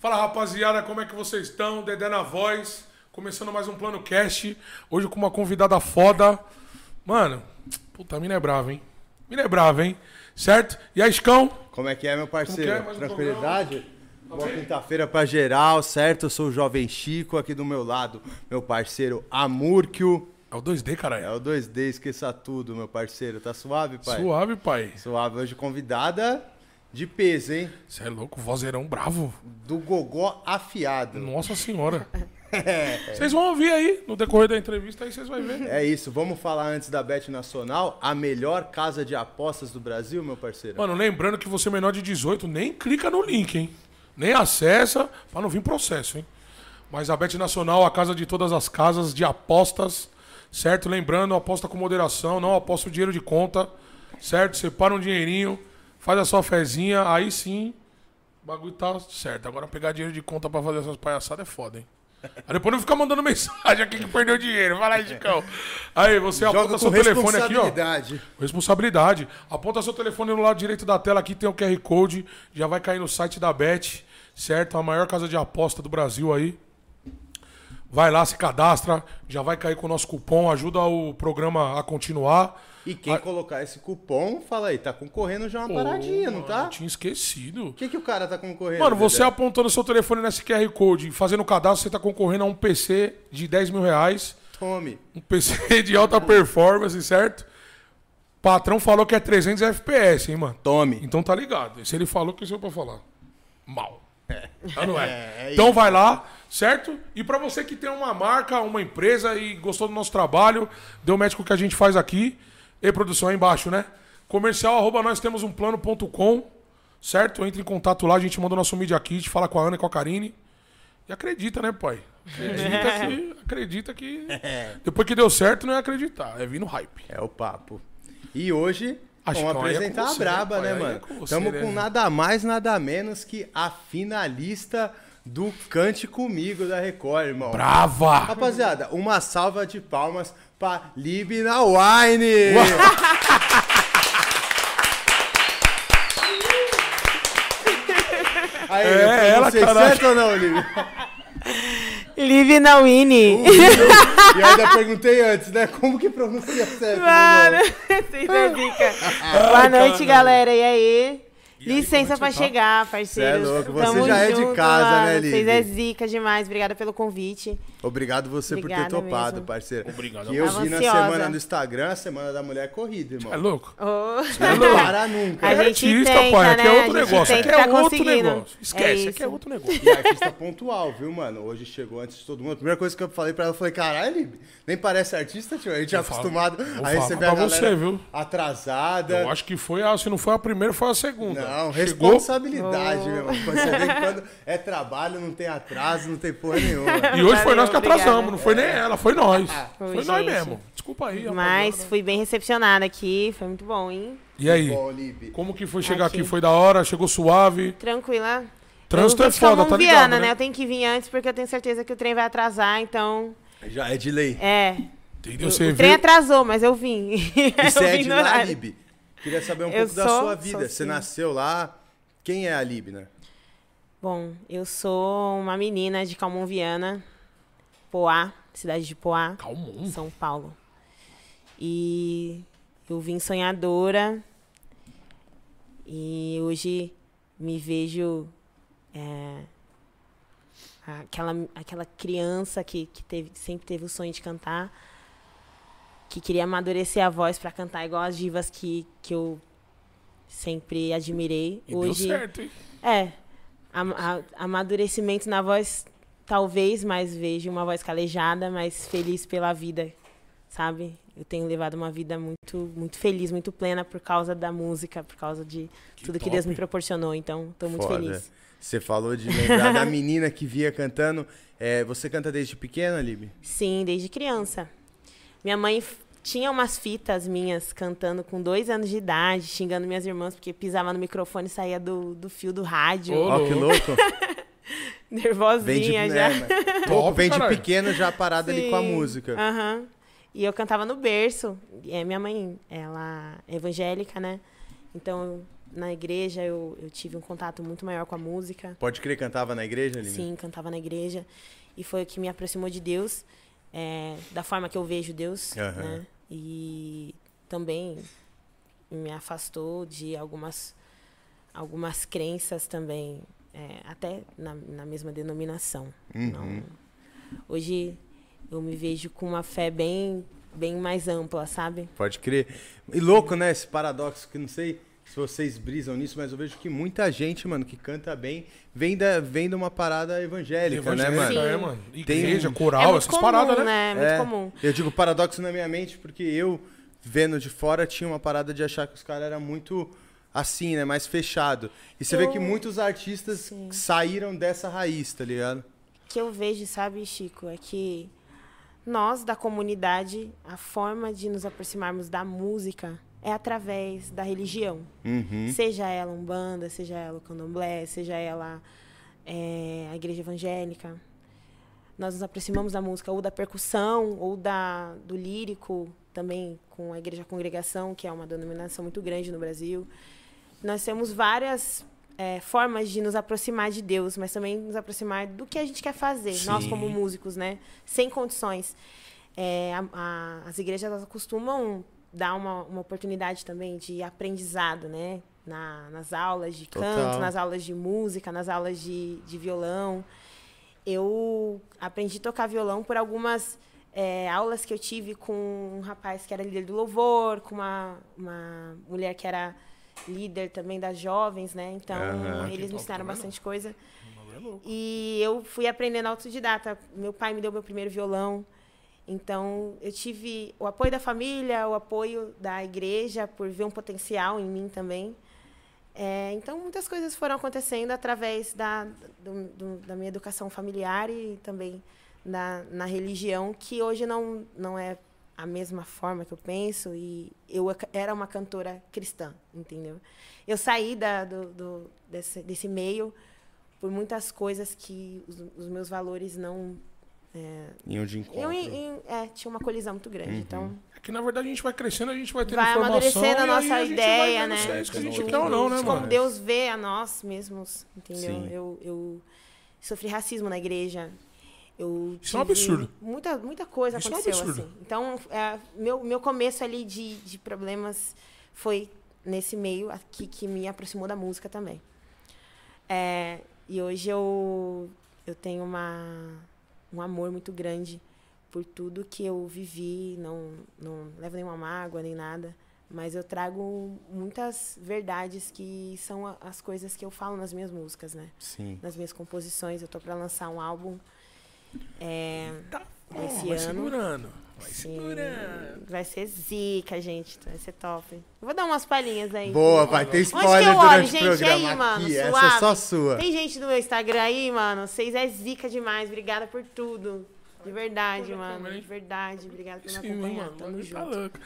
Fala rapaziada, como é que vocês estão? Dedé na voz, começando mais um Plano Cast. Hoje com uma convidada foda. Mano, puta, a mina é brava, hein? Mina é brava, hein? Certo? E aí, Escão? Como é que é, meu parceiro? é? Mais um Tranquilidade? Boa bem? quinta-feira pra geral, certo? Eu sou o Jovem Chico, aqui do meu lado, meu parceiro Amurkio. É o 2D, É caralho. o 2D, esqueça tudo, meu parceiro. Tá suave, pai? Suave, pai. Suave. Hoje convidada de peso, hein? Você é louco, vozeirão bravo. Do gogó afiado. Nossa senhora. Vocês vão ouvir aí no decorrer da entrevista, aí vocês vão ver. É isso, vamos falar antes da Bet Nacional, a melhor casa de apostas do Brasil, meu parceiro? Mano, lembrando que você é menor de 18, nem clica no link, hein? Nem acessa pra não vir processo, hein? Mas a Bet Nacional, a casa de todas as casas de apostas, certo? Lembrando, aposta com moderação, não aposta o dinheiro de conta, certo? Separa um dinheirinho, faz a sua fezinha, aí sim, o bagulho tá certo. Agora pegar dinheiro de conta pra fazer essas palhaçadas é foda, hein? Aí depois não fica mandando mensagem aqui que perdeu dinheiro. Vai lá, Chicão. Aí, você aponta Joga seu com telefone aqui, ó. responsabilidade. Responsabilidade. Aponta seu telefone no lado direito da tela, aqui tem o QR Code, já vai cair no site da Bet, certo? A maior casa de aposta do Brasil aí. Vai lá, se cadastra, já vai cair com o nosso cupom, ajuda o programa a continuar. E quem colocar esse cupom, fala aí, tá concorrendo já uma paradinha, não Pô, tá? Eu tinha esquecido. O que, que o cara tá concorrendo? Mano, você Dedé? apontando seu telefone nesse QR Code, fazendo o cadastro, você tá concorrendo a um PC de 10 mil reais. Tome. Um PC de alta performance, certo? Patrão falou que é 300 FPS, hein, mano? Tome. Então tá ligado. Se ele falou, o que eu pra falar? Mal. Ah, não é? É, é então vai lá, certo? E pra você que tem uma marca, uma empresa e gostou do nosso trabalho, deu o médico que a gente faz aqui. E produção aí embaixo, né? Comercial, arroba nós temos um plano.com, certo? Entre em contato lá, a gente manda o nosso Media Kit, fala com a Ana e com a Karine. E acredita, né, pai? Acredita que. Acredita que. Depois que deu certo, não é acreditar, é vir no hype. É o papo. E hoje, Acho vamos é apresentar com a você, braba, né, né? Aí é mano? com Estamos né? com nada mais, nada menos que a finalista do Cante Comigo da Record, irmão. Brava! Rapaziada, uma salva de palmas pra Lib na Wine! Aí, É, eu ela, caralho. certo ou não, Lib? Live na Winnie. E ainda perguntei antes, né? Como que pronuncia certo? Mano, meu irmão? vocês é zica. Boa noite, galera. E aí? E Licença é pra você tá? chegar, parceiros. Cê é louco, você Tamo já é de junto, casa, mano. né, Vocês Livi? é zica demais. Obrigada pelo convite. Obrigado você por ter Obrigada topado, mesmo. parceiro. Obrigado. Que eu Tava vi na ansiosa. semana do Instagram, a semana da mulher corrida, irmão. É louco? Ô, Não para nunca. A É gente artista, tenta, pai. Aqui né? é A outro gente negócio. tenta Aqui é tá outro conseguindo. negócio. Esquece, É aqui é isso. outro negócio. E artista pontual, viu, mano? Hoje chegou antes de todo mundo. A primeira coisa que eu falei pra ela, eu falei, caralho, nem parece artista, tio. A gente é acostumado a receber pra a galera você, viu? atrasada. Eu acho que foi a, se não foi a primeira, foi a segunda. Não, Chegou. responsabilidade, meu irmão. Você vê que quando é trabalho, não tem atraso, não tem porra nenhuma. E hoje foi Valeu, nós que obrigada. atrasamos, não foi nem ela, foi nós. Foi, Foi nós mesmo. Desculpa aí, Mas rapaziada. fui bem recepcionada aqui. Foi muito bom, hein? E aí? Bom. Como que foi chegar aqui? Aqui. Foi da hora? Chegou suave? Tranquila. Trânsito é foda, tá ligado, né? Eu tenho que vir antes porque eu tenho certeza que o trem vai atrasar, então... Já é de lei. É. Entendeu? o Você trem atrasou, mas eu vim. E você eu é vim de lá? Queria saber um Eu pouco da sou- sua sou vida. Você sim. nasceu lá. Quem é a Libi, né? Bom, eu sou uma menina de Calmon-Viana, Poá, cidade de Poá, Calmon. São Paulo. E eu vim sonhadora e hoje me vejo é, aquela, aquela criança que, que teve, sempre teve o sonho de cantar, que queria amadurecer a voz para cantar igual as divas que, que eu sempre admirei. E deu hoje certo, hein? é, am- a- amadurecimento na voz, talvez, mas vejo uma voz calejada, mas feliz pela vida, sabe? Eu tenho levado uma vida muito, muito feliz, muito plena por causa da música, por causa de Que tudo que top. Deus me proporcionou. Então, estou muito Foda. feliz. Você falou de lembrar da menina que via cantando. É, você canta desde pequena, Libi? Sim, desde criança. Minha mãe tinha umas fitas minhas cantando com dois anos de idade, xingando minhas irmãs porque pisava no microfone e saía do, do fio do rádio. Ó, que louco. De, Nervosinha já. né, vem de caralho. pequeno já parado ali com a música. Aham. E eu cantava no berço. É, minha mãe, ela é evangélica, né? Então, na igreja, eu, eu tive um contato muito maior com a música. Pode crer, cantava na igreja, Aline? Sim, cantava na igreja. E foi o que me aproximou de Deus, é, da forma que eu vejo Deus, Aham. né? E também me afastou de algumas, algumas crenças também, é, até na, na mesma denominação. Uhum. Não, hoje eu me vejo com uma fé bem, bem mais ampla, sabe? Pode crer. E louco, né? Esse paradoxo que não sei se vocês brisam nisso, mas eu vejo que muita gente, mano, que canta bem, vem, da, vem de uma parada evangélica, né, mano? é, Sim. mano. Tem- Igreja, é coral, muito essas comum, paradas, né? né? É muito É, comum. Eu digo paradoxo na minha mente porque eu, vendo de fora, tinha uma parada de achar que os caras eram muito assim, né? Mais fechado. E você vê Eu- que muitos artistas Sim. saíram dessa raiz, tá ligado? que eu vejo, sabe, Chico, é que nós da comunidade, a forma de nos aproximarmos da música é através da religião. Uhum. Seja ela umbanda, seja ela o candomblé, seja ela é, a igreja evangélica. Nós nos aproximamos da música ou da percussão ou da, do lírico, também com a igreja congregação, que é uma denominação muito grande no Brasil. Nós temos várias é, formas de nos aproximar de Deus, mas também nos aproximar do que a gente quer fazer, nós Sim. como músicos, né? Sem condições. É, a- a- as igrejas elas dar uma, uma oportunidade também de aprendizado, né? Na- nas aulas de canto, Total. nas aulas de música, nas aulas de, de violão. Eu aprendi a tocar violão por algumas é, aulas que eu tive com um rapaz que era líder do louvor, com uma, uma mulher que era líder também das jovens, né? Então, Aham. eles me ensinaram bastante coisa. É. E eu fui aprendendo autodidata. Meu pai me deu meu primeiro violão. Então, eu tive o apoio da família, o apoio da igreja, por ver um potencial em mim também. É, então, muitas coisas foram acontecendo através da, do- do- da minha educação familiar e também na, na religião, que hoje não, não é a mesma forma que eu penso. E eu ac- era uma cantora cristã, entendeu? Eu saí da, do, do- desse, desse meio por muitas coisas que os, os meus valores não. É, Em onde encontra. eu em- é, tinha uma colisão muito grande. Então, É que na verdade a gente vai crescendo, a gente vai tendo vai informação. amadurecendo a nossa a ideia, vai né? se é isso que a gente Como- quer ou não, né, como mano? Deus vê a nós mesmos, entendeu? Sim. Eu, eu sofri racismo na igreja. Eu Isso é um absurdo. Muita, muita coisa Isso é um aconteceu, absurdo. assim. Então, é, meu, meu começo ali de, de problemas foi nesse meio aqui que me aproximou da música também. É, e hoje eu, eu tenho uma, um amor muito grande por tudo que eu vivi, não, não levo nenhuma mágoa nem nada, mas eu trago muitas verdades que são as coisas que eu falo nas minhas músicas, né? Sim. Nas minhas composições. Eu tô para lançar um álbum é, Tá bom, esse ano. segurando. Vai sim, segurando. vai ser zica, gente. Vai ser top. Eu vou dar umas palhinhas aí. Boa, vai ter Onde que spoiler eu olho, durante gente? o programa E aí, mano? aqui. Suave? Essa é só sua. Tem gente no meu Instagram aí, mano. Vocês é zica demais. Obrigada por tudo. De verdade, mano. De verdade. Obrigada por me acompanhar. mano, Tamo tá junto. louco.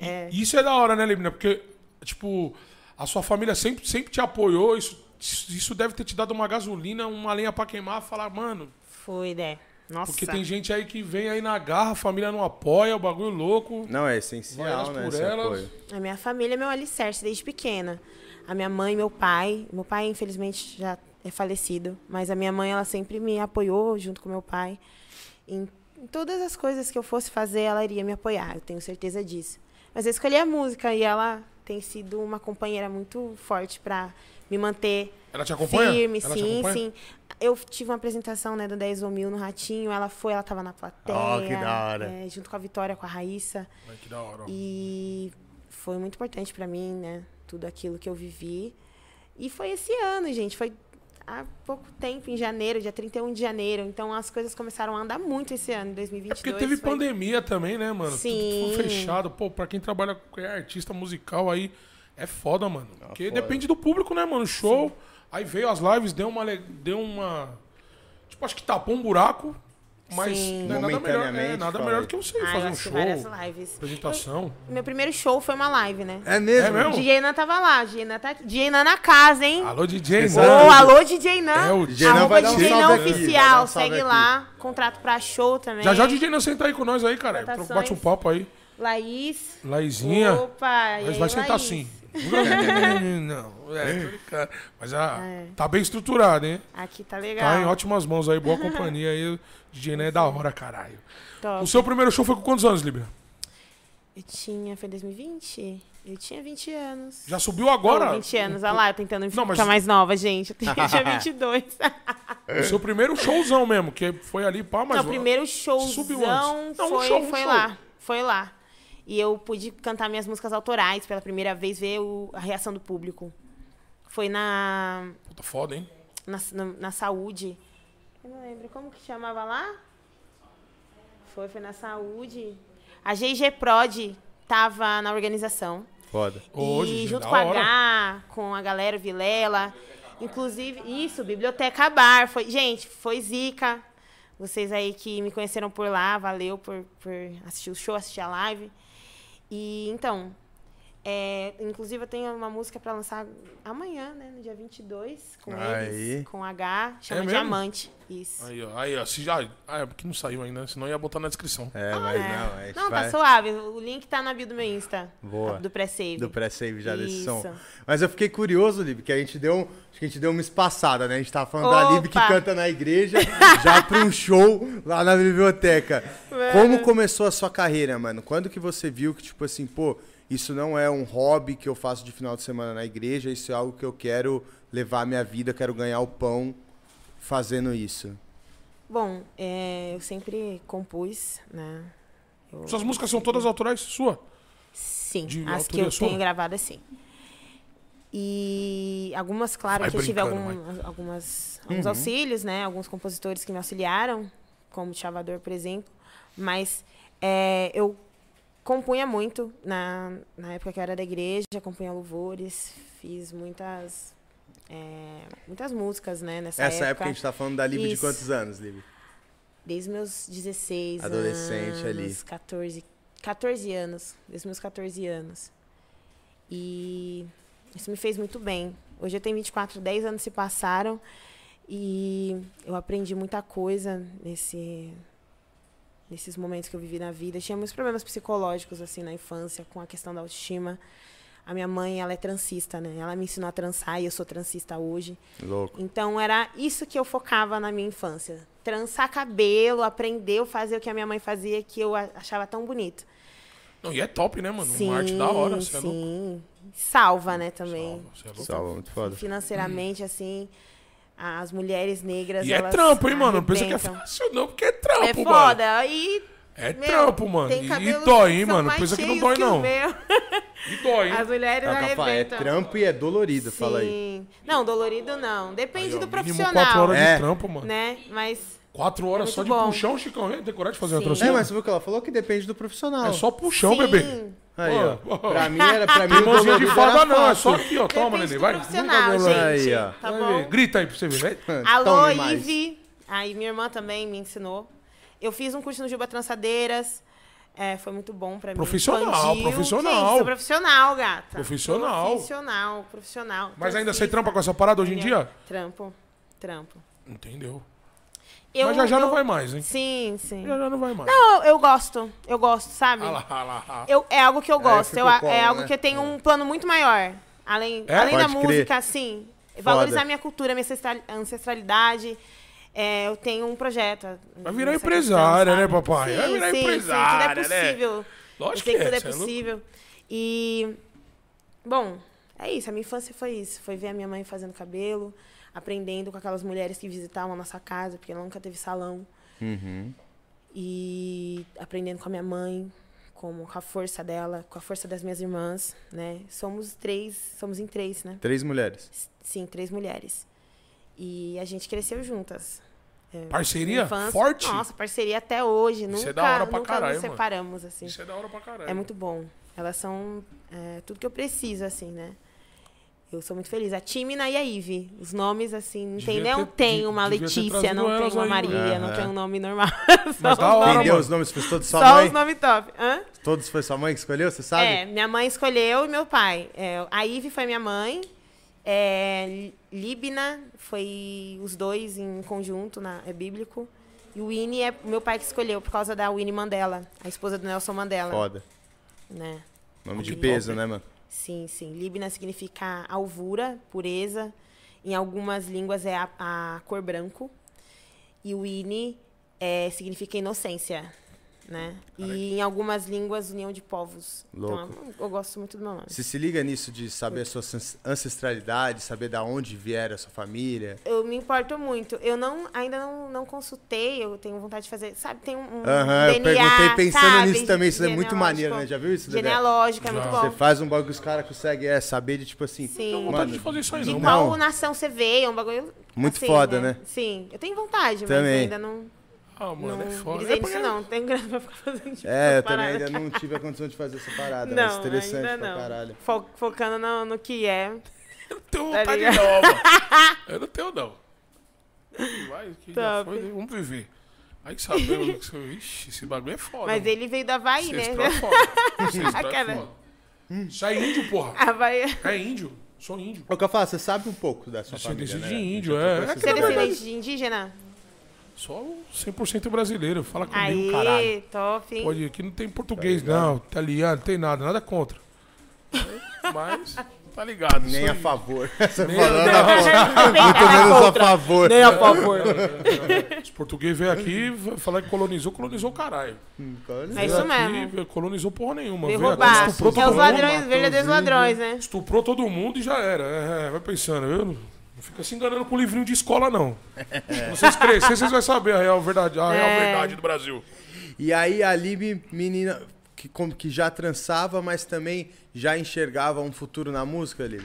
E- É. Isso é da hora, né, Libna? Porque, tipo, a sua família sempre, sempre te apoiou. Isso, isso deve ter te dado uma gasolina, uma lenha pra queimar. Falar, mano, Foi, né? Nossa. porque tem gente aí que vem aí na garra, a família não apoia, o bagulho louco. Não, é essencial, né? por elas. A minha família é meu alicerce desde pequena. A minha mãe meu pai. Meu pai, infelizmente, já é falecido. Mas a minha mãe, ela sempre me apoiou junto com meu pai. Em, em todas as coisas que eu fosse fazer, ela iria me apoiar. Eu tenho certeza disso. Mas eu escolhi a música e ela tem sido uma companheira muito forte para me manter Ela te acompanha? firme, Ela te sim, acompanha? sim. Eu tive uma apresentação né, do 10 ou mil no Ratinho. Ela foi, ela tava na plateia. Ó, que da hora. é, junto com a Vitória, com a Raíssa. Ai, que da hora. ó. E foi muito importante pra mim, né? Tudo aquilo que eu vivi. E foi esse ano, gente. Foi há pouco tempo, em janeiro, dia 31 de janeiro. Então as coisas começaram a andar muito esse ano, em É 2022. porque teve foi- pandemia também, né, mano? Tudo- Sim. Tudo fechado. Pô, pra quem trabalha com é artista musical aí, é foda, mano. Porque foda. depende do público, né, mano? Show. Aí veio as lives, deu uma. Deu uma. Tipo, acho que tapou um buraco. Mas Sim. não é nada melhor, é, nada melhor do que você Ah, eu fazer um show, várias lives. apresentação. Meu primeiro show foi uma live, né? É mesmo? É mesmo? DJ Nan tava lá, DJ Nan tá. DJ Nan na casa, hein? Alô, DJ, Ô, Exato. alô, DJ Nan. É, o DJ Nan Arroba vai dar um DJ Nan oficial, segue aqui. lá. Contrato pra show também. Já já o DJ não senta aí com nós aí, cara. Bate um papo aí. Laís. Laizinha. Opa, e Mas aí, vai sentar Laís? sim. Não, é, tô brincando. Mas ah, É. tá bem estruturado, hein? Aqui tá Tá legal. em ótimas mãos aí, boa companhia aí. O DJ Né é da hora, caralho. Top. O seu primeiro show foi com quantos anos, Libra? Eu tinha, foi 2020? Eu tinha 20 anos. Já subiu agora? Oh, 20 anos, olha lá, eu tentando Não, ficar mas- mais nova, gente. Eu tinha 22. O seu primeiro showzão mesmo, que foi ali, pá, mas... Não, o primeiro Subiu showzão antes. Não, um foi, show, um foi show. lá. Foi lá. E eu pude cantar minhas músicas autorais pela primeira vez, ver o- a reação do público. Foi na, Puta foda, hein? na, na, na saúde. Eu não lembro como que chamava lá? Foi, foi na saúde. A GG Prod tava na organização. Foda. E Gigi, junto com a hora. H, com a galera Vilela. Inclusive, isso, Biblioteca Bar. Foi, gente, foi zica. Vocês aí que me conheceram por lá, valeu por, por assistir o show, assistir a live. E então, é, inclusive eu tenho uma música pra lançar amanhã, né? No dia 22, com Aí. eles, com H, chama É? Diamante. Isso. Aí, ó, aí, ó, se já... Ah, é porque não saiu ainda, senão ia botar na descrição. É, mas É. não, gente Não, vai tá suave. O link tá na bio do meu Insta. Boa. Do pré-save. do pré-save já desse som. Mas eu fiquei curioso, Lib, que a gente deu, acho que a gente deu uma espaçada, né? A gente tava falando da Lib que Opa! canta na igreja, já pra um show lá na biblioteca. Como começou a sua carreira, mano? Quando que você viu que, tipo assim, pô, isso não é um hobby que eu faço de final de semana na igreja, isso é algo que eu quero levar a minha vida, quero ganhar o pão fazendo isso. Bom, é, eu sempre compus, né? Eu- Suas músicas são todas autorais sua? Sim, de as que eu sua? tenho gravadas, sim. E algumas, claro, Vai que eu tive algum, algumas, alguns Uhum. auxílios, né? Alguns compositores que me auxiliaram, como o Chavador, por exemplo. Mas é, eu compunha muito na, na época que eu era da igreja, compunha louvores, fiz muitas, é, muitas músicas, né? Nessa Essa época época. a gente tá falando da Lib de quantos anos, Lib? Desde meus 16 Adolescente anos. ali. 14, 14 anos. Desde meus 14 anos. E isso me fez muito bem. Hoje eu tenho 24, 10 anos se passaram. E eu aprendi muita coisa nesse, nesses momentos que eu vivi na vida. Tinha muitos problemas psicológicos, assim, na infância, com a questão da autoestima. A minha mãe, ela é transista, né? Ela me ensinou a trançar e eu sou transista hoje. Louco. Então era isso que eu focava na minha infância. Trançar cabelo, aprender a fazer o que a minha mãe fazia, que eu achava tão bonito. Não, e é top, né, mano? Uma arte da hora, você é louco. sim. Salva, né, também. Salva, você é louco. Salva, muito foda. Financeiramente, assim, as mulheres negras. E é trampo, hein, mano? Não pensa que é fácil, não, porque é trampo, É mano. foda. E, É meu, trampo, mano. Tem E dói, que hein, são mano? Pensa que não dói, o não. E dói, hein? As mulheres É, o que eu falo, é trampo e é dolorido, fala aí. Sim. Não, dolorido não. Depende Aí, ó, do profissional. quatro horas É. de trampo, mano. Né? Mas Quatro horas É só de bom. puxão, Chicão. Tem coragem de fazer uma Sim. trancinha? É, mas você viu que ela falou que depende do profissional. É só puxão, sim, bebê. Aí, ó. Pra mim era, pra mim Mãozinha de fada não, é só aqui, ó. Toma, do vai. profissional, gente. Aí, ó. Tá bom? Grita aí pra você ver. Alô. Ive. Aí minha irmã também me ensinou. Eu fiz um curso no Juba Trançadeiras. É, foi muito bom pra mim. Profissional, Expandiu. profissional. Gente, sou profissional, gata. Profissional. Profissional, profissional. Mas ainda você trampa com essa parada hoje em dia? Trampo, trampo. Entendeu. Eu, Mas já já não eu- vai mais, hein? Sim, sim. Já já não vai mais. Não, eu gosto. Eu gosto, sabe? Ah lá, ah lá, ah. Eu, é algo que eu gosto. fica eu colo, é algo né? que eu tenho um plano muito maior. Além, É? além da crer. música, assim, valorizar minha cultura, minha ancestral- ancestralidade. É, eu tenho um projeto. Vai virar empresária, né, sabe? papai? Vai Sim, virar sim, sim, empresária, tudo né? é possível. Lógico eu que que é, tudo é é louco. possível. E, bom, é isso. A minha infância foi isso. Foi ver a minha mãe fazendo cabelo, aprendendo com aquelas mulheres que visitavam a nossa casa, porque ela nunca teve salão. Uhum. E aprendendo com a minha mãe, como com a força dela, com a força das minhas irmãs, né? Somos três, somos em três, né? Três mulheres. Sim, três mulheres. E a gente cresceu juntas. É, Parceria infância- forte? Nossa, parceria até hoje. Isso nunca é da hora pra nunca caralho, nos mano. separamos, assim. Isso é da hora pra caralho. É muito bom. Elas são é, tudo que eu preciso, assim, né? Eu sou muito feliz. A Timina e a Ive. Os nomes, assim, não tem, não ter- tem uma Letícia, não tem uma aí, Maria, mano. não tem um nome normal. Mas Só da os hora, Entendeu os nomes? Fez todos sua Só mãe? os nomes top. Hã? Todos foi sua mãe que escolheu, você sabe? É, minha mãe escolheu e meu pai. É, a Ive foi minha mãe. É, Libna foi os dois em conjunto, na, é bíblico. E o Winnie é meu pai que escolheu por causa da Winnie Mandela, a esposa do Nelson Mandela. Foda. Né? Nome de peso, né, mano? Sim, sim. Libna significa alvura, pureza. Em algumas línguas é a, a cor branco. E o Ini é, significa inocência, né? E em algumas línguas, união de povos. Louco. Então, eu, eu gosto muito do meu nome. Você se liga nisso de saber a sua ancestralidade, saber da onde vier a sua família? Eu me importo muito. Eu não, ainda não, não consultei, eu tenho vontade de fazer. Sabe, tem um, um Aham, eu DNA, perguntei pensando sabe, nisso também, isso é muito maneiro, né? Já viu isso, Dedé? Genealógico, é muito bom. Você faz um bagulho que os caras conseguem é, saber de tipo assim. Sim. Não vontade Mano, de fazer isso aí, De não. qual Não. nação você veio, é um bagulho. Muito assim, foda, né? Sim, eu tenho vontade, Também. mas ainda não. Ah, mano, não é foda. É porque- não. Não tenho grana pra ficar fazendo tipo É, eu também ainda não tive a condição de fazer essa parada, mas Não, interessante ainda pra não. caralho. Fo- focando no, no que é. Eu não tenho Tá vontade não, mano. Eu não tenho, não. Vai, que já foi, vamos viver. Aí que sabemos que Ixi, esse bagulho é foda. Mas mano. ele veio do Havaí, né? Ancestral é foda. Ancestral é Cara. foda. Isso é índio, porra. Havaí. É índio. Sou índio. O que eu falo, você sabe um pouco da sua família, de né? índio, Já é. É Você é descendente de indígena? Só 100% brasileiro. Fala comigo, caralho. Aí, top, hein? Pode, aqui não tem português, não. Italiano, não tem nada. Nada contra. Mas, tá ligado. Nem a favor. Você Nem- falando a favor. Muito menos a favor. Nem a favor. Os portugueses veio aqui vai falar que colonizou, colonizou o caralho. É Veio isso aqui, mesmo. colonizou porra nenhuma. Veio Veio aqui, roubar. estuprou É todo os mundo. ladrões, verdadeiros ladrões, né? Estuprou todo mundo e já era. É, é, vai pensando, viu? Não fica se enganando com livrinho de escola, não. Quando vocês crescerem, vocês vão saber a real verdade, a real É. verdade do Brasil. E aí a Lib, menina que, como que já trançava, mas também já enxergava um futuro na música, Lib?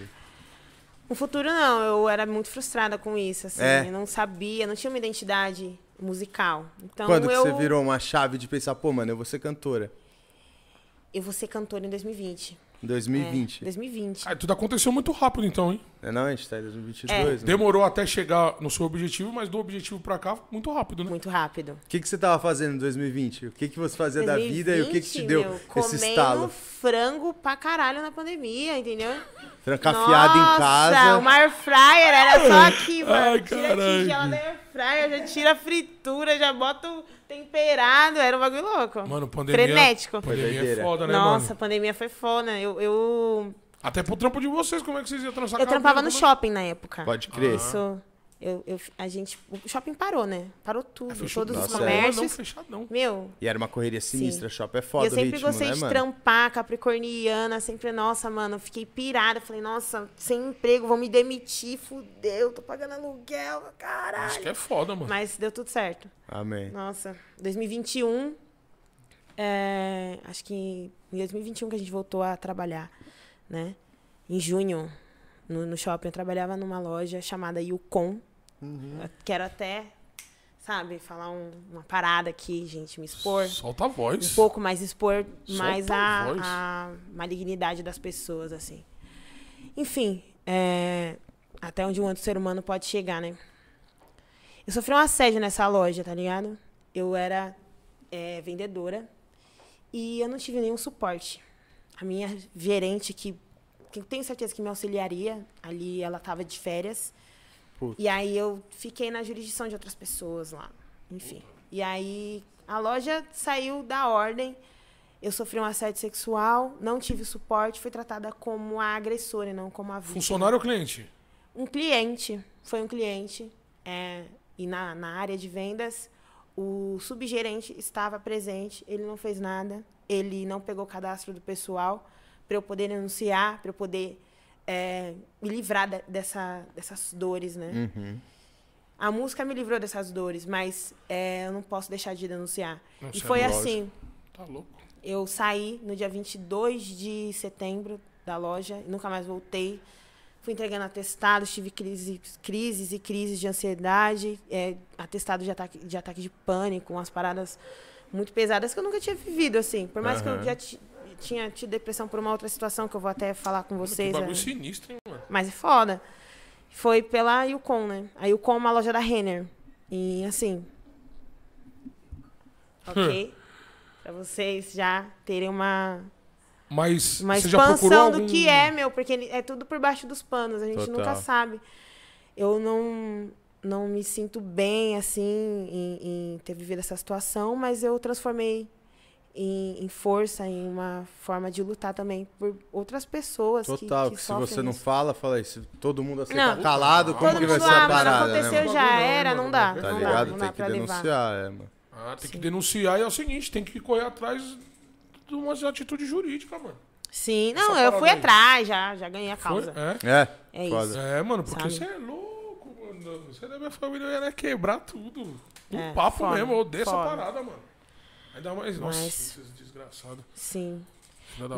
No futuro, não. Eu era muito frustrada com isso, assim. É. Eu não sabia, não tinha uma identidade musical. Então, Quando que eu... você virou uma chave de pensar, pô, mano, eu vou ser cantora? Eu vou ser cantora em 2020. Em 2020. É, 2020. Ah, tudo aconteceu muito rápido, então, hein? Não, é não, a gente tá em 2022, né? Demorou até chegar no seu objetivo, mas do objetivo pra cá, muito rápido, né? Muito rápido. O que, que você tava fazendo em 2020? O que, que você fazia da vida e o que, que te 2020, deu meu, esse comendo estalo? frango pra caralho na pandemia, entendeu? Trancafiado em Nossa, casa. uma air fryer era só aqui, mano. Ai, tira a caralho. tigela da air fryer, já tira a fritura, já bota o temperado. Era um bagulho louco. Mano, pandemia. Frenético. Pandemia é foda, né, Nossa, a mano? pandemia foi foda. Eu, eu, Até pro trampo de vocês, como é que vocês iam trançar eu trampava no né? shopping na época. Pode crer. Isso. Eu, eu, a gente. O shopping parou, né? Parou tudo. É, Fechou todos os Nossa, é. comércios. Não, fechado não. Meu, E era uma correria sinistra, shopping é E foda eu o sempre ritmo, gostei né, de mano? trampar, capricorniana, sempre, nossa, mano, eu fiquei pirada. Falei, nossa, sem emprego, vou me demitir, fudeu, tô pagando aluguel, Isso caralho. que é foda, mano. Mas deu tudo certo. Amém. Nossa, 2021, é, acho que em 2021 que a gente voltou a trabalhar, né? Em junho, no, no shopping, eu trabalhava numa loja chamada Yukon. Uhum. Eu quero até, sabe, falar um- uma parada aqui, gente, me expor Solta a voz. um pouco mais expor Solta mais a a, a malignidade das pessoas, assim. Enfim, é, até onde um outro ser humano pode chegar, né? Eu sofri um assédio nessa loja, tá ligado? Eu era é, vendedora e eu não tive nenhum suporte. A minha gerente, que, que tenho certeza que me auxiliaria, ali ela tava de férias. Putz. E aí eu fiquei na jurisdição de outras pessoas lá. Enfim. E aí a loja saiu da ordem. Eu sofri um assédio sexual, não tive suporte, fui tratada como a agressora e não como a vítima. Funcionário ou cliente? Um cliente, foi um cliente. é, e na, na área de vendas, o subgerente estava presente, ele não fez nada, ele não pegou o cadastro do pessoal para eu poder denunciar, para eu poder é, me livrar de- dessa, dessas dores, né? Uhum. A música me livrou dessas dores, mas é, eu não posso deixar de denunciar. Não, e é foi lógico. assim, Tá louco. eu saí no dia 22 de setembro da loja, nunca mais voltei. Fui entregando atestados, tive crise, crises e crises de ansiedade, é, atestado de ataque, de ataque de pânico, umas paradas muito pesadas que eu nunca tinha vivido, assim. Por mais que eu já ti- tinha tido depressão por uma outra situação que eu vou até falar com Que vocês. bagulho é, sinistro, hein, mano? mas é foda. Foi pela Yukon, né? A Yukon é uma loja da Renner. E assim. Ok? pra vocês já terem uma, Mas uma você já procurou expansão algum... do que é, meu, porque é tudo por baixo dos panos. A gente Total. nunca sabe. Eu não, não me sinto bem, assim, em, em ter vivido essa situação, mas eu transformei em, em força, em uma forma de lutar também por outras pessoas que- Total, que, que, se você não isso. fala, fala aí. Se todo mundo assim Não. tá calado, como Todo que vai ser ah, a mas parada, né, aconteceu mano? já não, era, não dá. tá não ligado? Dá, não Tem dá que pra levar. denunciar, é, mano. Ah, tem que Sim. denunciar e é o seguinte, tem que correr atrás de umas atitudes jurídicas, mano. Sim, Essa não, eu fui aí. atrás, já, já ganhei a Foi? causa. É. É, É foda. isso. É, mano, porque Sabe? você é louco, mano. Você da minha família ia né, quebrar tudo. No É, papo foda, mesmo, eu odeio essa foda. parada, mano. Ainda mais, nossa, Mas- esses desgraçados. Sim.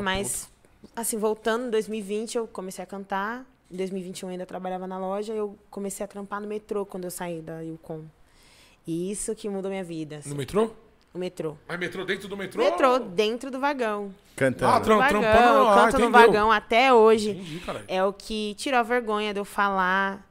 Mas, assim, voltando, em 2020 eu comecei a cantar. Em 2021 eu ainda trabalhava na loja. Eu comecei a trampar no metrô quando eu saí da Yukon. E isso que mudou minha vida. puta. assim, No metrô? o metrô. Mas metrô dentro do metrô? Metrô dentro do vagão. Cantando. Ah, tram- trampando. eu ah, canto no vagão até hoje. Entendi, caralho. É o que tirou a vergonha de eu falar.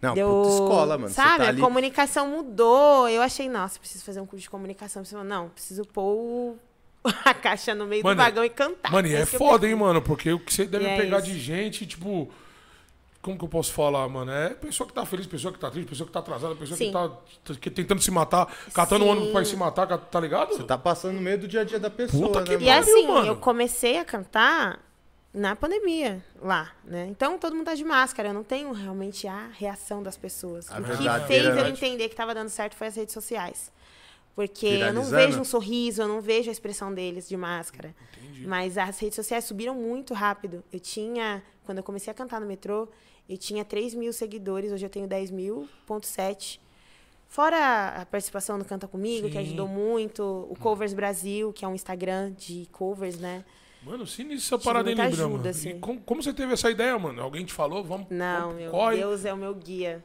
Não, deu, puta escola, mano. Sabe, tá a ali... comunicação mudou. Eu achei, nossa, preciso fazer um curso de comunicação. Não, preciso pôr o- a caixa no meio Mano, do vagão e cantar. Mano, e é que foda, hein, mano? Porque o que você deve E é pegar isso. de gente, tipo. Como que eu posso falar, mano? É pessoa que tá feliz, pessoa que tá triste, pessoa que tá atrasada, pessoa que Sim. tá que tentando se matar, catando um Sim. ônibus pra ir se matar, tá ligado? Você tá passando no meio do dia a dia da pessoa, Puta né, que mano? E pariu, assim, mano. eu comecei a cantar na pandemia lá, né? Então todo mundo tá de máscara, eu não tenho realmente a reação das pessoas. A o que verdadeira, fez eu entender que tava dando certo foi as redes sociais. Porque eu não vejo um sorriso, eu não vejo a expressão deles de máscara. Mas as redes sociais subiram muito rápido. Eu tinha, quando eu comecei a cantar no metrô, eu tinha 3 mil seguidores, hoje eu tenho 10 mil, ponto 7. Fora a participação no Canta Comigo, que Sim. ajudou muito, o Covers Brasil, que é um Instagram de covers, né? Mano, sinistra essa parada, muita Libra, ajuda, mano? assim. E como, como você teve essa ideia, mano? Alguém te falou? Vamos. Não, vamos, meu corre. Deus é o meu guia.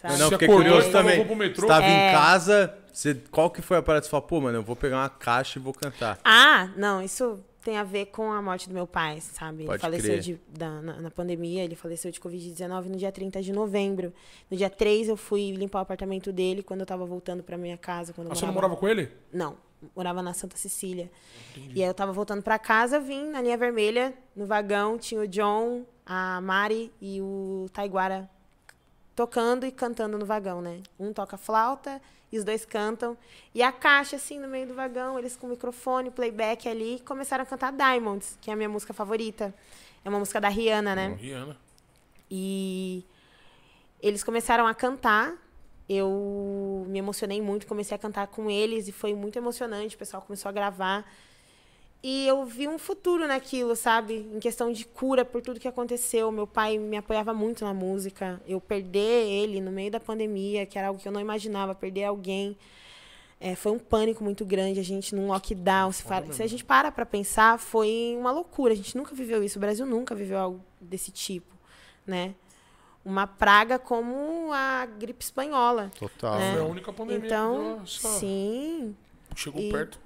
Sabe? Não, Você fiquei acordou curioso e também. vou pro metrô? Você tava É. em casa, você... qual que foi a parada? Você falou, pô, mano, eu vou pegar uma caixa e vou cantar. Ah, não, isso tem a ver com a morte do meu pai, sabe? Pode ele faleceu crer. de, da- na, na pandemia, ele faleceu de Covid-19 no dia 30 de novembro. No dia 3 eu fui limpar o apartamento dele quando eu tava voltando pra minha casa. Quando Ah, você não morava- morava com ele? Não, morava na Santa Cecília. E aí eu tava voltando pra casa, vim na linha vermelha, no vagão, tinha o John, a Mari e o Taiguara tocando e cantando no vagão, né? Um toca flauta e os dois cantam. E a caixa, assim, no meio do vagão, eles com o microfone, playback ali, começaram a cantar Diamonds, que é a minha música favorita. É uma música da Rihanna, né? Rihanna. E eles começaram a cantar. Eu me emocionei muito, comecei a cantar com eles e foi muito emocionante. O pessoal começou a gravar. E eu vi um futuro naquilo, sabe? Em questão de cura por tudo que aconteceu. Meu pai me apoiava muito na música. Eu perder ele no meio da pandemia, que era algo que eu não imaginava, perder alguém. é, foi um pânico muito grande, a gente num lockdown. Se, fa- se a gente para pra pensar, foi uma loucura. A gente nunca viveu isso. O Brasil nunca viveu algo desse tipo, né? Uma praga como a gripe espanhola. Total. É. Foi a única pandemia Então, essa- sim. chegou e- perto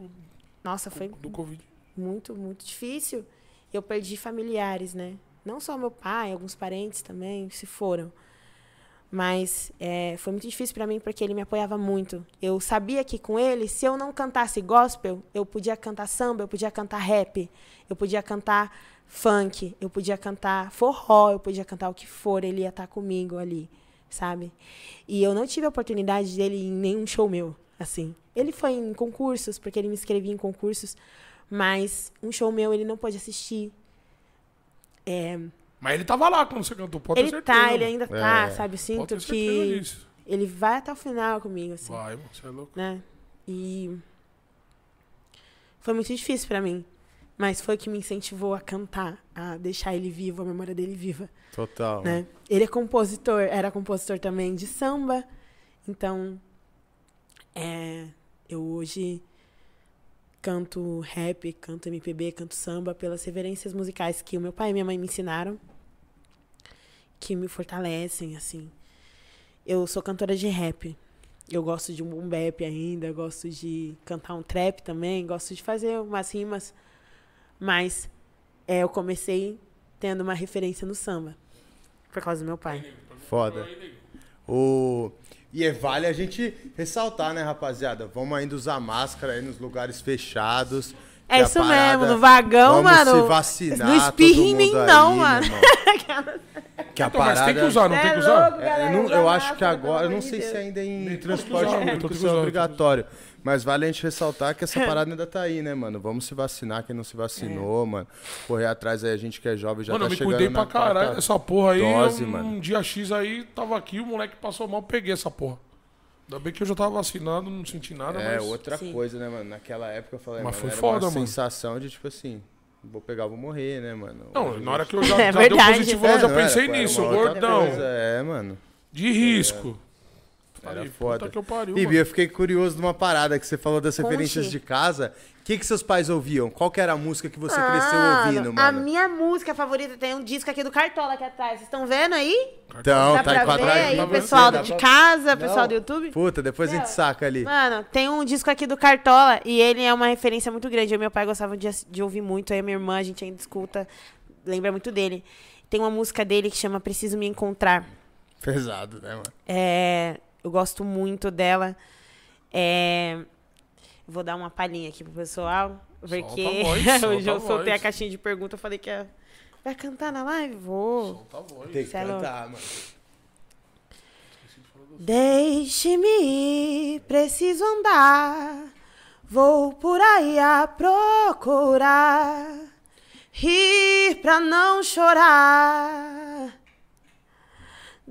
Nossa, foi do Covid. muito, muito difícil. Eu perdi familiares, né? Não só meu pai, alguns parentes também se foram. Mas é, foi muito difícil para mim porque ele me apoiava muito. Eu sabia que com ele, se eu não cantasse gospel, eu podia cantar samba, eu podia cantar rap, eu podia cantar funk, eu podia cantar forró, eu podia cantar o que for, ele ia estar comigo ali, sabe? E eu não tive a oportunidade dele em nenhum show meu, assim. Ele foi em concursos, porque ele me inscrevia em concursos, mas um show meu ele não pôde assistir. É, Mas ele tava lá quando você cantou, pode ter ele certeza. tá, ele ainda tá, É, sabe? Eu sinto ter que disso. ele vai até o final comigo, assim, Vai, você é louco. né? E foi muito difícil pra mim, mas foi o que me incentivou a cantar, a deixar ele vivo, a memória dele viva, Total. né? Ele é compositor, era compositor também de samba, então é, eu hoje canto rap, canto MPB, canto samba pelas reverências musicais que o meu pai e minha mãe me ensinaram, que me fortalecem, assim. Eu sou cantora de rap. Eu gosto de um boom bap ainda, gosto de cantar um trap também, gosto de fazer umas rimas. Mas é, eu comecei tendo uma referência no samba. Por causa do meu pai. Foda. O... E é, vale a gente ressaltar, né, rapaziada? Vamos ainda usar máscara aí nos lugares fechados. É isso parada- mesmo, no vagão, Vamos mano. se vacinar. Não espirre todo em mim, não, aí, mano. Que a Então, mas parada... tem que usar, não Cê tem é que usar? louco, É, galera, eu, não- eu acho que agora, eu não sei se ainda é em transporte público, é obrigatório. Mas vale a gente ressaltar que essa parada ainda tá aí, né, mano? Vamos se vacinar, quem não se vacinou, mano. Correr atrás aí, a gente que é jovem já Mano, tá eu me chegando cuidei pra caralho dessa porra aí. dose, um, mano. um dia X aí, tava aqui, o moleque passou mal, peguei essa porra. Ainda bem que eu já tava vacinado, não senti nada, É, mas... outra Sim. coisa, né, mano? Naquela época eu falei, Mas mano, foi era foda, uma mano. sensação de, tipo assim, vou pegar, vou morrer, né, mano? Não, na hora que eu já, É já deu verdade. positivo, eu já era, pensei era nisso, uma outra gordão. coisa, É, mano. De risco. Era Falei, foda. puta que eu pariu, Bibi, mano. eu fiquei curioso de uma parada que você falou das Conte. referências de casa. O que, que seus pais ouviam? Qual que era a música que você cresceu ouvindo, A mano? minha música favorita tem um disco aqui do Cartola aqui atrás. Vocês estão vendo aí? Então, Dá tá pra ver atrás, aí, tá pessoal de pra- casa, pessoal Não. do YouTube? Puta, depois a gente saca ali. Mano, tem um disco aqui do Cartola e ele é uma referência muito grande. Eu e meu pai gostavam de, de ouvir muito, aí a minha irmã, a gente ainda escuta, lembra muito dele. Tem uma música dele que chama Preciso Me Encontrar. Pesado, né, mano? É, eu gosto muito dela. É, vou dar uma palhinha aqui pro pessoal, porque a voz, solta hoje eu a soltei a voz. caixinha de pergunta, eu falei que ia... vai cantar na live? Vou. Solta a voz. Tem que Cê é cantar, mano. Deixe-me ir, preciso andar. Vou por aí a procurar. Rir pra não chorar.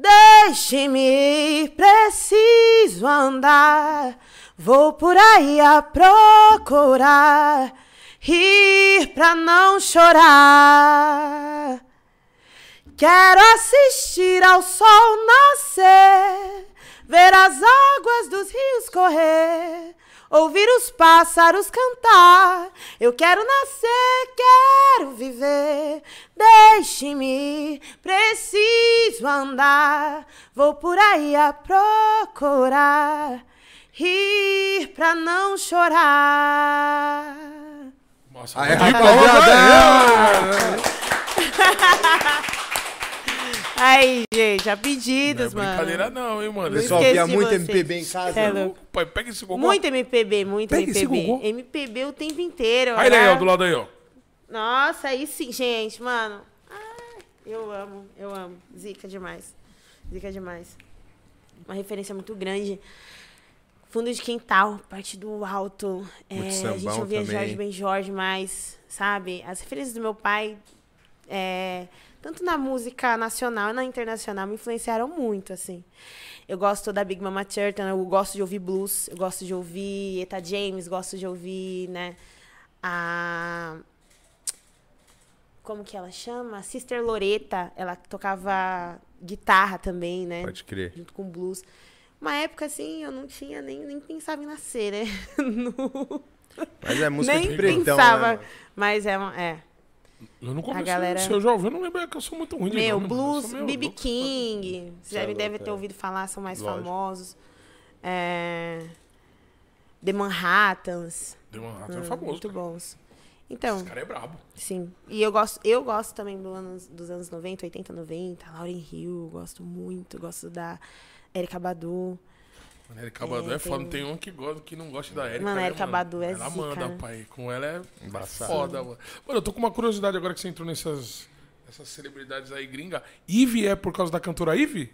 Deixe-me ir, preciso andar. Vou por aí a procurar. Rir pra não chorar. Quero assistir ao sol nascer, ver as águas dos rios correr, ouvir os pássaros cantar. Eu quero nascer, quero viver. Deixe-me, preciso andar. Vou por aí a procurar, rir pra não chorar. Nossa, ir rapaziada, Aí, gente, a Não é pedidos, mano. brincadeira não, hein, mano. Não Pessoal, via muito vocês. MPB em casa. É louco. Pai, pega esse gogó. Muito MPB, muito Pega esse MPB. MPB o tempo inteiro. Aí, ó, do lado aí, ó. Nossa, aí sim, gente, mano. Ai, eu amo, eu amo. Zica demais. Zica demais. Uma referência muito grande. Fundo de quintal, parte do alto. É, a gente ouvia também. Jorge Ben Jorge mais, sabe? As referências do meu pai, é, tanto na música nacional e na internacional, me influenciaram muito, assim. Eu gosto da Big Mama Thornton, eu gosto de ouvir blues, eu gosto de ouvir Eta James, gosto de ouvir, né, a... Como que ela chama? Sister Loreta, ela tocava guitarra também, né? Pode crer. junto com blues. Uma época, assim, eu não tinha nem, nem pensava em nascer, né? No- Mas é música nem de pretão, pensava. né, mas é, uma- é. Eu não comecei, galera- se eu já ouvi, eu não lembro, é que eu sou muito ruim de Meu, nome, blues, B.B. King. Vocês Cê é devem, devem louco, ter é. ouvido falar, são mais Lógico. famosos. É... The Manhattans. Uma rata, é hum, famoso. Muito cara. bons. Então, Esse cara é brabo. sim. E eu gosto, eu gosto também do anos, dos anos 90, 80, 90. Lauren Hill, gosto muito. Gosto da Erika Badu. Mano, Erika Badu É, é foda. tem- Tem um que, gosta, que não gosta da Erika. Mano, a né, Erika Badu é Ela zica, manda, né? pai. Com ela é Embaçado. foda, mano. Mano, eu tô com uma curiosidade agora que você entrou nessas, nessas celebridades aí gringa. Ivy é por causa da cantora Ivy?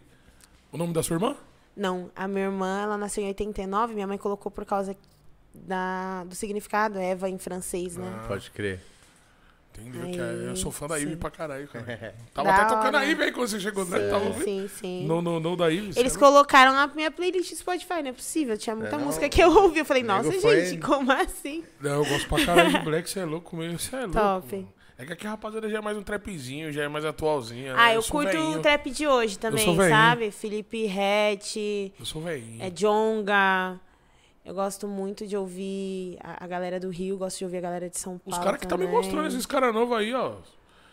O nome da sua irmã? Não, a minha irmã, ela nasceu em 89, minha mãe colocou por causa da, do significado, Eva em francês, né? Pode crer. Entendeu? Que é- eu sou fã da Ivy pra caralho, cara. Tava Da até tocando hora. a Ivy aí quando você chegou, né? Tava sim, sim. No, no, no da Ivy. Eles é colocaram na minha playlist do Spotify, não é possível. Tinha muita não. música que eu ouvi. Eu falei, nossa, foi- gente, como assim? Não, eu gosto pra caralho de Black, você é louco mesmo. Você é louco. Top. mano. É que aqui a rapaziada já é mais um trapzinho, já é mais atualzinha. né? Ah, eu, sou curto veinho. o trap de hoje também, sabe? Felipe Rett, Eu sou velhinho. é Jonga. Eu gosto muito de ouvir a, a galera do Rio, gosto de ouvir a galera de São Os Paulo. caras que tá me também. mostrando, esses caras novos aí, ó.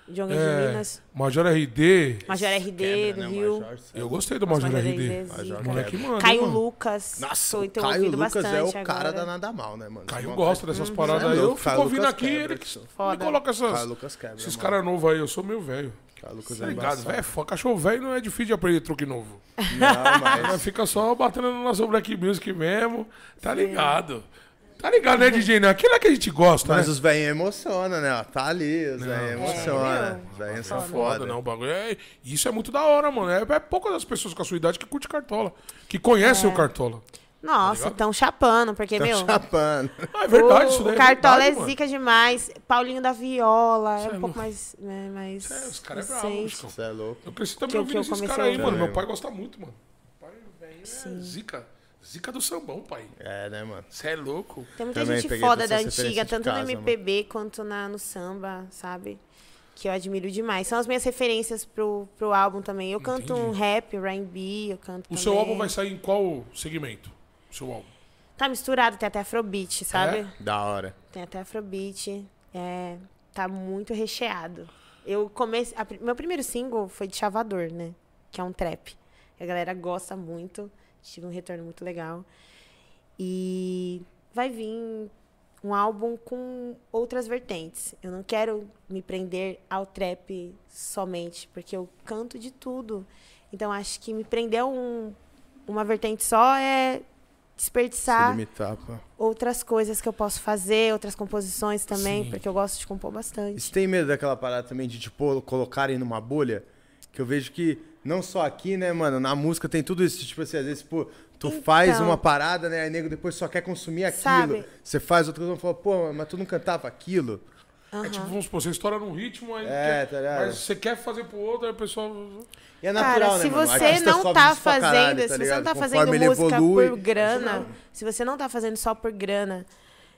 De É, Minas, Major RD. Major RD do né, Rio. Eu gostei do Major Major RD. RD, Major. Moleque manda. Caio mano. Lucas. Nossa, tô- o tenho Caio ouvido Lucas é o bastante cara agora. da nada mal, né, mano? Caio gosta dessas paradas Cê é aí. Eu fico Caio ouvindo aqui, quebra, ele que me coloca Caio essas, Lucas quebra, esses mano. caras novos aí. Eu sou meio velho. Caio Lucas Tá é ligado? Velho, foda. cachorro velho não é difícil de aprender truque novo. Não, Mas fica só batendo no nosso Black Music mesmo. Tá ligado? Tá ligado, né, DJ? Não, aquilo é que a gente gosta, Mas né? os velhinhos emocionam, né? Tá ali, os velhinhos emocionam. meu. Os velhinhos são Foda, foda. não, o bagulho é... Isso é muito da hora, mano. É, é poucas das pessoas com a sua idade que curte Cartola. Que conhecem o Cartola. Nossa, ligado? tão chapando, porque, Tá meu. chapando. Ah, é verdade, o, isso daí o Cartola verdade, é mano. zica demais. Paulinho da Viola Cê é é um pouco mais. né, mais É, os caras é bravo, recente. Chico. Você é louco. Eu cresci também Que que eu esses caras aí, mano. ouvir. Meu pai gosta muito, mano. Meu pai, velho, é zica. Zica do sambão, pai. É, né, mano? Você é louco. Tem muita Também gente foda da antiga, tanto no casa, MPB quanto na, no samba, sabe? Que eu admiro demais. São as minhas referências pro, pro álbum também. Eu canto um Entendi. rap, R&B, eu canto O também. seu álbum vai sair em qual segmento? Tá misturado, tem até afrobeat, sabe? É? Da hora. Tem até afrobeat. É, tá muito recheado. Eu comecei... a meu primeiro single foi de Chavador, né? Que é um trap. A galera gosta muito. Tive um retorno muito legal. E vai vir um álbum com outras vertentes. Eu não quero me prender ao trap somente, porque eu canto de tudo. Então acho que me prender a um, uma vertente só é desperdiçar limitar, outras coisas que eu posso fazer, outras composições também, Sim. porque eu gosto de compor E bastante. você tem medo daquela parada também de, tipo, colocarem numa bolha? Que eu vejo que, não só aqui, né, mano, na música tem tudo isso. Tipo assim, às vezes, pô, tu Então. faz uma parada, né, aí nego depois só quer consumir aquilo. Sabe? Você faz outra coisa e fala, pô, mas tu não cantava aquilo? É tipo, vamos supor, você estoura num ritmo, aí É, quer- tá ligado? mas você quer fazer pro outro, aí o pessoal. E é natural, Cara, né, se? O você não tá pra fazendo, caralho, tá se você não tá Conforme fazendo música evolui, por é grana, se você não tá fazendo só por grana,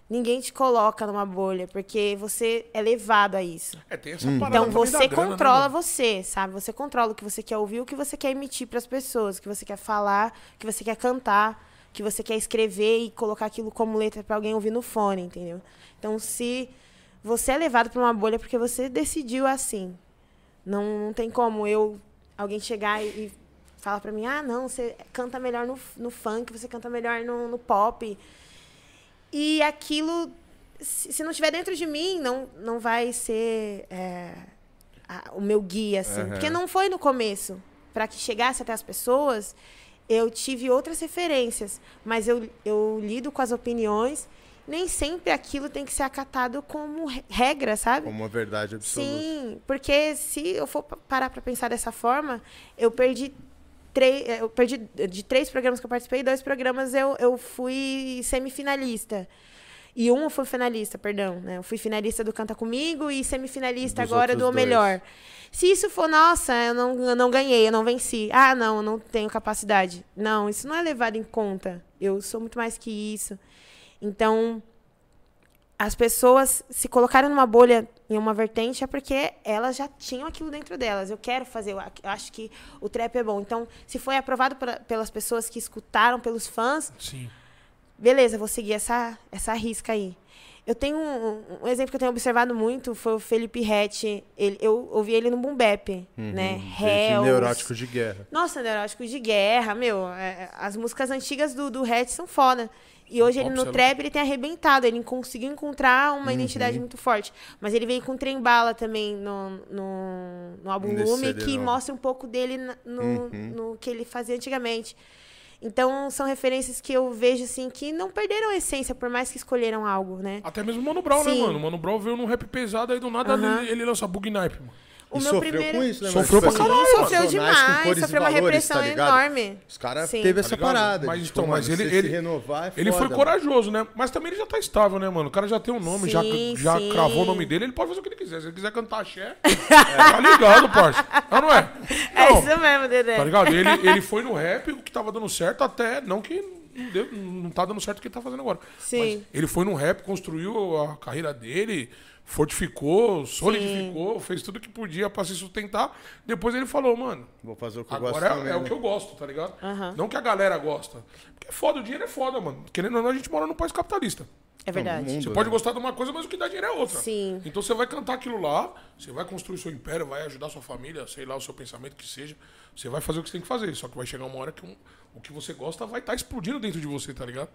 ninguém te coloca numa bolha, porque você é levado a isso. É, tem essa Hum. parada. Então você grana, né, controla mano? você, sabe? Você controla o que você quer ouvir, o que você quer emitir para as pessoas, o que você quer falar, o que você quer cantar, o que você quer escrever e colocar aquilo como letra para alguém ouvir no fone, entendeu? Então se você é levado para uma bolha porque você decidiu assim. Não, não tem como eu alguém chegar e, e falar para mim: "Ah, não, você canta melhor no, no funk, você canta melhor no, no pop". E aquilo, se, se não estiver dentro de mim, não, não vai ser é, a- o meu guia, assim. Aham. Porque não foi no começo. Para que chegasse até as pessoas, eu tive outras referências. Mas eu, eu lido com as opiniões. Nem sempre aquilo tem que ser acatado como re- regra, sabe? Como uma verdade absoluta. Sim, porque se eu for pa- parar para pensar dessa forma, eu perdi três, eu perdi de três programas que eu participei, dois programas eu, eu fui semifinalista. E um eu fui finalista, perdão, né? Eu fui finalista do Canta Comigo e semifinalista Dos agora do O. Melhor. Se isso for, nossa, eu não, eu não ganhei, eu não venci. Ah, não, eu não tenho capacidade. Não, isso não é levado em conta. Eu sou muito mais que isso. Então, as pessoas se colocaram numa bolha em uma vertente é porque elas já tinham aquilo dentro delas. Eu quero fazer, eu acho que o trap é bom. Então, se foi aprovado pela- pelas pessoas que escutaram, pelos fãs, Sim. beleza, vou seguir essa, essa risca aí. Eu tenho um, um exemplo que eu tenho observado muito, foi o Felipe Rett. Ele, eu ouvi ele no Boom Bap, né? Hells. Neurótico de guerra. Nossa, neurótico de guerra, meu. é, as músicas antigas do, do Hatch são foda. E hoje ele no trap ele tem arrebentado, ele conseguiu encontrar uma Uhum. identidade muito forte. Mas ele veio com Trem Bala também no, no, no álbum Lume, que novo. mostra um pouco dele no, Uhum. no que ele fazia antigamente. Então são referências que eu vejo assim que não perderam a essência, por mais que escolheram algo, né? Até mesmo o Mano Brown, né, Sim. mano? O Mano Brown veio num rap pesado, aí do nada Aham. ele, ele lança Bug Knife, mano. O e meu sofreu primeiro com isso, né? Sofreu pra caralho, sofreu demais, sofreu uma valores, repressão tá enorme. Os caras teve essa Tá ligado? parada. Mas de, então, mas ele- ele- se renovar é Ele foda, foi corajoso, né? Mas também ele já tá estável, né, mano? O cara já tem um nome, já, Sim, já sim. cravou o nome dele, ele pode fazer o que ele quiser. Se ele quiser cantar axé, tá ligado, parça. Não, não é? É Não, isso mesmo, Dedé. Tá ligado? Ele, ele foi no rap, o que tava dando certo, até não que não, deu, não tá dando certo o que ele tá fazendo agora. Sim. Mas ele foi no rap, construiu a carreira dele, fortificou, solidificou, fez tudo que podia pra se sustentar. Depois ele falou, mano, Vou fazer o que eu gosto Agora é, também, é o né? que eu gosto, tá ligado? Aham. Não que a galera gosta. Porque é foda, o dinheiro é foda, mano. Querendo ou não, a gente mora num país capitalista. É verdade. mundo, Você né? pode gostar de uma coisa, mas o que dá dinheiro é outra. Sim. Então você vai cantar aquilo lá, você vai construir seu império, vai ajudar sua família, sei lá, o seu pensamento que seja. Você vai fazer o que você tem que fazer. Só que vai chegar uma hora que um- o que você gosta vai estar explodindo dentro de você, tá ligado?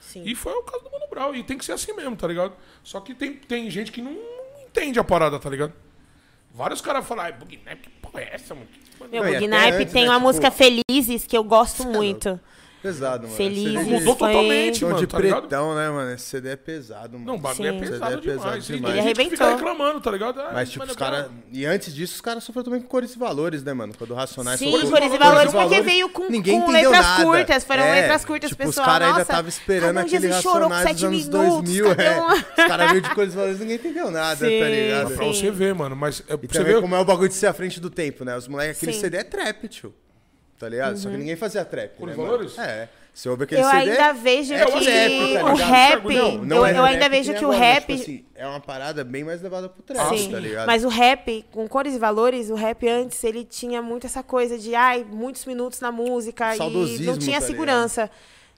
Sim. E foi o caso do Mano Brown. E tem que ser assim mesmo, tá ligado? Só que tem, tem gente que não entende a parada, tá ligado? Vários caras falam, ai, Bugnap, que porra é essa, mano? Meu, Não, Bug até Naipe antes, tem né, uma tipo- música Felizes que eu gosto é muito. Pesado, mano. Felizes. CD de- Mudou Foi- totalmente, mano, de tá ligado? pretão, né, mano? Esse CD é pesado, mano. Não, o bagulho é pesado CD é pesado demais. E demais. tem Ele gente que fica arrebentou. reclamando, tá ligado? Ah, Mas, tipo, os caras. E antes disso, os caras sofreram também com cores e valores, né, mano? Quando o Racionais Sim, soltou- cores e valores, porque veio com, ninguém com entendeu letras nada. curtas. Foram É, letras curtas, tipo, pessoal. Os caras ainda nossa, estavam esperando um aquele Jesus chorou com Racionais dos anos minutos, 2000. cadê É. um- Os caras veio de cores e valores ninguém entendeu nada, tá ligado? Pra você ver, mano. Mas é, E pra você ver. como é o bagulho de ser à frente do tempo, né? Os moleques, aquele. CD é trap, tio. Tá ligado? Só que ninguém fazia trap, Cores né, e mano? valores? É. Você ouve aquele Eu CD... ainda vejo é que trap, tá o ligado? rap. Não, não eu é eu ainda rap vejo nem que o rap. tipo assim, é uma parada bem mais levada pro trap, Sim, tá ligado? mas o rap, com cores e valores, o rap antes, ele tinha muito essa coisa de, ai, muitos minutos na música e não tinha tá segurança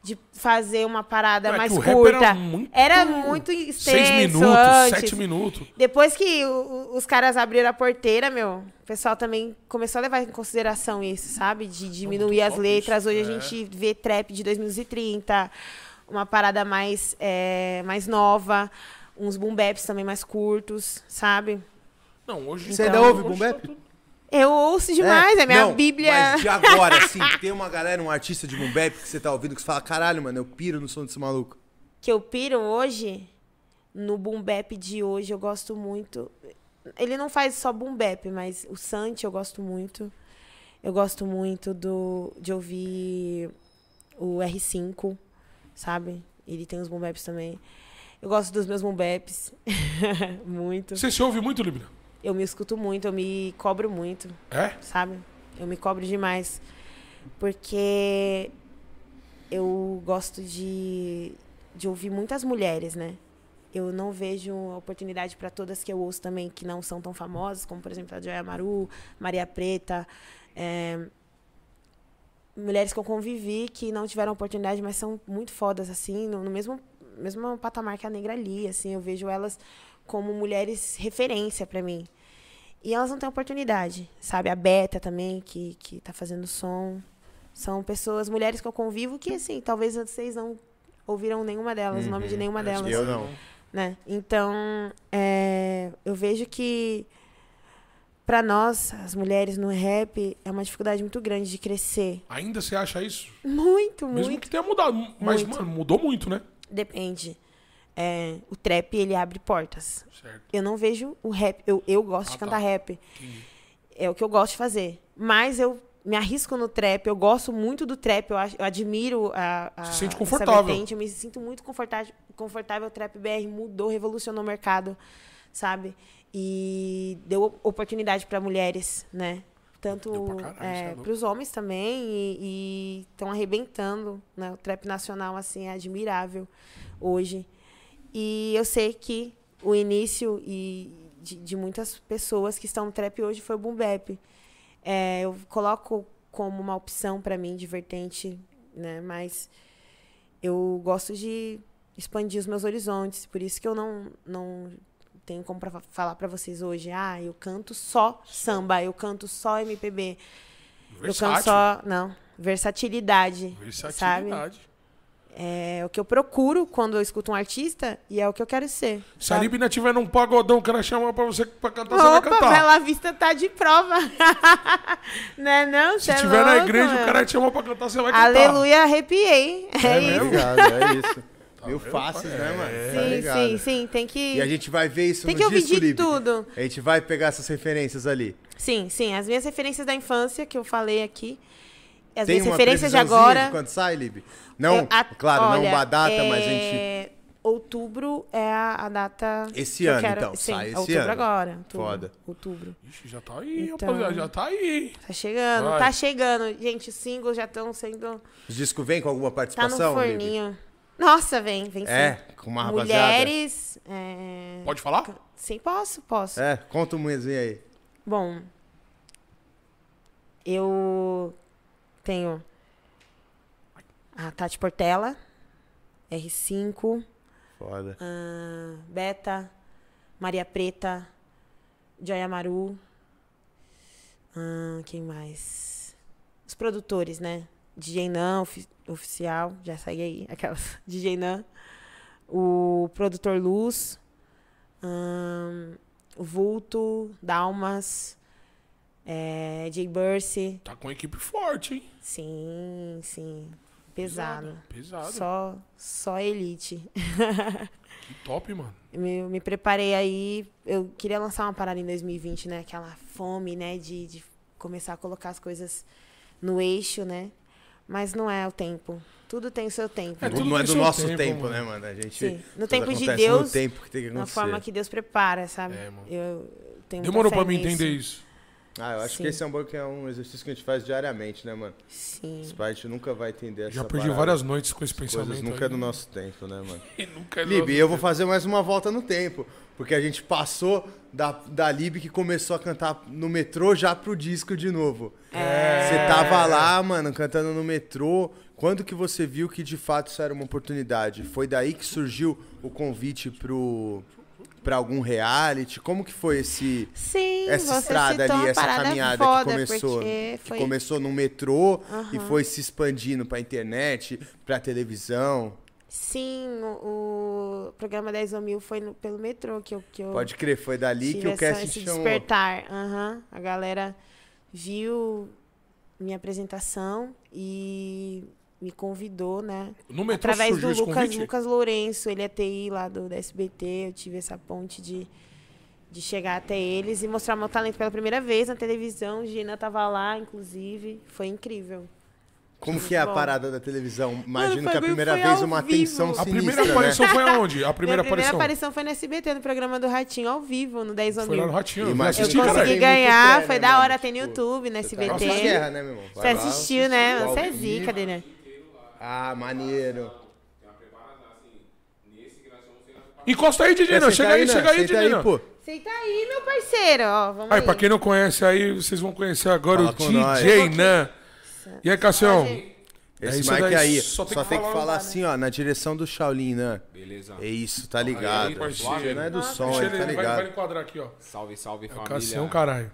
de fazer uma parada Não, é mais que o rap curta. era muito- Era muito extenso Seis minutos, antes. sete minutos. Depois que o- os caras abriram a porteira, meu, o pessoal também começou a levar em consideração isso, sabe? De diminuir as letras. Hoje é. a gente vê trap de 2030, uma parada mais, é, mais nova, uns boom baps também mais curtos, sabe? Não, hoje. Você ainda então, ouve boom tá bap? tudo- Eu ouço demais, é, minha não, bíblia. Mas de agora, assim, tem uma galera, um artista de bap que você tá ouvindo que você fala, caralho, mano, eu piro no som desse maluco. que eu piro hoje, no boom bap de hoje, eu gosto muito. Ele não faz só boom bap, mas o Santi eu gosto muito. Eu gosto muito do, de ouvir o R5, sabe? Ele tem os boom baps também. Eu gosto dos meus boom baps. muito. Você se ouve muito, Libra? Eu me escuto muito, eu me cobro muito É? sabe? Eu me cobro demais. Porque eu gosto de, de ouvir muitas mulheres, né? Eu não vejo oportunidade para todas que eu ouço também que não são tão famosas, como por exemplo a Joia Maru, Maria Preta, é, mulheres que eu convivi que não tiveram oportunidade, mas são muito fodas assim, no, no mesmo mesmo patamar que a Negra ali, assim, eu vejo elas como mulheres referência para mim. E elas não têm oportunidade, sabe? A Beta também, que, que tá fazendo som. São pessoas, mulheres que eu convivo, que, assim, talvez vocês não ouviram nenhuma delas, o nome de nenhuma delas. Eu não. Né? Então, é, eu vejo que para nós, as mulheres no rap, é uma dificuldade muito grande de crescer. Ainda você acha isso? Muito, Mesmo muito. que tenha mudado. Mas, Muito. mano, mudou muito, né? Depende. É, o trap, ele abre portas. Certo. Eu não vejo o rap. Eu, eu gosto Ah, de tá. cantar rap. Entendi. É o que eu gosto de fazer. Mas eu me arrisco no trap. Eu gosto muito do trap. Eu, eu admiro a, a Se sente confortável. vertente, Eu me sinto muito confortável. confortável. O trap BR mudou, revolucionou o mercado, sabe? E deu oportunidade para mulheres, né? Tanto cê é para os homens também e estão arrebentando, né? O trap nacional assim é admirável hoje. E eu sei que o início e de, de muitas pessoas que estão no trap hoje foi o boom bap. É, eu coloco como uma opção para mim de vertente, né? Mas eu gosto de expandir os meus horizontes, por isso que eu não não tenho como pra falar para vocês hoje, ah, eu canto só samba, eu canto só MPB, eu canto Versátil. só, não, versatilidade, sabe? É o que eu procuro quando eu escuto um artista e é o que eu quero ser. Se a? Libna tiver num pagodão que ela chama pra você pra cantar, você vai Opa, cantar. Bela Vista tá de prova. né não? Se Cê é tiver na louco, igreja, meu. o cara te chamou pra cantar, você vai cantar. Aleluia, arrepiei. É, É isso. mesmo? Obrigado, é isso. Mil vendo, faces, né, mano? É. Tá Sim, ligado? sim, sim. Tem que. E a gente vai ver isso Tem no que ouvir disco, de Lipe. tudo. A gente vai pegar essas referências ali. Sim, sim. As minhas referências da infância que eu falei aqui. As Tem minhas uma referências de agora. de quando sai, Lib? Não, é a- claro, não olha, uma data, mas a gente... é, Outubro é a, a data. Esse que ano, quero- então, Sim, sai esse outubro ano. agora. Outubro, Foda. Outubro. Ixi, já tá aí, Então- rapaziada. Já tá aí. Tá chegando, Vai. tá chegando. Gente, os singles já estão sendo. Os discos vêm com alguma Tá no participação, Lib? forninho. Nossa, vem, vem sim. É, com uma rapaziada. Mulheres. é, Pode falar? Sim, posso, posso. É, conta um mesinho aí. Bom, eu tenho a Tati Portela, R5, Foda. ah, Beta, Maria Preta, Joia Maru. ah, quem mais? Os produtores, né? DJ Nan, ofi- oficial, já saí aí, aquelas. DJ Nan. O produtor Luz. o Vulto, Dalmas. É, Jay Bursi. Tá com uma equipe forte, hein? Sim, sim. Pesado. Pesado. Só, só elite. Que top, mano. me, me preparei aí. Eu queria lançar uma parada em 2020, né? Aquela fome, né? De, de começar a colocar as coisas no eixo, né? Mas não é o tempo. Tudo tem o seu tempo. É, Não- tudo não é do nosso tempo, tempo, mano. né, mano? A gente. Sim. No tempo de Deus, No tempo que tem que Na acontecer. forma que Deus prepara, sabe? É, mano. Eu Demorou pra mim entender isso. Ah, eu acho Sim. que esse é um, bom- que é um exercício que a gente faz diariamente, né, mano? Sim. Esse pai a gente nunca vai entender essa Já perdi parada. várias noites com esse Coisas pensamento. nunca aí. é do nosso tempo, né, mano? E nunca é do Lib, eu vou fazer mais uma volta no tempo. Porque a gente passou da, da Lib que começou a cantar no metrô já pro disco de novo. É. Você tava lá, mano, cantando no metrô. Quando que você viu que de fato isso era uma oportunidade? Foi daí que surgiu o convite pro, pra algum reality? Como que foi esse, Sim, essa estrada ali, essa caminhada que começou? porque Que foi... começou no metrô e foi se expandindo pra internet, pra televisão. Sim, o, o programa 10 ou mil foi no- pelo metrô que eu, que eu Pode crer, foi dali que o casting esse chamou. despertar. Aham. A galera viu minha apresentação e me convidou, né? No metrô Através do esse Lucas? Lucas Lourenço, ele é TI lá do, da SBT, eu tive essa ponte de, de chegar até eles e mostrar meu talento pela primeira vez na televisão. Gina tava lá, inclusive, foi incrível. Como que é a Bom. parada da televisão? Imagino foi- que a primeira vez uma vivo. tensão A sinistra, primeira né? aparição foi aonde? A primeira primeira aparição. aparição foi no SBT, no programa do Ratinho, ao vivo, no 10 ou Foi lá no. Ratinho. Eu Eu assisti, que consegui muito ganhar, foi né, da mano? hora, tem no Tipo, YouTube, no Tá SBT. guerra, né, meu irmão? Você lá, assistiu, né? Você é zica, né? Ah, maneiro. Encosta aí, Didina. Quer Chega aí, né? chega aí, Senta pô. Senta aí, meu parceiro, ó. Vamos Aí, aí. pra quem não conhece aí, vocês vão conhecer agora Fala o DJ nós. Nan. E aí, Cassião? É Esse isso Mike daí, aí, só só tem tem, que que falar, falar né? assim, ó, na direção do Shaolin, né? Beleza. É isso, tá ligado. aí, parceiro. Não é do som, Deixa ele, tá ele, vai, vai ligado? enquadrar aqui, ó. Salve, salve É família. Cassião, caralho.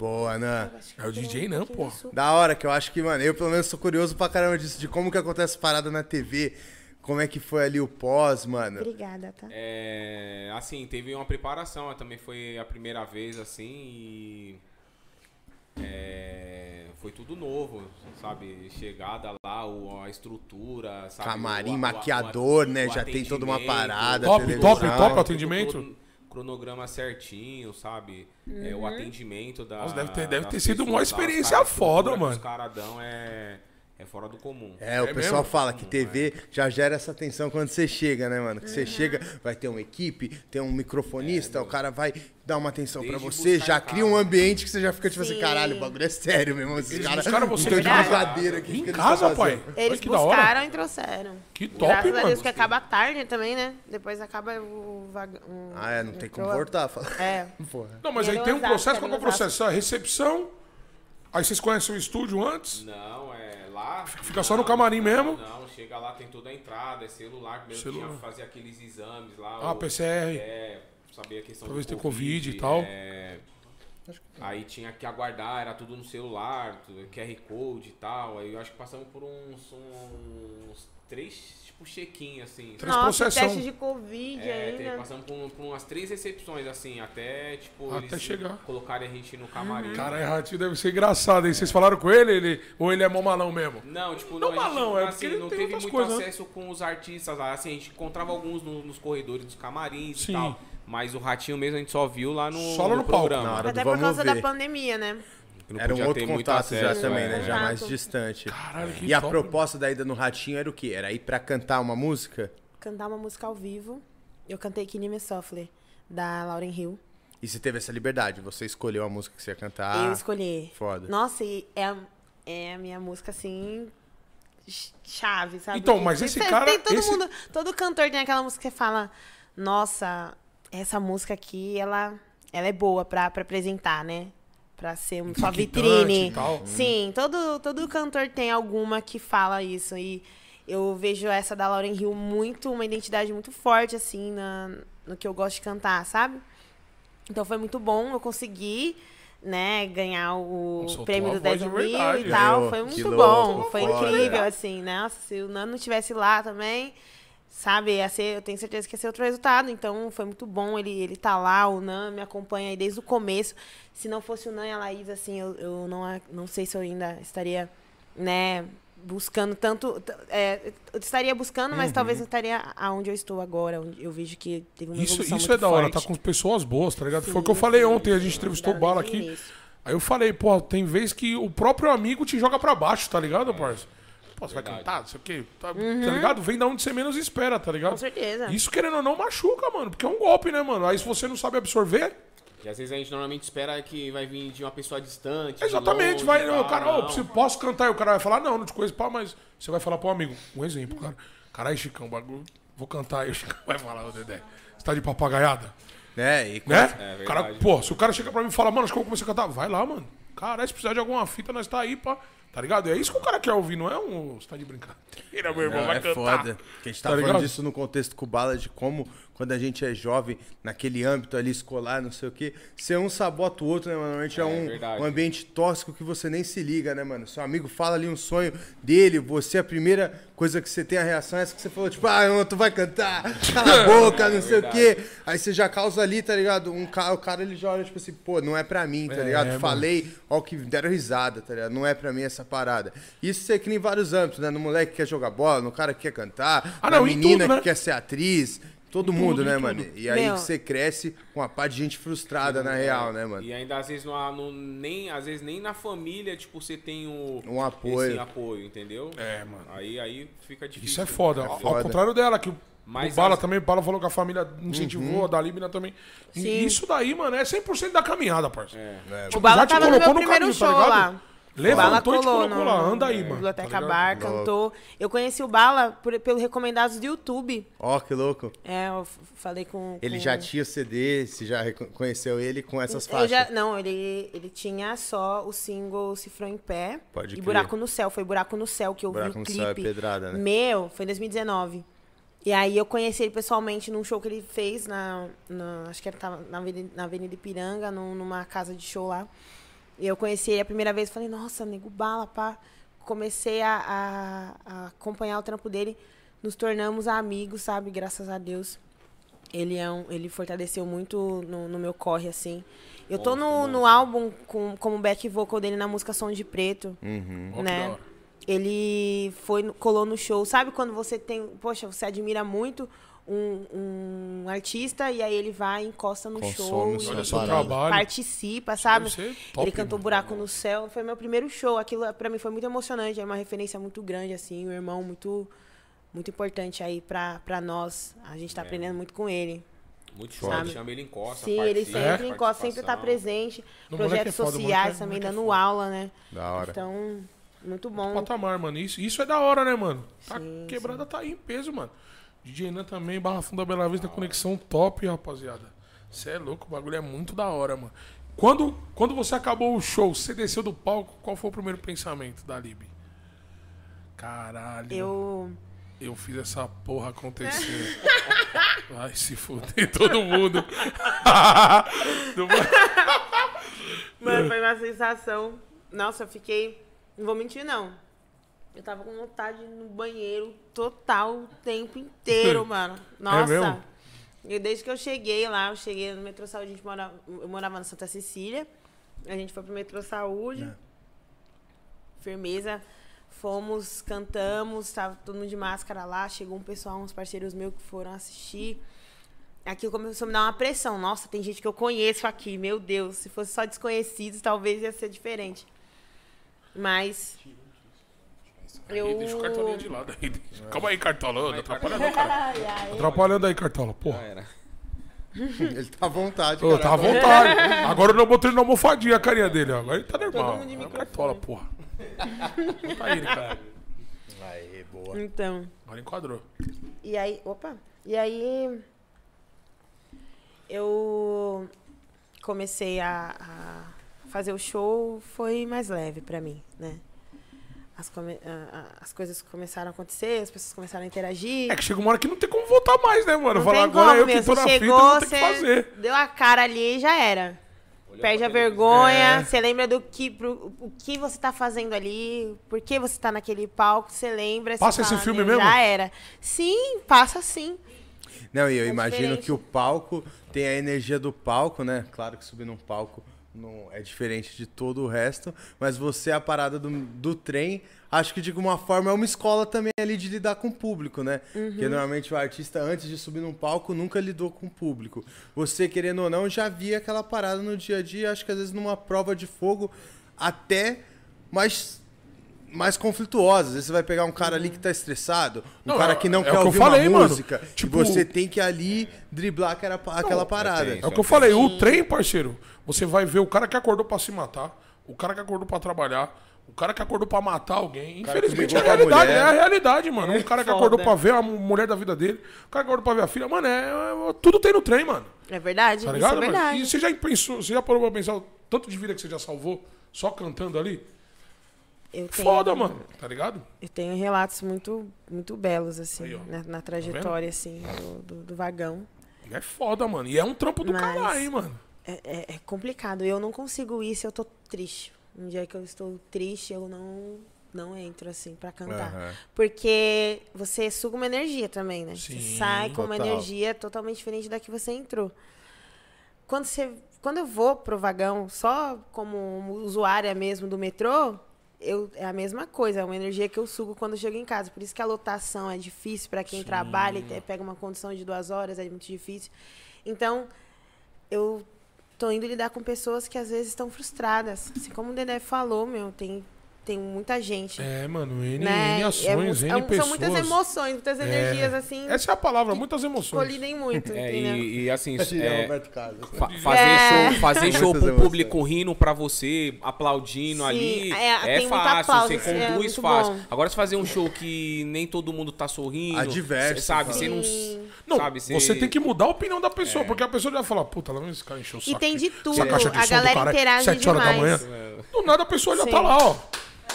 Boa, né? É o DJ não, pô. Da hora, que eu acho que, mano, eu pelo menos sou curioso pra caramba disso, de como que acontece parada na TV, como é que foi ali o pós, mano. Obrigada, tá? É, assim, teve uma preparação, também foi a primeira vez, assim, e é, foi tudo novo, sabe? Chegada lá, o- a estrutura, sabe? Camarim, O- o- o- maquiador, o né? Já tem toda uma parada, Top, televisão. top, top tudo atendimento. crono- Cronograma certinho, sabe? É, o atendimento da. Nossa, deve ter- deve das ter sido uma experiência foda, que mano. Os caradão é, é fora do comum. É, o É pessoal mesmo? fala que TV já gera essa tensão quando você chega, né, mano? Que você chega, vai ter uma equipe, tem um microfonista, o cara vai dar uma atenção pra Desde você, já cria um ambiente que você já fica tipo assim, Sim. caralho, o bagulho é sério mesmo. Esses caras você estão de brincadeira aqui. Em casa, pai? Eles que da hora. buscaram e trouxeram. Que top, Graças a mano. Deus que acaba tarde também, né? Depois acaba o vagão. Ah, é, não tem como voltar. fala. É. Porra. Não, mas aí tem um processo. Qual é o processo? A recepção. Aí vocês conhecem o estúdio antes? Não, é lá. Fica só no camarim não, mesmo? Não, chega lá, tem toda a entrada, é celular, mesmo Celular. tinha que fazer aqueles exames lá. Ah, o- PCR. É, saber a questão Talvez do ter Covid e tal. é, aí tinha que aguardar, era tudo no celular, tudo, QR Code e tal. Aí eu acho que passamos por uns, uns três, tipo, check-in, assim. Três Nossa, teste de Covid É, teve- ainda. passamos por, por umas três recepções, assim, até, tipo, Até eles chegar. colocarem a gente no camarim. Cara, Ratinho deve ser engraçado, hein? Vocês falaram com ele, ele ou ele é mó malão mesmo? Não, tipo, Não gente, malão, é assim, não teve muito coisas, né? acesso com os artistas lá. Assim, a gente encontrava alguns no- nos corredores dos camarins Sim. e tal. Mas o Ratinho mesmo a gente só viu lá no, Só lá no palco, programa. na hora Até do por causa ver. da pandemia, né? Era um outro contato já acesso, também, é. né? Já mais distante. Caralho, que E a top. proposta da ida no Ratinho era o quê? Era ir pra cantar uma música? Cantar uma música ao vivo. Eu cantei Kini Me Sofle, da Lauren Hill. E você teve essa liberdade? Você escolheu a música que você ia cantar? eu escolhi. Foda. Nossa, e é, a- é a minha música, assim, ch- chave, sabe? Então, mas esse cara- Tem todo esse- mundo, todo cantor tem aquela música que fala, nossa, essa música aqui, ela, ela é boa pra, pra apresentar, né? Pra ser uma sua vitrine. tal. Sim, todo, todo cantor tem alguma que fala isso. E eu vejo essa da Lauren Hill muito, uma identidade muito forte, assim, na, no que eu gosto de cantar, sabe? Então foi muito bom, eu consegui, né, ganhar o Soltou prêmio do voz 10 de mil verdade, e tal. Foi muito louco, bom, foi incrível, assim, né? Nossa, se o Nano não estivesse lá também, sabe, ia ser, eu tenho certeza que ia ser outro resultado. Então foi muito bom ele, ele tá lá, o Nan me acompanha aí desde o começo. Se não fosse o Nan e a Laís, assim, eu, eu não, não sei se eu ainda estaria, né, buscando tanto. é, eu estaria buscando, mas talvez não estaria aonde eu estou agora. Onde eu vejo que teve uma Isso, isso é da hora, forte. tá com pessoas boas, tá ligado? Sim, Foi o que eu falei sim, ontem, a gente entrevistou Bala aqui. início. Aí eu falei, pô, tem vez que o próprio amigo te joga pra baixo, tá ligado, parça? Pô, você vai Verdade. cantar, não sei o quê, tá, tá ligado? Vem da onde você menos espera, tá ligado? Com certeza. Isso, querendo ou não, machuca, mano, porque é um golpe, né, mano? Aí se você não sabe absorver, E às vezes a gente normalmente espera que vai vir de uma pessoa distante. de exatamente, longe, vai, tal, o cara, se posso cantar, e o cara vai falar, não, não te conheço, pá, mas você vai falar pro amigo, um exemplo, cara. Caralho, Chicão, bagulho, vou cantar, aí o Chicão vai falar, ô Dedé, você tá de papagaiada? Né? E Né? É O cara, pô, se o cara chega pra mim e fala, mano, acho que eu vou começar a cantar, vai lá, mano. Cara, se precisar de alguma fita, nós tá aí, pá. Tá ligado? É isso que o cara quer ouvir, não é um. Você tá de brincadeira, meu irmão, Não, vai é cantar. foda. Que a gente tá, Tá falando disso no contexto com o Bala, de como, quando a gente é jovem, naquele âmbito ali escolar, não sei o quê, ser um sabota o outro, né, mano? Normalmente é, É, um, um ambiente tóxico que você nem se liga, né, mano? Seu amigo fala ali um sonho dele, você, a primeira coisa que você tem a reação é essa que você falou, tipo, ah, não, tu vai cantar, cala a boca, não sei o quê. Aí você já causa ali, tá ligado? Um cara, o cara ele já olha, tipo assim, pô, não é pra mim, tá É, ligado? mano. Falei, ó, o que deram risada, tá ligado? Não é pra mim essa parada. Isso é que em vários âmbitos, né? No moleque que quer jogar bola, no cara que quer cantar, Ah, na não, menina tudo, né? que quer ser atriz. Todo mundo, tudo, né, mano? E aí Meu. você cresce com uma pá de gente frustrada, na real, né, mano? E ainda às vezes não, há- não- nem às vezes nem na família, tipo, você tem o Um apoio. esse apoio, entendeu? É, mano. Aí aí fica difícil. Isso é foda. Ao- Ao foda. contrário dela, que o, Mas o Bala as- também, o Bala falou que a família incentivou, a da Libna também. E Sim. isso daí, mano, é 100% da caminhada, parceiro. É. O Bala já te tava no meu colocou no primeiro caminho, tá show ligado? lá. Levantou e Bala colocou lá. Anda aí, mano. Biblioteca tá? Bar, Louco. cantou. Eu conheci o Bala por, pelo Recomendados do YouTube. Ó, que louco. É, eu falei com... Ele com- já tinha o CD, você já conheceu ele com essas Eu faixas. já, não, ele, ele tinha só o single Cifrou em Pé Pode e crer. Buraco no Céu. Foi Buraco no Céu que eu Buraco vi no o Céu é clipe. pedrada, né? Meu, foi em 2019. E aí eu conheci ele pessoalmente num show que ele fez na, na- acho que ele tava na Avenida, na Avenida Ipiranga, num- numa casa de show lá. E eu conheci ele a primeira vez, falei, nossa, nego bala, pá. Comecei a, a- a acompanhar o trampo dele, nos tornamos amigos, sabe? Graças a Deus. Ele é um, ele fortaleceu muito no, no meu corre, assim. Eu tô no, no álbum com, como back vocal dele na música Som de Preto Uhum. Né? Ele foi, no- colou no show. Sabe quando você tem. Poxa, você admira muito um, um artista e aí ele vai, encosta no Consome show, e, trabalho. participa, sabe? Top, ele cantou mano. Buraco no Céu. Foi meu primeiro show. Aquilo pra mim foi muito emocionante. É uma referência muito grande, assim. Um irmão muito, muito importante aí pra, pra nós. A gente tá aprendendo muito com ele. Muito show, Sabe? chama ele encosta, Sim, ele sempre encosta, sempre tá presente. No Projetos é foda, sociais é- também, é dando aula, né? Da hora. Então, muito bom. Patamar, mano. Isso, isso é da hora, né, mano? Tá Sim, quebrada tá aí em peso, mano. DJ Nan também, Barra Funda Bela Vista, conexão top, rapaziada. Você é louco, o bagulho é muito da hora, mano. Quando, quando você acabou o show, você desceu do palco, qual foi o primeiro pensamento da Lib? Caralho. Eu. Eu fiz essa porra acontecer. Vai se fuder todo mundo. Mano, foi uma sensação. Nossa, eu fiquei. Não vou mentir, não. Eu tava com vontade no banheiro total o tempo inteiro, mano. Nossa. mesmo? E desde que eu cheguei lá, eu cheguei no Metrô Saúde, a gente morava, eu morava na Santa Cecília. A gente foi pro Metrô Saúde. Firmeza. Fomos, cantamos, tava todo mundo de máscara lá. Chegou um pessoal, uns parceiros meus que foram assistir. Aquilo começou a me dar uma pressão. Nossa, tem gente que eu conheço aqui. Meu Deus, se fosse só desconhecidos, talvez ia ser diferente. Mas. Eu... Deixa o cartolinho de lado aí. Calma aí, Cartola. Não atrapalha não, cara. Ai, ai. Atrapalhando aí, Cartola. Já Porra. era. Ele tá à vontade, cara. tá à vontade. Agora eu não botei na almofadinha a carinha dele, ó. Agora ele tá normal. mundo de É. Cartola, porra. Bota ele, cara. Aê, boa. Então. Agora enquadrou. E aí. Opa! E aí. Eu comecei a, a fazer o show, foi mais leve pra mim, né? As, come- as coisas começaram a acontecer, as pessoas começaram a interagir. É que chega uma hora que não tem como voltar mais, né, mano? Não Falar tem agora como, eu que meu. tô Você na fita, chegou, não tem que você fazer. deu a cara ali e já era. Olhou Perde a vergonha, É. você lembra do que, pro- o que você tá fazendo ali, por que você tá naquele palco, você lembra. você Passa esse fala, filme "Meu, mesmo?" Já era. Sim, passa sim. Não, e eu É imagino diferente. que o palco tem a energia do palco, né? Claro que subir num palco não é diferente de todo o resto, mas você, a parada do, do trem, acho que de alguma forma é uma escola também ali de lidar com o público, né? Porque normalmente o artista, antes de subir num palco, nunca lidou com o público. Você, querendo ou não, já via aquela parada no dia a dia, acho que às vezes numa prova de fogo, até mais. Mais conflituosa. Às vezes você vai pegar um cara ali que tá estressado, um Não, cara é- que não é quer o que eu ouvir falei, uma mano. música. Tipo- e você tem que ali driblar aquela, aquela parada. tem É o que eu falei, o trem, parceiro, você vai ver o cara que acordou pra se matar, o cara que acordou pra trabalhar, o cara que acordou pra matar alguém. cara Infelizmente é a realidade, mulher. é a realidade, mano. Um cara que foda. acordou pra ver a mu- mulher da vida dele, o cara que acordou pra ver a filha, mano, é, é- tudo tem no trem, mano. É verdade, Tá isso ligado, é mano? verdade. E você já pensou, você já parou pra pensar o tanto de vida que você já salvou só cantando ali? Eu tenho, Foda, mano, tá ligado? Eu tenho relatos muito, muito belos, assim, Aí, na, na trajetória, assim, do, do, do vagão. É foda, mano. E é um trampo do Mas- caralho, hein, mano. É, é- é complicado. Eu não consigo ir se eu tô triste. Um dia que eu estou triste, eu não, não entro, assim, pra cantar. Aham. Porque você suga uma energia também, né? Sim, você sai com uma total. energia totalmente diferente da que você entrou. Quando, você, quando eu vou pro vagão, só como usuária mesmo do metrô, eu, é a mesma coisa, é uma energia que eu sugo quando eu chego em casa. Por isso que a lotação é difícil para quem trabalha e pega uma condição de duas horas, é muito difícil. Então, eu tô indo lidar com pessoas que às vezes estão frustradas. Assim como o Dedé falou, meu, tem, tem muita gente. É, mano, N, né? N É ações, mu- N é pessoas. São muitas emoções, muitas energias, assim, Essa é a palavra, muitas emoções. colidem muito, É, e, e assim, é, fa- fazer É. show, fazer show pro público rindo pra você, aplaudindo Sim, ali, é, é, fácil, aplauso, você isso é conduz fácil. bom. Agora, se fazer um show que nem todo mundo tá sorrindo, Adverso, sabe? fala. Você não. Não, sabe? você tem que mudar a opinião da pessoa, porque a pessoa já vai falar, puta, lá vem esse cara encheu o E saco. tem de tudo. A galera é interage sete horas da demais. manhã. Do nada a pessoa já tá lá, ó.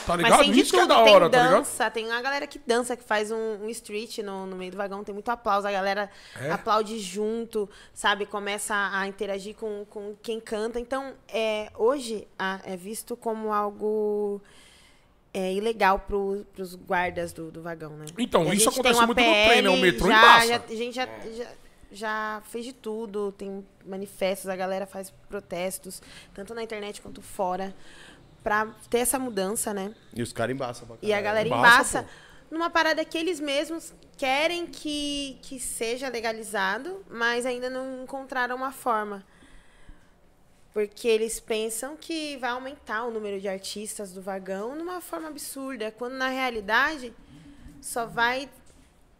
Tá ligado? Mas tem de Isso que é tudo, da tem hora, tá ligado? dança, tem uma galera que dança, que faz um, um street no, no meio do vagão, tem muito aplauso, a galera É? aplaude junto, sabe? Começa a, a interagir com, com quem canta. Então, é, hoje a- é visto como algo é, ilegal pro, pros guardas do, do vagão, né? Então, E isso tem acontece muito no trem, né? O metrô já, embaça. já, A gente já, já, já fez de tudo, tem manifestos, a galera faz protestos, tanto na internet quanto fora, pra ter essa mudança, né? E os caras embaçam pra E a caralho. galera Embaça, embaça numa parada que eles mesmos querem que, que seja legalizado, mas ainda não encontraram uma forma. Porque eles pensam que vai aumentar o número de artistas do vagão numa forma absurda, quando na realidade só vai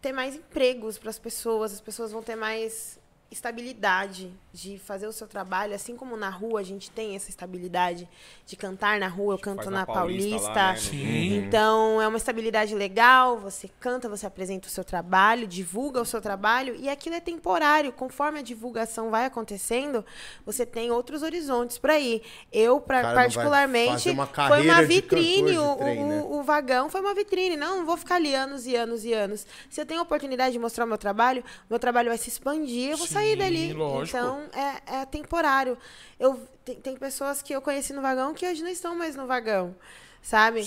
ter mais empregos para as pessoas, as pessoas vão ter mais estabilidade de fazer o seu trabalho, assim como na rua a gente tem essa estabilidade de cantar na rua, eu canto na na Paulista Paulista. lá, né, Sim. Então, é uma estabilidade legal, você canta, você apresenta o seu trabalho, divulga o seu trabalho, e aquilo é temporário. Conforme a divulgação vai acontecendo, você tem outros horizontes para ir. Eu, pra, cara particularmente, uma foi uma de vitrine. O, trem, o- né? o vagão foi uma vitrine. Não, não vou ficar ali anos e anos e anos. Se eu tenho a oportunidade de mostrar o meu trabalho, meu trabalho vai se expandir, eu vou sair Sim, dali. lógico. Então, é, é temporário. Eu, tem, tem pessoas que eu conheci no vagão que hoje não estão mais no vagão, sabe?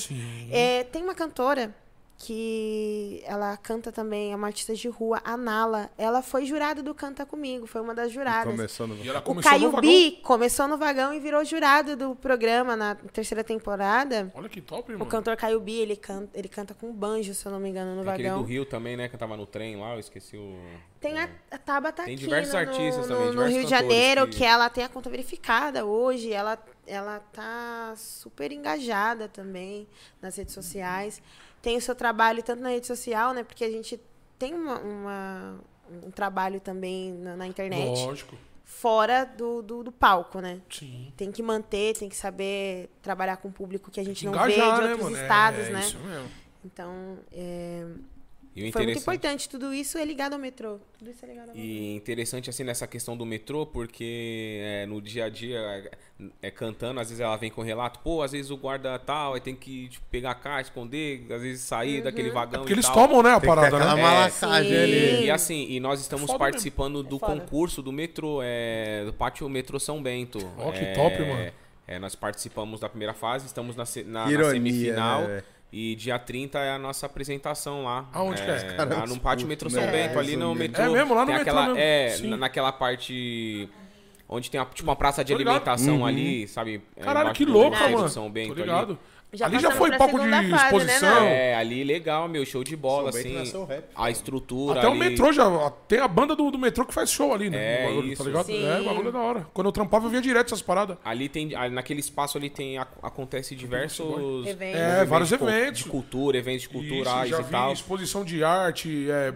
É, tem uma cantora que ela canta também, é uma artista de rua, a Nala. Ela foi jurada do Canta Comigo, foi uma das juradas. Começou no... E ela O começou no Caio vagão. Bi começou no vagão e virou jurado do programa na terceira temporada. Olha que top, O mano. cantor Caio Bi, ele canta, ele canta com banjo, se eu não me engano, no Tem aquele do vagão. Rio também, né? Que tava no trem lá, eu esqueci o. Tem a, a Tabata Tem aqui diversos no, artistas no, também, no diversos Rio de Janeiro, que- que... ela tem a conta verificada hoje, ela, ela tá super engajada também nas redes sociais. Tem o seu trabalho tanto na rede social, né? Porque a gente tem uma, uma- um trabalho também na, na internet, Lógico. fora do, do, do palco, né? Sim. Tem que manter, tem que saber trabalhar com o público que a gente não vê Engajar, de né, outros mano? estados, é, né? Isso mesmo. Então, é, E o foi muito importante. Tudo isso é ligado ao metrô. Tudo isso é ligado ao metrô. E interessante assim nessa questão do metrô, porque é, no dia a dia, é, é, cantando, às vezes ela vem com relato, pô, às vezes o guarda tal, aí tem que tipo, pegar a caixa, esconder, às vezes sair daquele vagão. Porque e eles tal. tomam, né, a Tem parada, né? Sim. ali. E assim, e nós estamos Foda participando do É foda. concurso do metrô, é, do pátio metrô São Bento. Ó, que É, top, mano. é, nós participamos da primeira fase, estamos na, na, na Ironia, semifinal. né? E dia 30 é a nossa apresentação lá. Aonde que é? é? Cara, Lá no pátio metrô né? São Bento, ali no Resumindo. metrô. É mesmo? Lá no tem metrô aquela, mesmo? É, naquela parte onde tem uma, tipo uma praça de ligado. alimentação ali, sabe? É, Caralho, que do mano. São Bento Tô ali. Já ali já foi palco de fase, né, exposição. Nando? É, ali legal, meu, show de bola, São assim. rap, A estrutura Até o ali. metrô já. Tem a banda do, do metrô que faz show ali, né? É, bagulho, isso. tá ligado? Sim. É, o bagulho é da hora. Quando eu trampava, eu via direto essas paradas. Ali tem, ali naquele espaço ali tem, ac- acontece diversos Eventos. É, vários de cu- eventos. De cultura, eventos culturais Isso, já e vi tal. exposição de arte, é,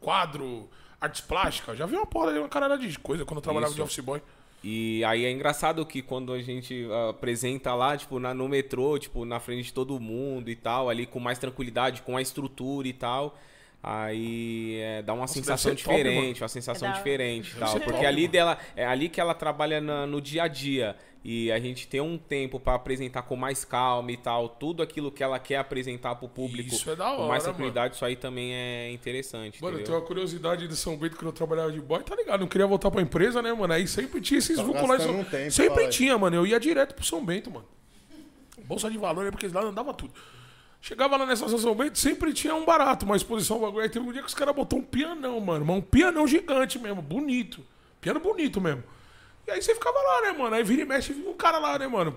quadro, artes plásticas. Já vi uma porra, uma caralho de coisa quando eu trabalhava Isso. de office boy. E aí é engraçado que quando a gente ah, apresenta lá, tipo, na, no metrô, tipo, na frente de todo mundo e tal, ali com mais tranquilidade, com a estrutura e tal, aí é, dá uma sensação deve ser top, diferente, uma sensação É da hora. diferente e tal. Porque top, ali dela, é ali que ela trabalha na- no dia a dia. E a gente tem um tempo pra apresentar com mais calma e tal, tudo aquilo que ela quer apresentar pro público Isso é da com mais hora, tranquilidade, isso aí também é interessante. Mano, eu entendeu? tenho uma curiosidade de São Bento quando eu trabalhava de boy, tá ligado? Não queria voltar pra empresa, né, mano? Aí sempre tinha esses tempo, sempre tinha, mano. Eu ia direto pro São Bento, mano. Bolsa de valor, porque lá andava tudo. Chegava lá nessa São Bento, sempre tinha um barato, uma exposição, um bagulho. Aí teve um dia que os caras botou um pianão, mano. Mas um pianão gigante mesmo, bonito. Piano bonito mesmo. E aí você ficava lá, né, mano? Aí vira e mexe, vinha um cara lá, né, mano?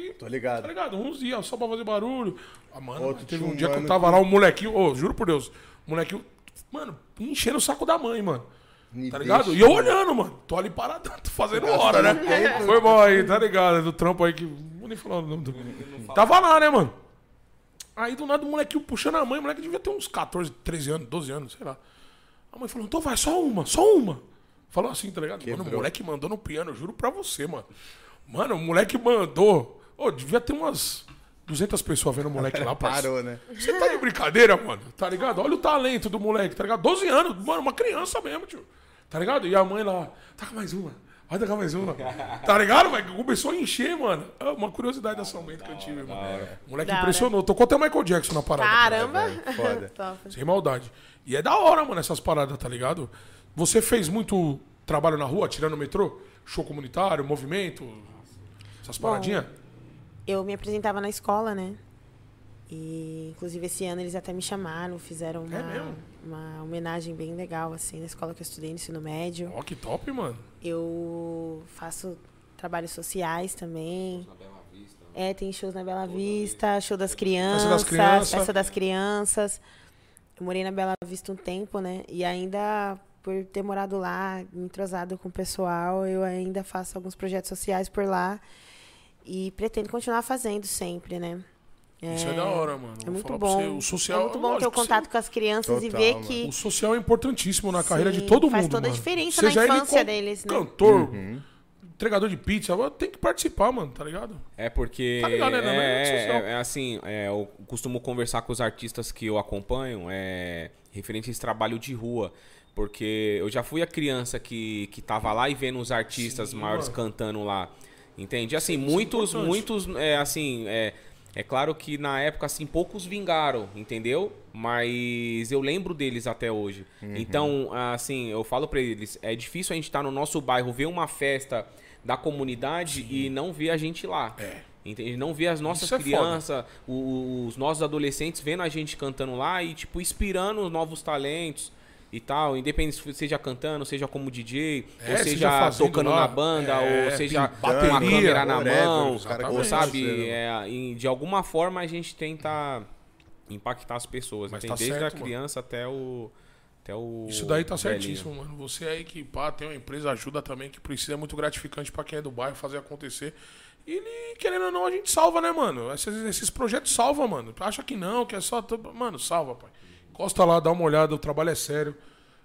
E- Tô ligado. Tá ligado? Uns dias só pra fazer barulho. Ah, mano, Outro teve um dia que eu tava que- lá, um molequinho, ô, juro por Deus, o molequinho, mano, enchendo o saco da mãe, mano. Me Tá ligado? deixa- E eu olhando, mano. Tô ali parado, tô fazendo hora, né? tempo. Foi bom aí, tá ligado? Do trampo aí que. Não vou nem falar o nome do. Tava lá, né, mano? Aí do nada o molequinho puxando a mãe, o moleque devia ter uns 14, 13 anos, 12 anos, sei lá. A mãe falou, então vai, só uma, só uma. Falou assim, tá ligado? Mano, o moleque mandou no piano, eu juro pra você, mano. Mano, o moleque mandou. Ô, devia ter umas 200 pessoas vendo o moleque lá. Parou, né? Você tá de brincadeira, mano? Tá ligado? Olha o talento do moleque, tá ligado? 12 anos, mano, uma criança mesmo, tio. Tá ligado? E a mãe lá, taca mais uma, vai tacar mais uma. Tá ligado? Mas começou a encher, mano. É uma curiosidade da São Bento que eu tive, mano. O moleque Da hora. impressionou. Tocou até o Michael Jackson na parada. Caramba! foda. Top. Sem maldade. E é da hora, mano, essas paradas, tá ligado? Você fez muito trabalho na rua, tirando o metrô? Show comunitário, movimento? Essas paradinhas? Eu me apresentava na escola, né? E, inclusive, esse ano eles até me chamaram, fizeram uma, É uma homenagem bem legal, assim, na escola que eu estudei, no ensino médio. Ó, que top, mano. Eu faço trabalhos sociais também. É, tem shows na Bela Vista, show das crianças, das crianças. festa das crianças. Eu morei na Bela Vista um tempo, né? E ainda, por ter morado lá, me entrosado com o pessoal, eu ainda faço alguns projetos sociais por lá. E pretendo continuar fazendo sempre, né? Isso é da hora, mano. É muito falar pra bom. você, o social, é muito bom ter o contato com as crianças e Total, ver mano. que O social é importantíssimo na carreira de Sim, todo faz mundo. toda a mano. diferença na Seja ele infância deles, né? Cantor, entregador de pizza, tem que participar, mano, tá ligado? É porque Tá ligado, né? Na é, social. é- é assim, é, eu costumo conversar com os artistas que eu acompanho, é, referente a esse trabalho de rua. Porque eu já fui a criança que, que tava lá e vendo os artistas Sim, maiores mano. cantando lá. Entende? Assim, é muitos, muitos, é, assim, é, claro que na época, assim, poucos vingaram, entendeu? Mas eu lembro deles até hoje. Uhum. Então, assim, eu falo pra eles, é difícil a gente estar no nosso bairro, ver uma festa da comunidade e não ver a gente lá. É. Entende? Não ver as nossas é crianças, os nossos adolescentes vendo a gente cantando lá e, tipo, inspirando os novos talentos e tal. Independente se seja cantando, seja como DJ, É, ou seja tocando lá, na banda, é, ou seja pintando, com uma câmera na whatever, mão, ou sabe, fazendo. é, de alguma forma a gente tenta impactar as pessoas. Mas tá desde certo, a mano. criança até o. Até o Isso daí tá velhinho. certíssimo, mano. Você aí que pá, tem uma empresa, ajuda também, que precisa, é muito gratificante pra quem é do bairro fazer acontecer. E querendo ou não, a gente salva, né, mano? Esses, esses projetos salvam, mano. Acha que não, que é só. Mano, salva, pai. Encosta lá, dá uma olhada, o trabalho é sério.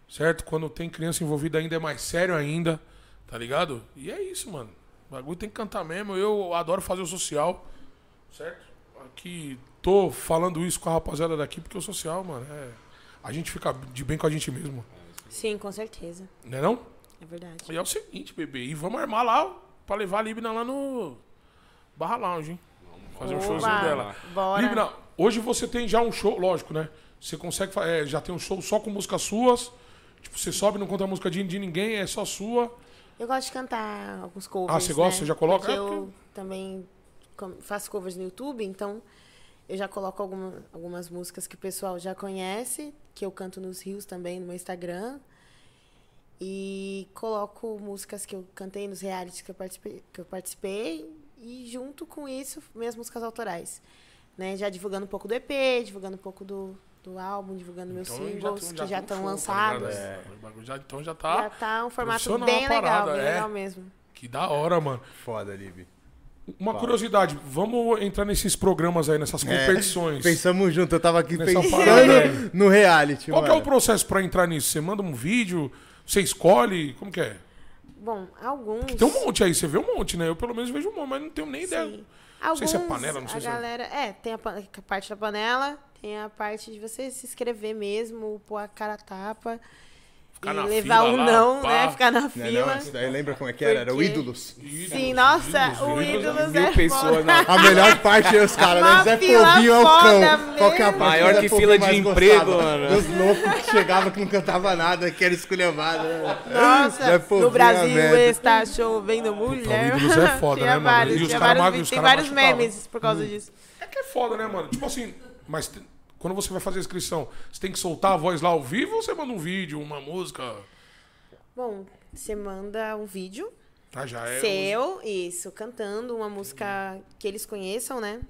Certo? Quando tem criança envolvida ainda é mais sério ainda. Tá ligado? E é isso, mano. O bagulho tem que cantar mesmo. Eu adoro fazer o social. Certo? Aqui tô falando isso com a rapaziada daqui, porque o social, mano, é. A gente fica de bem com a gente mesmo. Sim, com certeza. Né não? É verdade. E é o seguinte, bebê. E vamos armar lá pra levar a Libna lá no Barra Lounge, hein? Fazer um Oba, showzinho dela. Bora. Libna, hoje você tem já um show, lógico, né? Você consegue é, já tem um show só com músicas suas. Tipo, você sobe, não conta a música de, de ninguém, é só sua. Eu gosto de cantar alguns covers. Ah, você gosta? né? Você já coloca? Porque É, eu também faço covers no YouTube, então eu já coloco alguma- algumas músicas que o pessoal já conhece, que eu canto nos rios também no meu Instagram. E coloco músicas que eu cantei nos realities que eu participei, que eu participei e junto com isso, minhas músicas autorais. Né? Já divulgando um pouco do EP, divulgando um pouco do, do álbum, divulgando meus Então, singles tem- que já estão tá lançados. É, já- então já tá. Já tá um formato bem a legal, parada, bem é. legal mesmo. Que da hora, mano. Foda, Lib. Uma curiosidade, vamos entrar nesses programas aí, nessas competições. Pensamos junto, eu tava aqui Nessa pensando parada no reality, Qual que é o processo pra entrar nisso? Você manda um vídeo, você escolhe, como que é? Bom, alguns. Tem um monte aí, você vê um monte, né? Eu pelo menos vejo um monte, mas não tenho nem ideia. Sim. Não sei se é Alguns, panela, não sei a se é- galera, é, tem a, a parte da panela, tem a parte de você se inscrever mesmo, pôr a cara a tapa Ficar e levar um lá, não, pá. né? Ficar na Não, é fila. não, daí lembra como é que era? Era o Porque- Ídolos. Sim, nossa, o Ídolos Mil é pessoas A melhor parte é os caras, né? Zé Povinho é o cão. Qual que é a parte Maior Zé que fila de emprego, mano. Dos loucos que chegavam que não cantava nada, que era esculhambado. né? Zé Nossa, Povinho no é Brasil está chovendo mulher. o Ídolos é foda, Tinha né, mano? vários, E os tinha cara vários magro- vídeos, os tem vários memes por causa disso. É que é foda, né, mano? Tipo assim, mas quando você vai fazer a inscrição, você tem que soltar a voz lá ao vivo ou você manda um vídeo, uma música? Bom, você manda um vídeo Ah, já é. seu, isso, cantando uma música que eles conheçam, né?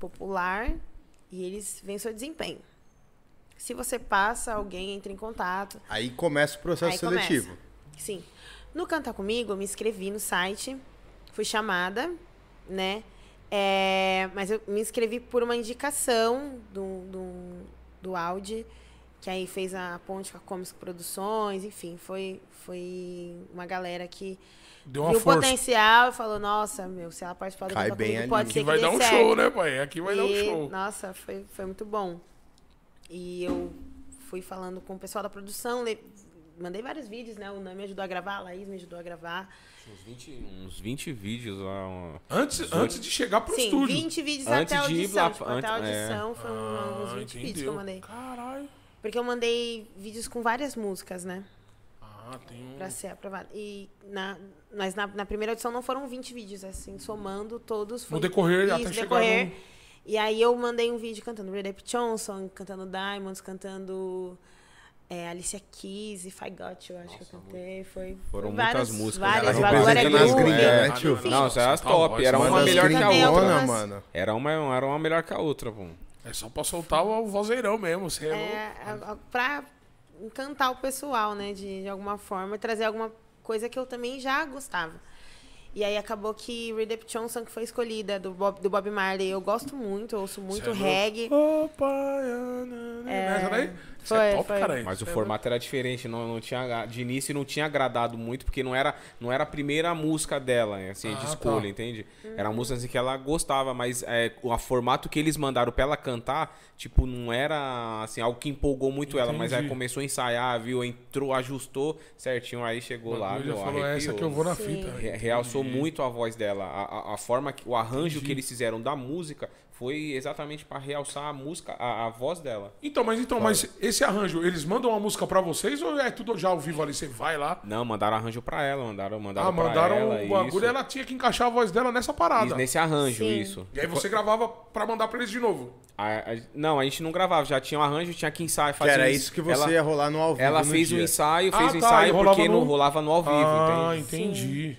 Popular. E eles veem seu desempenho. Se você passa, alguém entra em contato. Aí começa o processo Aí começa. seletivo. Sim. No Cantar Comigo, eu me inscrevi no site, fui chamada, né? É, mas eu me inscrevi por uma indicação do, do, do Audi, que aí fez a ponte com a Comics Produções, enfim, foi, foi uma galera que Deu uma viu o força. potencial e falou, nossa, meu, se ela participar do Cai bem Comigo, ali. pode Aqui ser que vai dê dar um certo. show, né, pai? Aqui vai dar um E, show. Nossa, foi, foi muito bom. E eu fui falando com o pessoal da produção, mandei vários vídeos, né? O Nami me ajudou a gravar, a Laís me ajudou a gravar. Uns 20, uns 20 vídeos lá. uma- Antes, antes de chegar pro Sim, estúdio. 20 vídeos Antes até a audição. lá- tipo, até a antes- é. audição foi um- uns Ah, 20 vídeos que entendeu. eu mandei. Caralho. Porque eu mandei vídeos com várias músicas, né? Ah, tem um... Pra ser aprovado. E na, mas na, na primeira audição não foram 20 vídeos, assim, somando todos. Foi No decorrer, isso, até chegar decorrer. no... E aí eu mandei um vídeo cantando Red Up Johnson, cantando Diamonds, cantando é, Alicia Keys e I Got You, acho que eu cantei. Foi, Foram foi muitas várias, músicas. Várias, Ela Glória representa nas Groove. gringas, né, tio? enfim. Não, isso é as top. Era uma é melhor que a outra. mano. Era uma, era uma melhor que a outra, pô. É só pra soltar o vozeirão mesmo. Você é, É, pra encantar o pessoal, né? De, de alguma forma, trazer alguma coisa que eu também já gostava. E aí acabou que Redep Johnson, que foi escolhida do Bob, do Bob Marley, eu gosto muito, eu ouço muito Cê é reggae. Opa, é... Essa Isso é Foi, top, foi. cara. Mas o formato era diferente, não, não tinha, de início não tinha agradado muito, porque não era, não era a primeira música dela, né, assim, Ah, de escolha, tá. entende? Era música assim, que ela gostava, mas é, o formato que eles mandaram pra ela cantar, tipo, não era assim, algo que empolgou muito ela, mas aí Entendi. começou a ensaiar, viu, entrou, ajustou certinho, aí chegou lá, meu, falou, é essa arrepiou. que eu vou na Sim. fita. Re- realçou muito a voz dela. A, a, a forma, que, o arranjo que eles fizeram da música foi exatamente pra realçar a música, a, a voz dela. Então, mas então, mas esse arranjo, eles mandam uma música pra vocês ou é tudo já ao vivo ali? Você vai lá? Não, mandaram arranjo pra ela, mandaram, mandaram Ah, pra mandaram ela. o bagulho e ela tinha que encaixar a voz dela nessa parada. Isso, nesse arranjo, Sim. isso. E aí você gravava pra mandar pra eles de novo. A- a- não, a gente não gravava, já tinha um arranjo, tinha que ensaiar, Que era um- isso que você ela, ia rolar no ao vivo Ela no fez o dia. ensaio, Ah, fez o tá, ensaio e rolava porque no- não rolava no ao vivo, ah, entende? entendi.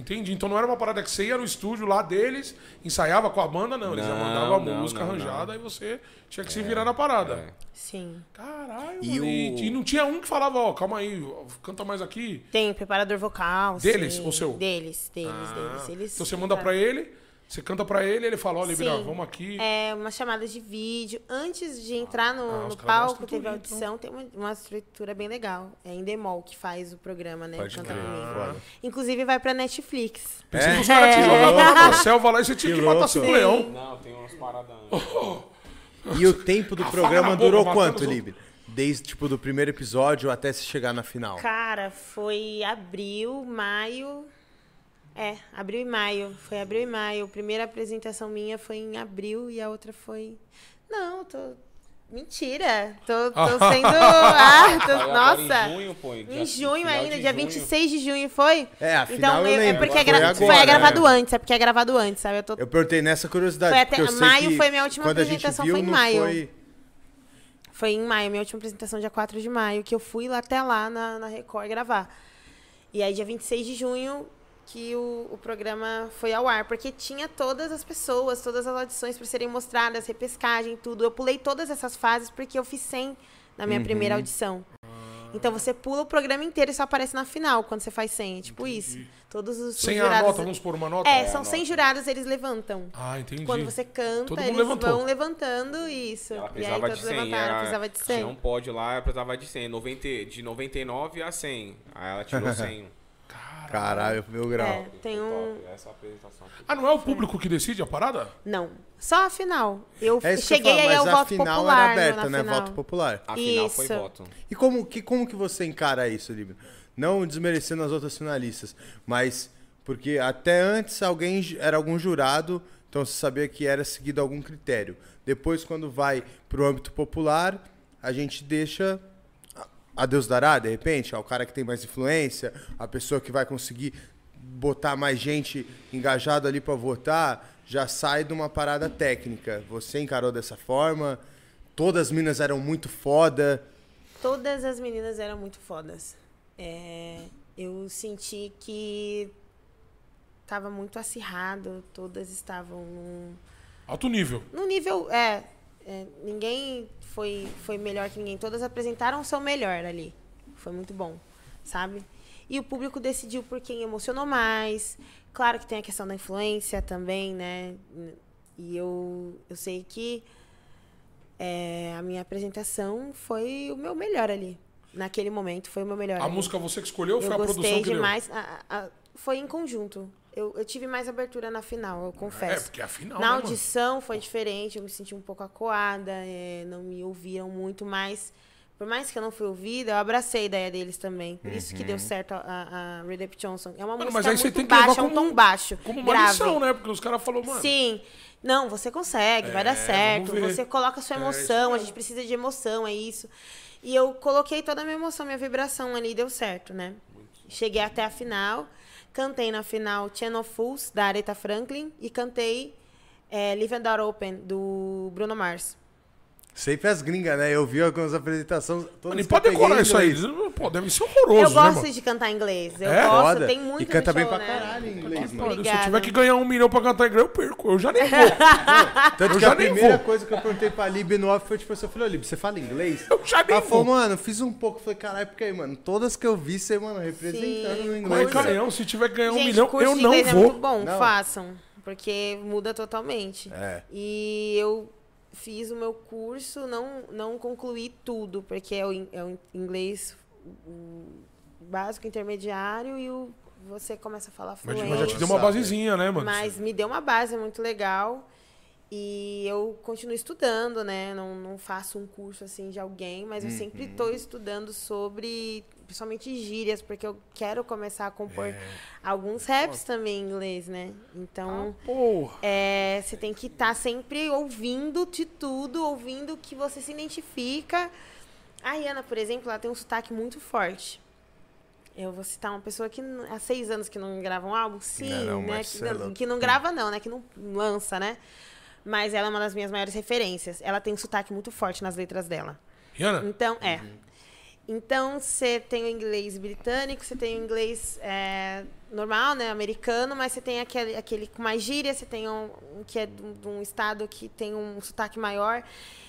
Entendi. Então não era uma parada que você ia no estúdio lá deles, ensaiava com a banda, não. Eles já Não, mandavam a não, música não, arranjada e você tinha que se virar na parada. É. Sim. Caralho, E mano. E, o- e não tinha um que falava, ó, calma aí, canta mais aqui. Tem preparador vocal. Deles sim. ou seu? Deles, deles, Ah, deles. Eles, então você manda pra ele, você canta pra ele, ele fala, olha, Sim. vamos aqui. É, uma chamada de vídeo. Antes de entrar no, Ah, no palco, teve a audição, tem uma, uma estrutura bem legal. É Endemol que faz o programa, né? Pode Canta. Comigo. Inclusive vai pra Netflix. Pensei que os caras te jogavam na selva lá e você tinha que, Que matar cinco leão. Não, tem umas paradas. E o tempo do A programa boca, durou quanto, Libre? Desde, tipo, do primeiro episódio até se chegar na final. Cara, foi abril, maio. É, abril e maio. Foi abril e maio. A primeira apresentação minha foi em abril e a outra foi. Não, tô. Mentira! Tô, tô sendo. Ah, tô... Agora Nossa! Em junho, pô. Em junho ainda, dia junho. 26 de junho foi? É, a final então, eu é lembro, porque é, foi gra- agora, foi é gravado né? antes, é porque é gravado antes, sabe? Eu tô Eu perguntei nessa curiosidade. Foi até- maio que foi minha última quando a gente apresentação, viu, foi em maio. Foi, Foi em maio, minha última apresentação, dia 4 de maio, que eu fui lá até lá na, na Record gravar. E aí, dia 26 de junho, que o, o programa foi ao ar, porque tinha todas as pessoas, todas as audições para serem mostradas, repescagem, tudo. Eu pulei todas essas fases porque eu fiz 100 na minha primeira audição. Então você pula o programa inteiro e só aparece na final quando você faz 100. É tipo isso. Todos os, os Sem a jurados. nota, vamos pôr uma nota? É, são 100 jurados, eles levantam. Ah, entendi. Quando você canta, Todo mundo eles levantou. vão levantando isso. Ela e aí precisava de todos 100. levantaram, ela precisava de Tinha 100. um pódio lá, ela precisava de 100. 90, de 99 a 100. Aí ela tirou 100. Caralho, meu grau. É, tem um. Top, essa apresentação. foi Ah, não é o público que decide a parada? Não, só a final. Eu É cheguei que eu aí ao mas a voto final popular. era aberta, no, né? final. Voto popular. A final foi Isso. voto. E como que, como que você encara isso, Líbio? Não desmerecendo as outras finalistas, mas porque até antes alguém era algum jurado, então você sabia que era seguido algum critério. Depois, quando vai pro âmbito popular, a gente deixa a- Deus dará, de repente, ao cara que tem mais influência, a pessoa que vai conseguir botar mais gente engajada ali para votar, já sai de uma parada técnica. Você encarou dessa forma? Todas as minas eram muito foda. Todas as meninas eram muito fodas. É, eu senti que tava muito acirrado, todas estavam num, Alto nível. num nível. É, é, ninguém foi, foi melhor que ninguém. Todas apresentaram o seu melhor ali. Foi muito bom, sabe? E o público decidiu por quem emocionou mais. Claro que tem a questão da influência também, né? E eu, eu sei que é, a minha apresentação foi o meu melhor ali. Naquele momento, foi o meu melhor. A ali. música você que escolheu ou Eu foi a produção que deu? demais. A- a- a- foi em conjunto. Eu, eu tive mais abertura na final, eu confesso. É, porque é a final, Na né, mano? audição foi diferente, eu me senti um pouco acuada, é, não me ouviram muito, mas por mais que eu não fui ouvida, eu abracei a ideia deles também. Por isso que deu certo a, a, Redep Johnson. É uma Mano, música muito baixa, é um tom baixo. Como uma grave. lição, né? Porque os caras falaram, mano. Sim. Não, você consegue, vai dar É, certo. Você coloca a sua É, emoção, a gente precisa de emoção, é isso. E eu coloquei toda a minha emoção, minha vibração ali, deu certo, né? Cheguei até a final, cantei na final Channel Fools, da Aretha Franklin, e cantei é, Live and Door Open, do Bruno Mars. Sempre as gringas, né? Eu vi algumas apresentações. Todas Mano, e peguei decorar isso aí, pô, deve ser horroroso, eu né, gosto mano? de cantar inglês. Eu É? gosto, Foda. tem muito E canta bem show, pra né? caralho em inglês, mano. Se eu tiver que ganhar um milhão pra cantar inglês, eu perco. Eu já nem vou. Tanto Eu que já a nem primeira vou. coisa que eu perguntei pra Lib no off foi tipo assim, eu falei, ô Lib, você fala inglês? Eu já nem Ela falou, vou. mano, fiz um pouco. Falei, caralho, porque aí, mano, todas que eu vi você, mano, representando Sim. no Mas, inglês. Canhão, se tiver que ganhar um Gente, milhão, curso eu não inglês vou. é muito bom, Não. façam. Porque muda totalmente. É. E eu fiz o meu curso, não, não concluí tudo, porque é o, in- é o inglês o básico, intermediário, e o, você começa a falar fluente. mas já te deu uma basezinha, né, mano? Mas me deu uma base muito legal. E eu continuo estudando, né? Não, não faço um curso assim de alguém, mas eu sempre Uhum. estou estudando sobre, principalmente gírias, porque eu quero começar a compor É. alguns raps também em inglês, né? Então, Porra. é, você tem que estar sempre ouvindo de tudo, ouvindo o que você se identifica. A Rihanna, por exemplo, ela tem um sotaque muito forte. Eu vou citar uma pessoa que há seis anos que não grava um álbum, sim, Não, não, né? Que não, que não grava não, né? Que não lança, né? Mas ela é uma das minhas maiores referências. Ela tem um sotaque muito forte nas letras dela. Rihanna, Então, é. Então, você tem o inglês britânico, você tem o inglês é, normal, né, americano, mas você tem aquele, aquele com mais gíria, você tem um, um que é de um, de um estado que tem um sotaque maior.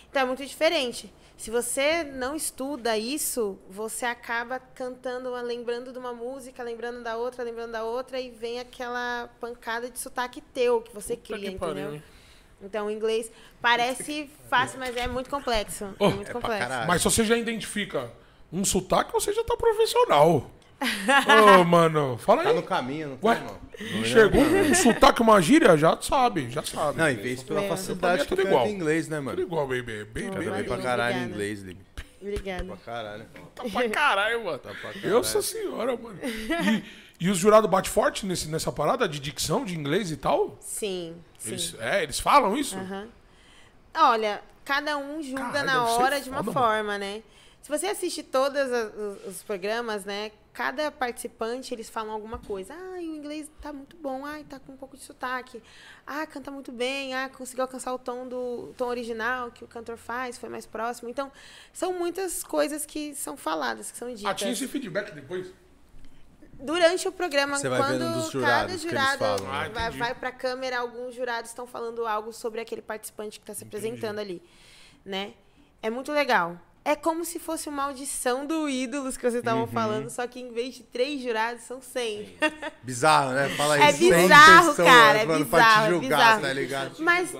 Então, é muito diferente. Se você não estuda isso, você acaba cantando, lembrando de uma música, lembrando da outra, lembrando da outra, e vem aquela pancada de sotaque teu que você Puta cria, que pariu, entendeu? hein? Então, o inglês parece fácil, mas é muito complexo. Oh, é muito é complexo. mas se você já identifica um sotaque, você já tá profissional. Ô, mano, fala Tá aí. no caminho, não Ué, tá, não. enxergou um sotaque, uma gíria, já sabe, já sabe. Não, em vez pela É. Facilidade é que tudo eu igual. inglês, né, Tudo mano? igual, baby. Baby, Não, Canta vai bem pra bem, caralho em inglês, Lib. Obrigada. Pra caralho. Tá pra caralho, mano. Tá pra caralho. Nossa senhora, mano. E, e os jurados batem forte nesse, nessa parada de dicção, de inglês e tal? Sim, sim. Eles, é, eles falam isso? Aham. Olha, cada um julga na hora de uma foda, mano. forma, né? Se você assiste todos os, programas, né? Cada participante, eles falam alguma coisa. Ah, o inglês tá muito bom. Ai, tá com um pouco de sotaque. Ah, canta muito bem. Ah, conseguiu alcançar o tom do tom original que o cantor faz, foi mais próximo. Então, são muitas coisas que são faladas, que são ditas. Ah, tinha esse feedback depois? Durante o programa, Você vai quando vendo dos cada jurados que eles jurado falam, né? Ah, vai, entendi. vai pra câmera, alguns jurados estão falando algo sobre aquele participante que está se apresentando ali, né? É muito legal. É como se fosse uma audição do Ídolos que vocês estavam Uhum. falando, só que em vez de três jurados, são 100. Bizarro, né? Fala É isso. sem bizarro, cara, é bizarro, pra é te julgar, bizarro. tá ligado? Mas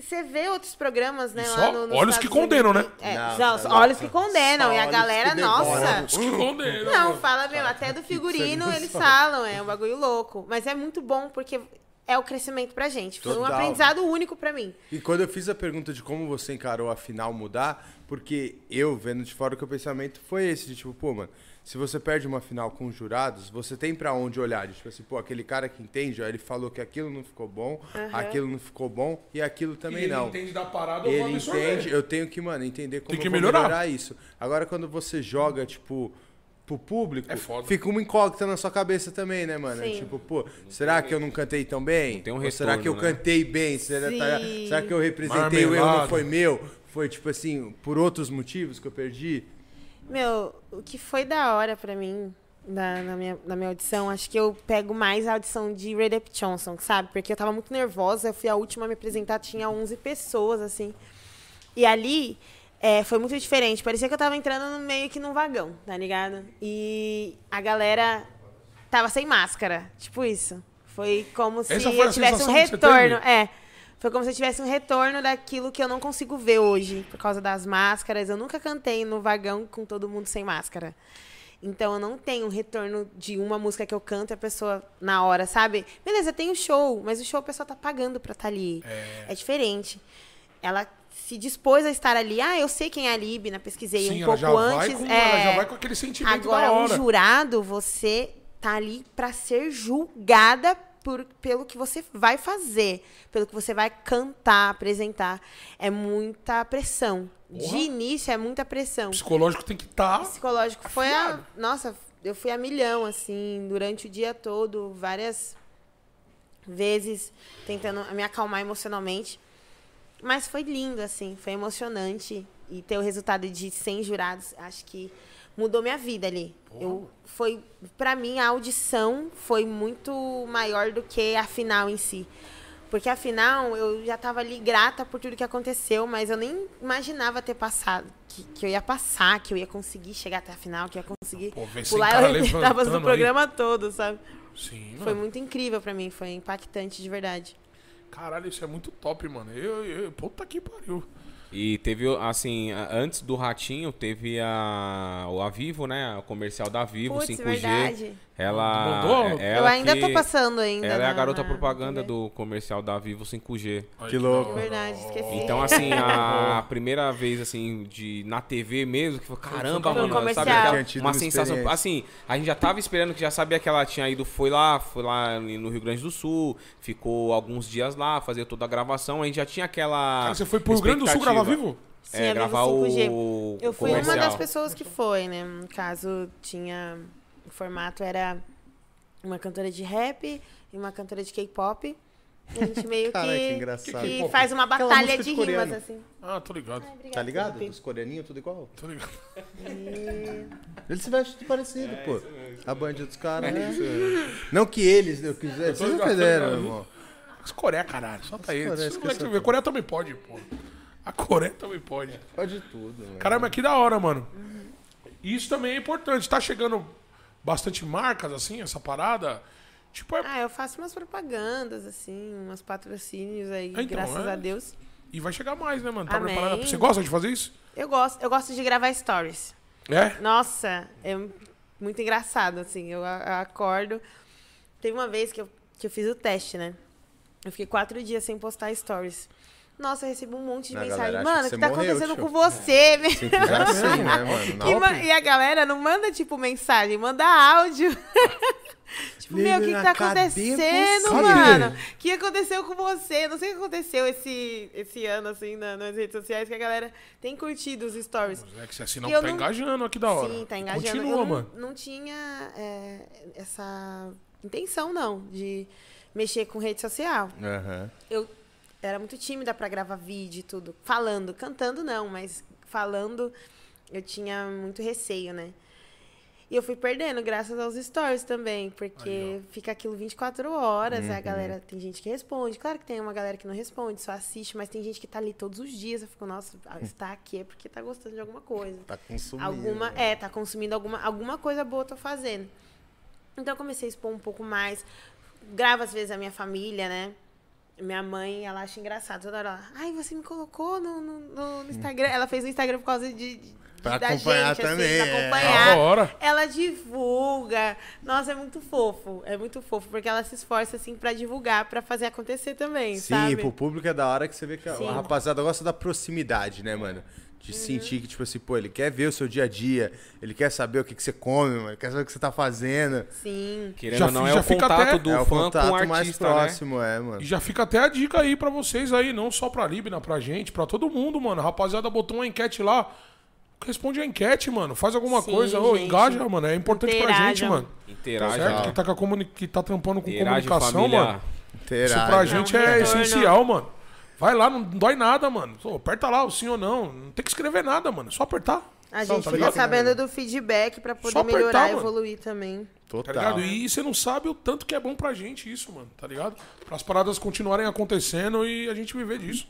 você vê outros programas, né? Lá só no, olhos que condenam, Unidos. né? É, Não, não, tá olhos que condenam. Só e a olhos galera, nossa. Os que condenam. Não, fala mesmo, até do figurino eles falam, é um bagulho louco. Mas é muito bom porque é o crescimento pra gente. Foi um Total. aprendizado único pra mim. E quando eu fiz a pergunta de como você encarou a final mudar, porque eu, vendo de fora, que o pensamento foi esse, de tipo, pô, mano, se você perde uma final com os jurados, você tem pra onde olhar. Tipo assim, pô, aquele cara que entende, ó, ele falou que aquilo não ficou bom, aquilo não ficou bom e aquilo E também ele não. entende da parada, eu vou Ele entende, eu tenho que, mano, entender como Tem que eu melhorar. melhorar. isso. Agora, quando você joga, tipo, pro público, É fica uma incógnita na sua cabeça também, né, mano? Sim. Tipo, pô, será que eu não cantei tão bem? Um Ou será que eu retorno, né? cantei bem? Será, tá- será que eu representei o erro não foi meu? Foi, tipo assim, por outros motivos que eu perdi? Meu, o que foi da hora pra mim na, na, minha, na minha audição, acho que eu pego mais a audição de Redep Johnson, sabe? Porque eu tava muito nervosa, eu fui a última a me apresentar, tinha 11 pessoas, assim. E ali é, foi muito diferente, parecia que eu tava entrando no meio que num vagão, tá ligado? E a galera tava sem máscara, tipo isso. Foi como se foi eu tivesse um retorno. É. Foi como se eu tivesse um retorno daquilo que eu não consigo ver hoje, por causa das máscaras. Eu nunca cantei no vagão com todo mundo sem máscara. Então eu não tenho um retorno de uma música que eu canto e a pessoa na hora, sabe? Beleza, tem o show, mas o show a pessoa tá pagando pra estar ali. É. diferente. Ela se dispôs a estar ali. Ah, eu sei quem é a Libna, pesquisei Sim, um pouco antes. com- é... ela já vai com aquele sentimento Agora, da um hora. jurado, você tá ali pra ser julgada por, pelo que você vai fazer, pelo que você vai cantar, apresentar. É muita pressão. De Porra. início é muita pressão. Psicológico tem que estar. Psicológico foi a. Nossa, eu fui a milhão, assim, durante o dia todo, várias vezes tentando me acalmar emocionalmente. Mas foi lindo, assim, foi emocionante. E ter o resultado de 100 jurados, acho que mudou minha vida ali. Eu, foi, pra mim, a audição foi muito maior do que a final em si. Porque a final, eu já tava ali grata por tudo que aconteceu, mas eu nem imaginava ter passado. Que, que eu ia passar, que eu ia conseguir chegar até a final, que eu ia conseguir Pô, ver 100 pular. cara Eu tava levantando no aí. programa todo, sabe? Sim, Foi mano. muito incrível pra mim, foi impactante de verdade. Caralho, isso é muito top, mano. Eu, eu, puta que pariu. E teve, assim, a- antes do Ratinho, teve a, o Avivo, né? O comercial da Vivo, Putz, 5G. verdade. Ela, Mandou? é- eu ela ainda que- tô passando ainda. Ela é a garota na- propaganda na- do comercial da Vivo 5G. Ai, Que louco. hora. Verdade, esqueci. Então, assim, a primeira vez, assim, de, na TV mesmo, que foi, caramba, Foi mano, comercial. sabe? aquela- uma uma sensação, assim, a gente já tava esperando que já sabia que ela tinha ido, foi lá, foi lá no Rio Grande do Sul, ficou alguns dias lá, fazer toda a gravação, a gente já tinha aquela Cara, você foi pro Rio Grande do Sul gravar expectativa. vivo? Sim, É, gravar 5G. o Eu fui comercial. uma das pessoas que foi, né? No caso, tinha. O formato era uma cantora de rap e uma cantora de K-pop. E A gente meio Caralho, que que, engraçado. que faz uma batalha de, de rimas, assim. Ah, tô ligado. Tá ligado? Os coreaninhos, tudo igual. Tô ligado. E- Eles se vestem parecido, pô. A band dos caras. é. Não que eles, eu quiser. Vocês não fizeram, irmão. As Coreia, caralho. Solta aí. Coreia, Isso, esqueci moleque, a ver. Coreia também pode, pô. A Coreia também pode. Pode tudo, mano. Caramba, que da hora, mano. Isso também é importante. Tá chegando bastante marcas, assim, essa parada. Tipo, é... Ah, eu faço umas propagandas, assim, umas patrocínios aí, Então, graças é. a Deus. e vai chegar mais, né, mano? Tá Amém. preparada? Você gosta de fazer isso? Eu gosto, eu gosto de gravar stories. É? Nossa, é muito engraçado, assim. Eu acordo. Teve uma vez que eu, que eu fiz o teste, né? Eu fiquei quatro dias sem postar stories. Nossa, eu recebi um monte de A mensagem. galera Mano, o que tá morreu, acontecendo tio. com você? meu?" Simples assim, né, mano? E, Não. e a galera não manda, tipo, mensagem, manda áudio. tipo, meu, o que, que tá acontecendo, mano? O que aconteceu com você? Não sei o que aconteceu esse, esse ano, assim, na- nas redes sociais, que a galera tem curtido os stories. É que se assim não eu tá não- engajando aqui da hora. Sim, tá engajando. Continua, eu não, mano. não tinha é, essa intenção, não, de mexer com rede social. Aham. Eu era muito tímida pra gravar vídeo e tudo. Falando, cantando não, mas falando eu tinha muito receio, né? E eu fui perdendo graças aos stories também, porque fica aquilo 24 horas, Uhum. a galera, tem gente que responde. Claro que tem uma galera que não responde, só assiste, mas tem gente que tá ali todos os dias. Eu fico, nossa, ah, está aqui é porque tá gostando de alguma coisa. Tá consumindo. Alguma, né? é, tá consumindo alguma, alguma coisa boa eu tô fazendo. Então eu comecei a expor um pouco mais. Gravo às vezes a minha família, né? Minha mãe, ela acha engraçado. Toda hora, ela, ai, você me colocou no, no, no- Instagram. Ela fez o Instagram por causa de, de- Pra da acompanhar gente, também, assim, pra é. acompanhar. Da hora. Ela divulga. Nossa, é muito fofo. É muito fofo, porque ela se esforça, assim, pra divulgar, pra fazer acontecer também, Sim, sabe? pro público é da hora que você vê que Sim. a rapaziada gosta da proximidade, né, mano? De Uhum. sentir que, tipo assim, pô, ele quer ver o seu dia a dia, ele quer saber o que, que você come, mano, ele quer saber o que você tá fazendo. Sim. Querendo Já ou não, é já o fica contato até- do é o fã contato com o mais artista, né? próximo, é, mano. E já fica até a dica aí pra vocês aí, não só pra Libna, pra gente, pra todo mundo, mano. A rapaziada botou uma enquete lá. Responde a enquete, mano. Faz alguma Sim, coisa. Ô, gente. engaja, mano. É importante pra Interajam. gente, mano. Interage, certo? né? Que tá, com comuni- que tá trampando com Interage, comunicação, família. mano. Isso Interage. pra né? gente é retorno. essencial, mano. Vai lá, não dói nada, mano. Pô, aperta lá o sim ou não. Não tem que escrever nada, mano. É só apertar. A gente tá fica sabendo do feedback pra poder Só apertar, melhorar e mano. evoluir também. Tá Total. ligado? E você não sabe o tanto que é bom pra gente isso, mano. Tá ligado? Para as paradas continuarem acontecendo e a gente viver disso.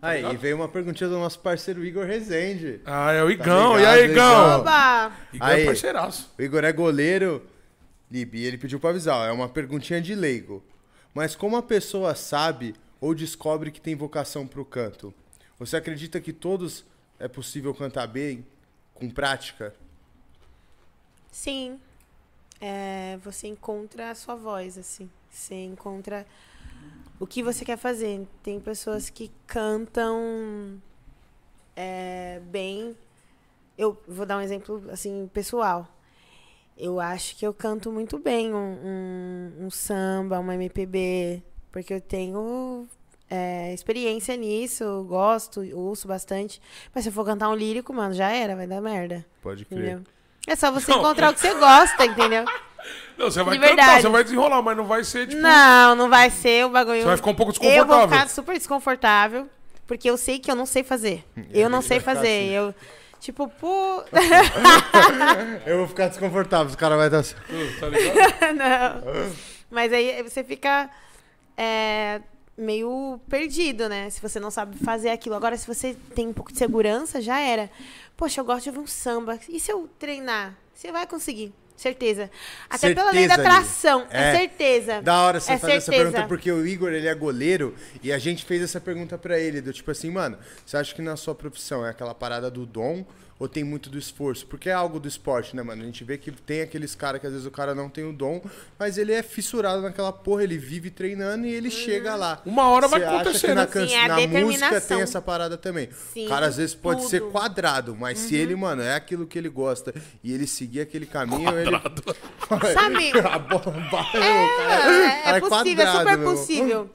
Aí, ligado? e veio uma perguntinha do nosso parceiro Igor Rezende. Ah, é o Igão. ligado, e aí, Igão? Igão? Oba! Igão Aí. é parceiraço. O Igor é goleiro, Libi, ele pediu pra avisar, ó, é uma perguntinha de leigo. Mas como a pessoa sabe ou descobre que tem vocação pro canto? Você acredita que todos é possível cantar bem com prática? Sim. É, você encontra a sua voz, assim. Você encontra o que você quer fazer. Tem pessoas que cantam é, bem. Eu vou dar um exemplo, assim, pessoal. Eu acho que eu canto muito bem um, um, um samba, uma MPB, porque eu tenho é, experiência nisso, gosto, ouço bastante. Mas se eu for cantar um lírico, mano, já era, vai dar merda. Pode crer. Entendeu? É só você Não. encontrar o que você gosta, entendeu? Não, você vai De cantar, você vai desenrolar, mas não vai ser, tipo... Não, não vai ser o bagulho. Você vai ficar um pouco Eu vou desconfortável. ficar super desconfortável, porque eu sei que eu não sei fazer. Eu não sei fazer. assim. Eu, tipo, pô. Eu vou ficar desconfortável, os caras vão dar assim. Tá ligado? não. Mas aí você fica é, meio perdido, né? Se você não sabe fazer aquilo. Agora, se você tem um pouco de segurança, já era. Poxa, eu gosto de ouvir um samba. E se eu treinar? Você vai conseguir. Certeza. Até pela lei da Certeza, atração. É, É. certeza. Da hora você É fazer essa certeza. pergunta, porque o Igor, ele é goleiro, e a gente fez essa pergunta pra ele, do tipo assim, mano, você acha que na sua profissão é aquela parada do dom ou tem muito do esforço? Porque é algo do esporte, né, mano? A gente vê que tem aqueles caras que às vezes o cara não tem o dom, mas ele é fissurado naquela porra, ele vive treinando e ele chega lá. Uma hora vai Você acha acontecer, que na, né? can- Sim, é a na música tem essa parada também. Sim, o cara às vezes pode ser tudo. quadrado, mas se ele, mano, é aquilo que ele gosta e ele seguir aquele caminho, ele. Sabe? a vai, o cara- É, cara é possível, é quadrado, super meu.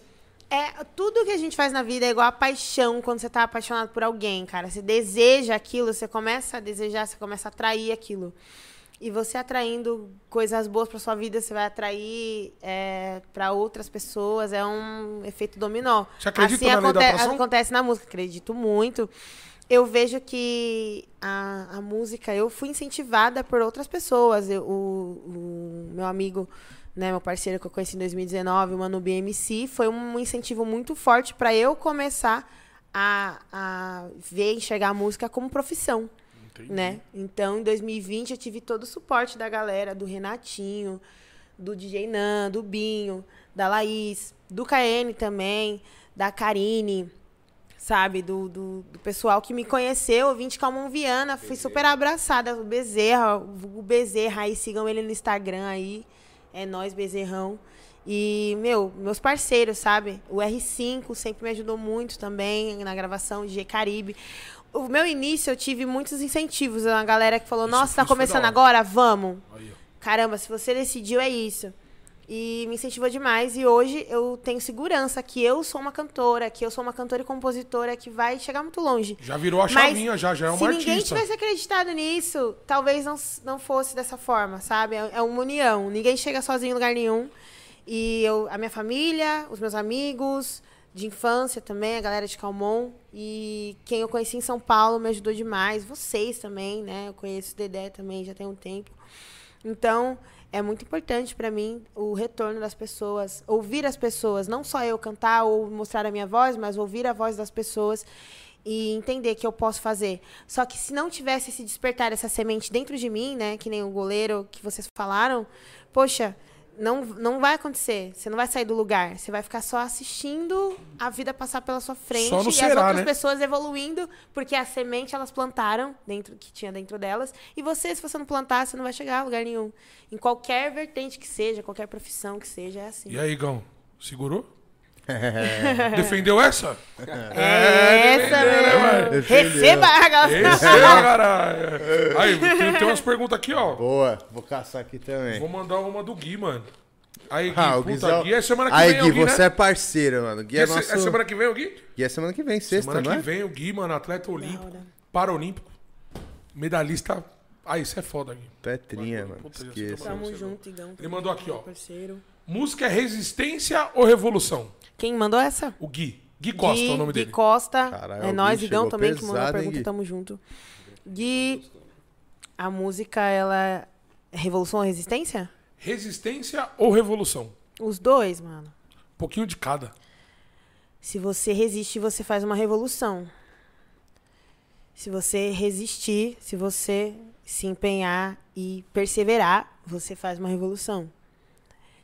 É, tudo que a gente faz na vida é igual a paixão quando você tá apaixonado por alguém, cara. Você deseja aquilo, você começa a desejar, você começa a atrair aquilo. E você atraindo coisas boas pra sua vida, você vai atrair é, para outras pessoas. É um efeito dominó. Você acredita assim na lei da aconte- atração? acontece na música, acredito muito. Eu vejo que a, a música, eu fui incentivada por outras pessoas. Eu- o, o meu amigo, né, meu parceiro que eu conheci em 2019, o Manu BMC, foi um incentivo muito forte para eu começar a, a ver, enxergar a música como profissão. Né? Então, em 2020, eu tive todo o suporte da galera, do Renatinho, do DJ Nan, do Binho, da Laís, do KN também, da Karine, sabe? Do, do, do pessoal que me conheceu, eu vim de Calmon Viana, fui super abraçada. O Bezerra, o Bezerra aí, sigam ele no Instagram aí. É nós, Bezerrão. E, meu, meus parceiros, sabe? O R5 sempre me ajudou muito também na gravação, DJ Caribe. O meu início, eu tive muitos incentivos. Uma galera que falou, Isso- nossa, tá isso começando agora? Vamos. Caramba, se você decidiu, é isso. E me incentivou demais. E hoje eu tenho segurança que eu sou uma cantora, que eu sou uma cantora e compositora que vai chegar muito longe. Já virou a Mas chavinha, já, já é Se uma ninguém artista. tivesse acreditado nisso, talvez não, não fosse dessa forma, sabe? É é uma união. Ninguém chega sozinho em lugar nenhum. E eu, a minha família, os meus amigos de infância também, a galera de Calmon. E quem eu conheci em São Paulo me ajudou demais. Vocês também, né? Eu conheço o Dedé também já tem um tempo. Então, é muito importante para mim o retorno das pessoas, ouvir as pessoas, não só eu cantar ou mostrar a minha voz, mas ouvir a voz das pessoas e entender que eu posso fazer. Só que se não tivesse esse despertar essa semente dentro de mim, né, que nem o goleiro que vocês falaram, poxa, não, não vai acontecer. Você não vai sair do lugar. Você vai ficar só assistindo a vida passar pela sua frente e será, as outras né? pessoas evoluindo, porque a semente elas plantaram dentro que tinha dentro delas. E você, se você não plantar, você não vai chegar a lugar nenhum. Em qualquer vertente que seja, qualquer profissão que seja, é assim. E aí, Gão? Segurou? Defendeu essa? É essa, defendeu, né, meu. mano? Receba a galera. Esse é, caralho. Aí, tem, tem umas perguntas aqui, ó. Boa, vou caçar aqui também. Vou mandar uma do Gui, mano. Aí, Gui, Ah, o puta, Guizão- Gui é semana que Aí, vem, é Gui, o Gui, você né? é parceiro, mano. Gui Gui é é, nosso... é semana que vem, o Gui? Gui é semana que vem, sexta, Semana não que é? vem, o Gui, mano, atleta olímpico, paralímpico, medalhista. Ah, isso é foda, Gui. Petrinha, mano. Puta, Esqueça. tô Tamo junto, Igão. Ele mandou aqui, ó. Parceiro. Música é resistência ou revolução? Quem mandou essa? O Gui. Gui Costa Gui, é o nome Gui dele. Costa. Caralho, é o nós, Gui Igão, também, que mandou a pesado, hein, pergunta. Gui? Tamo junto. Gui, a música, ela é revolução ou resistência? Resistência ou revolução? Os dois, mano. Um pouquinho de cada. Se você resiste, você faz uma revolução. Se você resistir, se você se empenhar e perseverar, você faz uma revolução.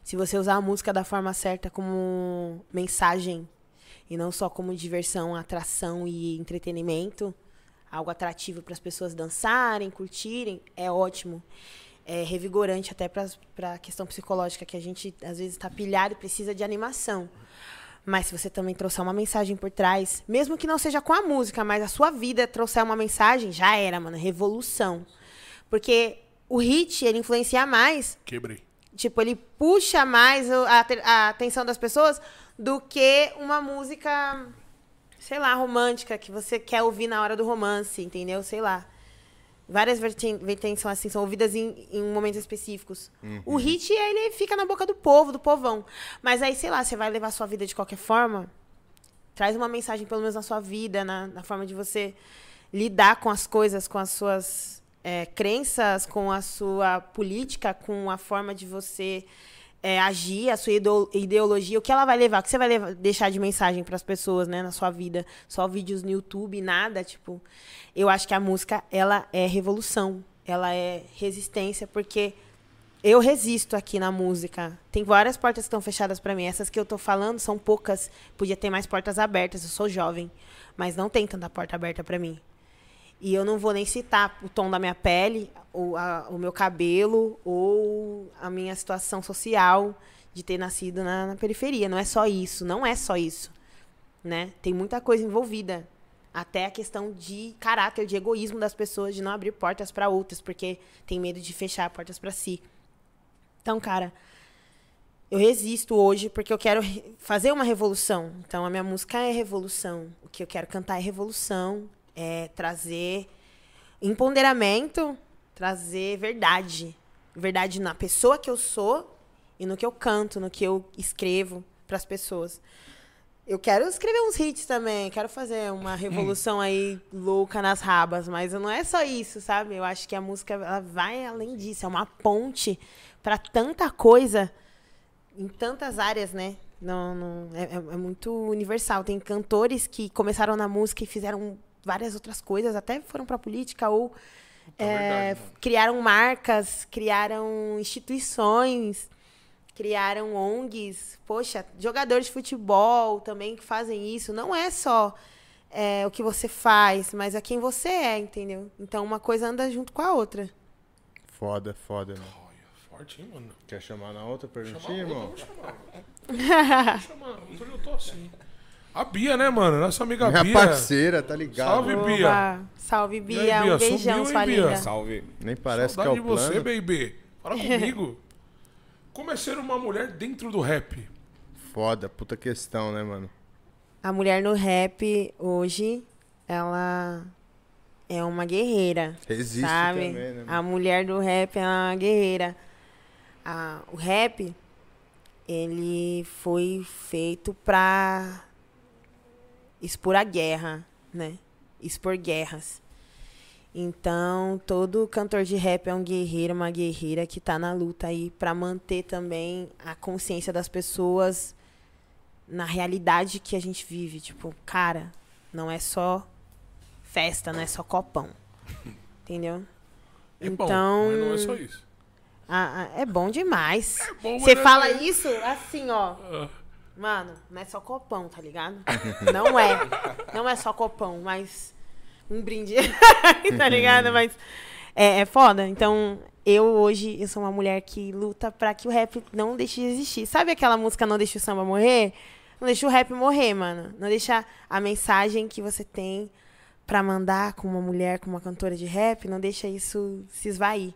Se você usar a música da forma certa como mensagem e não só como diversão, atração e entretenimento, algo atrativo para as pessoas dançarem, curtirem, é ótimo. É revigorante até para a questão psicológica, que a gente às vezes está pilhado e precisa de animação. Mas se você também trouxer uma mensagem por trás, mesmo que não seja com a música, mas a sua vida trouxer uma mensagem, já era, mano, revolução. Porque o hit, ele influencia mais Quebrei. Tipo, ele puxa mais a, a atenção das pessoas do que uma música, sei lá, romântica, que você quer ouvir na hora do romance, entendeu? Sei lá. Várias verten- vertentes são assim, são ouvidas em, em momentos específicos. O hit, ele fica na boca do povo, do povão. Mas aí, sei lá, você vai levar a sua vida de qualquer forma, traz uma mensagem, pelo menos na sua vida, na, na forma de você lidar com as coisas, com as suas é, crenças, com a sua política, com a forma de você é, agir, a sua ideo- ideologia, o que ela vai levar, o que você vai levar- deixar de mensagem para as pessoas, né, na sua vida, só vídeos no YouTube, nada, tipo, eu acho que a música ela é revolução, ela é resistência, porque eu resisto aqui na música. Tem várias portas que estão fechadas para mim. Essas que eu tô falando são poucas. Podia ter mais portas abertas. Eu sou jovem, mas não tem tanta porta aberta para mim. E eu não vou nem citar o tom da minha pele, ou a- o meu cabelo, ou a minha situação social de ter nascido na, na periferia. Não é só isso, não é só isso. Né? Tem muita coisa envolvida. Até a questão de caráter, de egoísmo das pessoas, de não abrir portas para outras, porque tem medo de fechar portas para si. Então, cara, eu resisto hoje porque eu quero fazer uma revolução. Então, a minha música é revolução. O que eu quero cantar é revolução, é trazer empoderamento, trazer verdade. Verdade na pessoa que eu sou e no que eu canto, no que eu escrevo para as pessoas. Eu quero escrever uns hits também, quero fazer uma revolução aí louca nas rabas, mas não é só isso, sabe? Eu acho que a música ela vai além disso, é uma ponte para tanta coisa em tantas áreas, né? Não, não é, é- é muito universal. Tem cantores que começaram na música e fizeram várias outras coisas, até foram para política ou é, verdade, mano. criaram marcas, criaram instituições, criaram ONGs. Poxa, jogadores de futebol também que fazem isso. Não é só é, o que você faz, mas é quem você é, entendeu? Então uma coisa anda junto com a outra. Foda, foda, forte, hein, mano? Quer chamar na outra perguntinha, irmão? vou chamar. Vou chamar. Hoje eu tô assim. A Bia, né, mano? Nossa amiga Minha Bia. parceira, tá ligado? Salve, Bia. Oba, Salve, Bia. Aí, Bia, Um beijão, sumiu, sua Bia? linda. Salve. Nem parece Saudade que é de o você, plano. baby. Fala comigo. Como é ser uma mulher dentro do rap? Foda, puta questão, né, mano? A mulher no rap hoje, ela é uma guerreira. Existe sabe? também, né? A mulher do rap é uma guerreira. A- o rap, ele foi feito pra expor a guerra, né? Expor guerras. Então, todo cantor de rap é um guerreiro, uma guerreira que tá na luta aí pra manter também a consciência das pessoas na realidade que a gente vive. Tipo, cara, não é só festa, não é só copão. Entendeu? É bom, Então- mas não é só isso. Ah, ah, é bom demais. É bom, Você é fala só isso assim, ó. Ah, Mano, não é só copão, tá ligado? Não é. Não é só copão, mas um brinde, tá ligado? Mas é, é foda. Então, eu hoje, eu sou uma mulher que luta pra que o rap não deixe de existir. Sabe aquela música Não Deixa o Samba Morrer? Não deixa o rap morrer, mano. Não deixa a mensagem que você tem pra mandar com uma mulher, com uma cantora de rap, não deixa isso se esvair.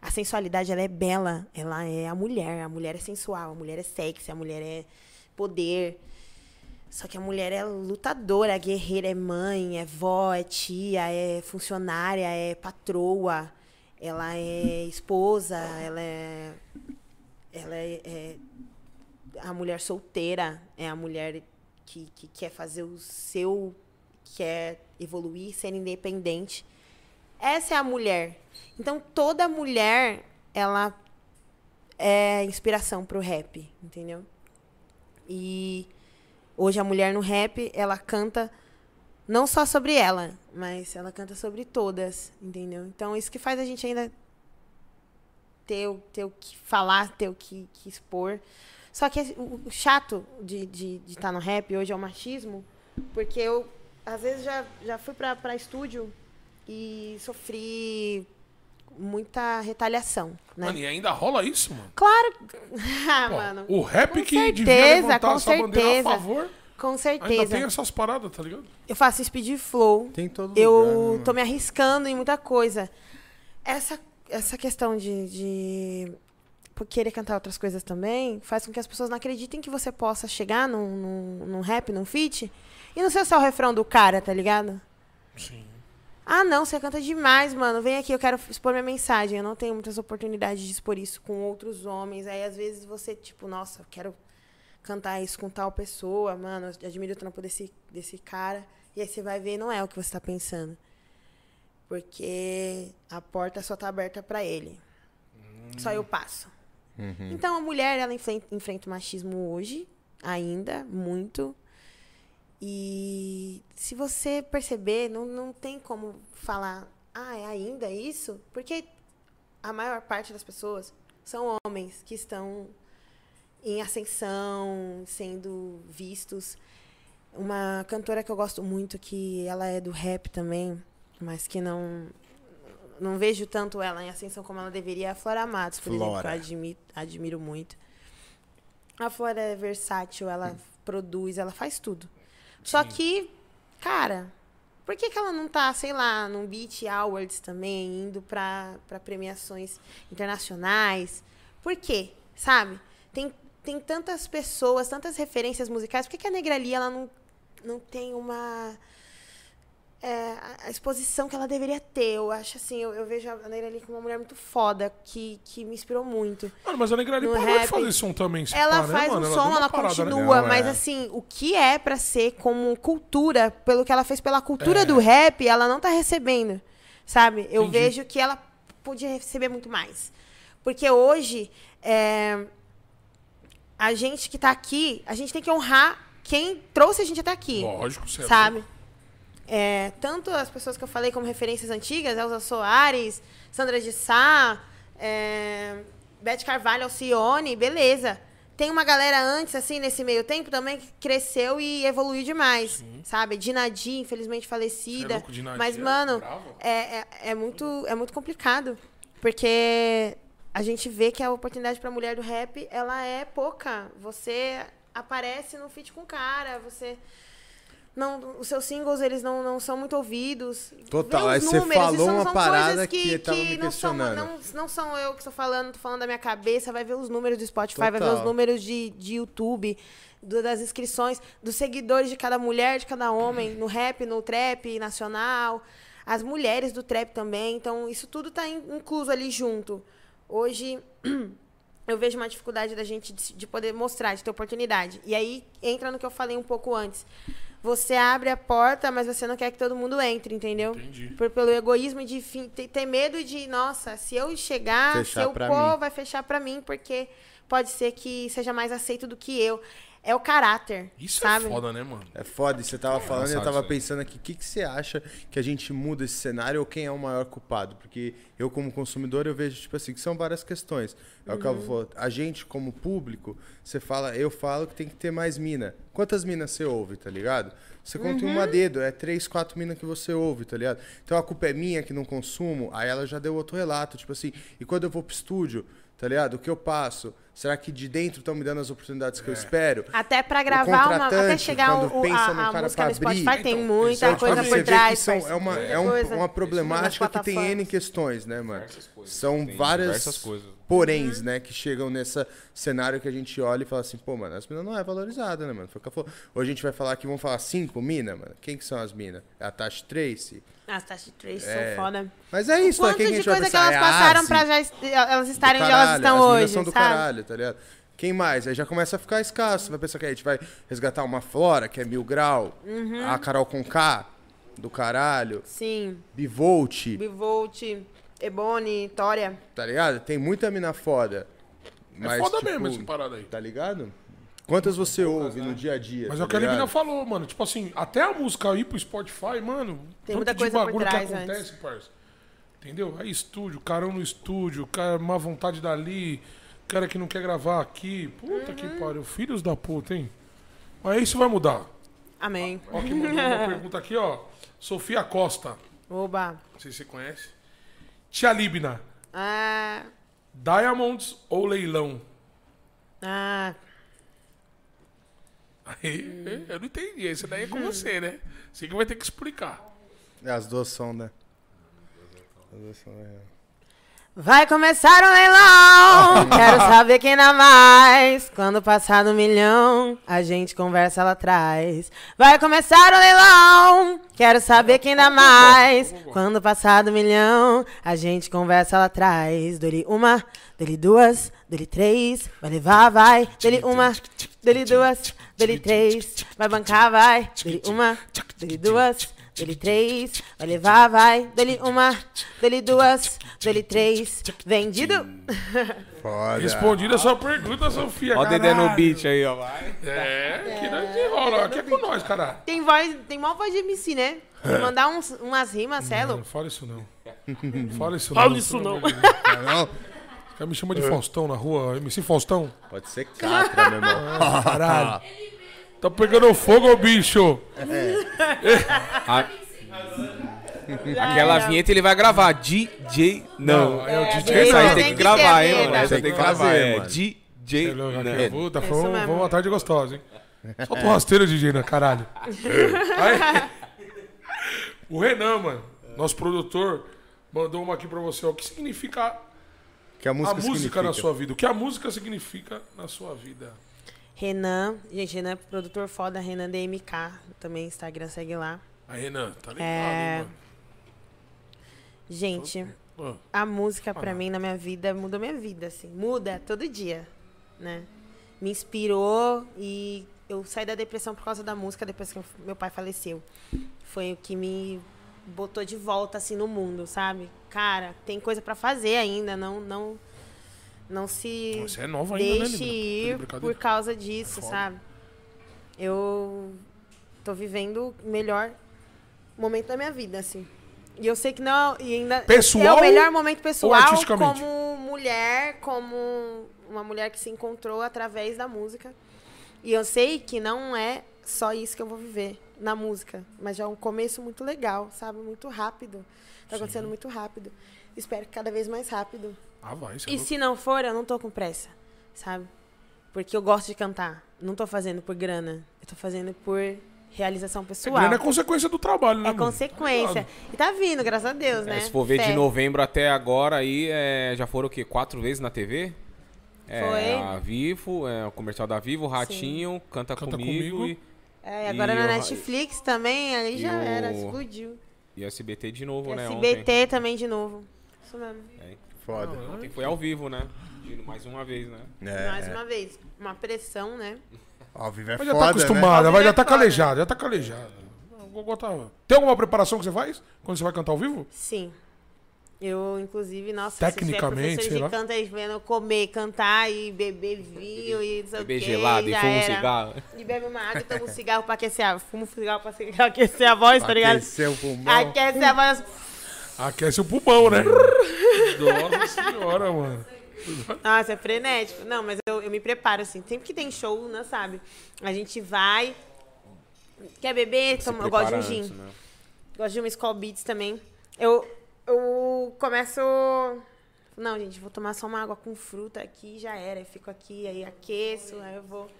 A sensualidade, ela é bela. Ela é a mulher. A mulher é sensual. A mulher é sexy. A mulher é poder. Só que a mulher é lutadora, é guerreira, é mãe, é vó, é tia, é funcionária, é patroa. Ela é esposa, ela é... Ela é, é a mulher solteira. É a mulher que, que quer fazer o seu... Quer evoluir, ser independente. Essa é a mulher. Então, toda mulher, ela é inspiração pro rap, entendeu? E hoje a mulher no rap, ela canta não só sobre ela, mas ela canta sobre todas, entendeu? Então, isso que faz a gente ainda ter, o- ter o que falar, ter o que, que expor. Só que o chato de estar de, de tá no rap hoje é o machismo, porque eu, às vezes, já, já fui pra estúdio e sofri muita retaliação, né? Mano, e ainda rola isso, mano? Claro! ah, Pô, mano. o rap com que devia certeza, levantar com essa bandeira a certeza. favor, Com ainda certeza. tem essas paradas, tá ligado? Eu faço speed flow. Tem em todo eu lugar, né, tô mano? me arriscando em muita coisa. Essa, essa questão de, de querer cantar outras coisas também faz com que as pessoas não acreditem que você possa chegar num, num, num rap, num feat, e não ser só o refrão do cara, tá ligado? Sim. Ah, não, você canta demais, mano. Vem aqui, eu quero expor minha mensagem. Eu não tenho muitas oportunidades de expor isso com outros homens. Aí, às vezes, você, tipo, nossa, eu quero cantar isso com tal pessoa, mano. Eu admiro o trampo desse, desse cara. E aí você vai ver, não é o que você tá pensando. Porque a porta só tá aberta pra ele. Só eu passo. Uhum. Então, a mulher, ela enfren- enfrenta o machismo hoje, ainda, muito. E se você perceber, não, não tem como falar, ah, é ainda isso? Porque a maior parte das pessoas são homens que estão em ascensão, sendo vistos. Uma cantora que eu gosto muito, que ela é do rap também, mas que não não vejo tanto ela em ascensão como ela deveria, é a Flora Matos, por exemplo, que eu Flora. admiro, admiro muito. A Flora é versátil, ela produz, ela faz tudo. Só Sim. que, cara, por que, que ela não tá, sei lá, num Beat Awards também, indo pra, pra premiações internacionais? Por quê? Sabe? Tem, tem tantas pessoas, tantas referências musicais, por que, que a Negrali ela não, não tem uma. É, a- exposição que ela deveria ter? Eu acho assim, eu, eu vejo a Negrali como uma mulher muito foda, que, que me inspirou muito. Mano, mas a Negrali No parou de fazer som também, Ela pá, né, faz mano? um deu som, ela parada, né? continua, Não, mas é. assim, o que é pra ser como cultura, pelo que ela fez pela cultura É. do rap, ela não tá recebendo, sabe? Eu Entendi. vejo que ela podia receber muito mais. Porque hoje, é, a gente que tá aqui, a gente tem que honrar quem trouxe a gente até aqui Lógico, você é sabe? É, tanto as pessoas que eu falei como referências antigas, Elza Soares, Sandra de Sá, é, Beth Carvalho, Alcione, beleza. Tem uma galera antes, assim, nesse meio tempo também, que cresceu e evoluiu demais, sabe? Dinadi, infelizmente Cê é falecida. louco, Dinadi mas, é mano, é, é, é muito, é muito complicado. Porque a gente vê que a oportunidade pra mulher do rap, ela é pouca. Você aparece no feat com o cara, você... não, os seus singles eles não, não são muito ouvidos. Total, aí você falou são- uma parada coisas que tava me não são, questionando. não, não são eu que estou falando, tô falando da minha cabeça, vai ver os números do Spotify, vai ver Total. os números de, de YouTube, do- das inscrições, dos seguidores de cada mulher, de cada homem, no rap, no trap nacional, as mulheres do trap também, então isso tudo está incluso ali junto. Hoje eu vejo uma dificuldade da gente de, de poder mostrar, de ter oportunidade. E aí entra no que eu falei um pouco antes. Você abre a porta, mas você não quer que todo mundo entre, entendeu? Entendi. Por, pelo egoísmo de ter, ter medo de, nossa, se eu chegar, Fechar se eu pra pôr, mim. vai fechar pra mim, porque pode ser que seja mais aceito do que eu. É o caráter, Isso sabe? é foda, né, mano? É foda, e você tava falando e eu tava pensando aqui, o que, que você acha que a gente muda esse cenário ou quem é o maior culpado? Porque eu, como consumidor, eu vejo, tipo assim, que são várias questões. É o que eu vou. A gente, como público, você fala, eu falo que tem que ter mais mina. Quantas minas você ouve, tá ligado? Você conta em uma dedo, é três, quatro minas que você ouve, tá ligado? Então a culpa é minha que não consumo, aí ela já deu outro relato, tipo assim, e quando eu vou pro estúdio, tá ligado? O que eu passo? Será que de dentro estão me dando as oportunidades que eu espero? Até pra gravar uma. Até chegar quando o, pensa a, no a cara música no Spotify abrir, tem então, muita Então, coisa tipo, por trás. são- é, uma, é um- coisa. uma problemática que tem. N questões, né, mano? Coisas. São várias diversas coisas. Poréns, né, que chegam nessa cenário que a gente olha e fala assim, pô, mano, as minas não é valorizada, né, mano? Foi o que. Hoje a gente vai falar aqui, vamos falar cinco minas, mano. Quem que são as minas? É a Tashi Tracy? As de três É. são foda. Mas é isso, né? Quanto Quem que de coisa que elas É passaram Asi? pra já elas estarem onde caralho, elas estão as hoje, são do sabe? caralho, tá ligado? Quem mais? Aí já começa a ficar escasso. Você vai pensar que a gente vai resgatar uma Flora, que é mil grau, Uhum. a Carol com K, do caralho, Sim. Bivolt, Bivolt, Ebony, Tória. tá ligado? Tem muita mina foda. É Mas, foda tipo, mesmo essa parada aí. Tá ligado? Quantas você ouve no dia a dia? Mas tá é o que a ligado? falou, mano. Tipo assim, até a música ir pro Spotify, mano. Tem tanto muita de coisa por bagulho trás que antes. acontece, parça. Entendeu? Aí estúdio, carão no estúdio, cara, má vontade dali, cara que não quer gravar aqui. Puta que Uhum. pariu, filhos da puta, hein? Mas isso vai mudar. Amém. Ó, que mandou uma pergunta aqui, ó. Sofia Costa. Oba. Não sei se você conhece. Tia Libna, Ah, Diamonds ou leilão? ah, Aí, eu não entendi. Esse daí é com você, né? Você que vai ter que explicar. É, As duas são, né? As duas são, é. Vai começar o leilão, quero saber quem dá mais. Quando passar do milhão, a gente conversa lá atrás. Vai começar o leilão, quero saber quem dá mais. Quando passar do milhão, a gente conversa lá atrás. Dole uma, dole duas, dole três, vai levar, vai. Dole uma, dole duas, dole três, vai bancar, vai. Dole uma, dole duas. Dele três, vai levar, vai. Dele uma, dele duas, dele três. Vendido? Foda. Respondida a sua pergunta, Sofia. Ó o Dedé no beat aí, ó. Vai. É, que não desenrola. Aqui é com nós, cara. Tem voz, tem mó voz de MC, né? De mandar uns, umas rimas, celo. Não fala isso não. Fala isso Fala não. isso pelo não. não? O cara me chama de Faustão na rua, MC Faustão. Pode ser catra, meu irmão. Caralho. Tá pegando fogo, ô bicho. A- Aquela vinheta ele vai gravar. DJ não. é o DJ É, Essa aí tem tem que gravar, hein, mano. Essa Tem tem que gravar. É mano. DJ Sei lá, não. aqui, Puta, foi, um- mesmo. foi uma tarde gostosa, hein? Solta um rasteiro, DJ, né, caralho. Aí, o Renan, mano, nosso produtor, mandou uma aqui pra você. ó. O que significa Que a a música, música significa. na sua vida? O que a música significa na sua vida? Renan, gente, Renan é produtor foda, Renan DMK. Também Instagram, segue lá. Aí, Renan, tá ligado, É. hein, Gente, mano? a música pra mim na minha vida mudou minha vida, assim. Muda todo dia, né? Me inspirou e eu saí da depressão por causa da música depois que meu pai faleceu. Foi o que me botou de volta assim no mundo, sabe? Cara, tem coisa pra fazer ainda, não não não se Você é nova ainda, né, deixe de ir por causa disso, É sabe? Eu tô vivendo o melhor momento da minha vida, assim. E eu sei que não. E ainda Pessoal é o melhor momento pessoal como mulher, como uma mulher que se encontrou através da música. E eu sei que não é só isso que eu vou viver na música, mas já é um começo muito legal, sabe? Muito rápido. Tá acontecendo muito rápido. Espero que cada vez mais rápido. Ah, vai, você é E louco. se não for, eu não tô com pressa, sabe? Porque eu gosto de cantar. Não tô fazendo por grana. Eu tô fazendo por realização A pessoal. grana é consequência do trabalho, né? É mano? consequência. E tá vindo, graças a Deus, né? É, se for ver Fé. de novembro até agora, aí é, já foram o quê? Quatro vezes na TV? É, Foi. a Vivo, é, o comercial da Vivo, o Ratinho, Canta, Canta Comigo, Comigo. É, agora E na o- Netflix também, aí e já o- era, explodiu. E, e SBT de novo, né? SBT também de novo. Isso mesmo. Ontem. Foda. É, ontem foi ao vivo, né? Mais uma vez, né? É, Mais é. uma vez. Uma pressão, né? Ao vivo é Mas já foda, tá acostumada, né? vai, já tá Foda. calejada, já tá calejada. Vou botar- Tem alguma preparação que você faz quando você vai cantar ao vivo? Sim. Eu, inclusive, nossa, Tecnicamente, se sei tiver lá. canto aí vendo eu comer, cantar e beber vinho e não sei o Beber quê, gelado e já fuma um era. cigarro. E bebe uma água e toma um cigarro pra aquecer a... Fumo um cigarro pra aquecer a voz, tá ligado? Aqueceu o pulmão. Aquece a voz. Aquece o pulmão, né? Nossa senhora, mano. Nossa, é frenético. Não, mas eu, eu me preparo, assim. Sempre que tem show, né, sabe? A gente vai... Quer beber? Toma, eu gosto de um gin. antes, né? Gosto de uma Skull Beats também. Eu, eu começo. Não, gente, vou tomar só uma água com fruta aqui já era. Eu fico aqui, aí aqueço, aí eu vou.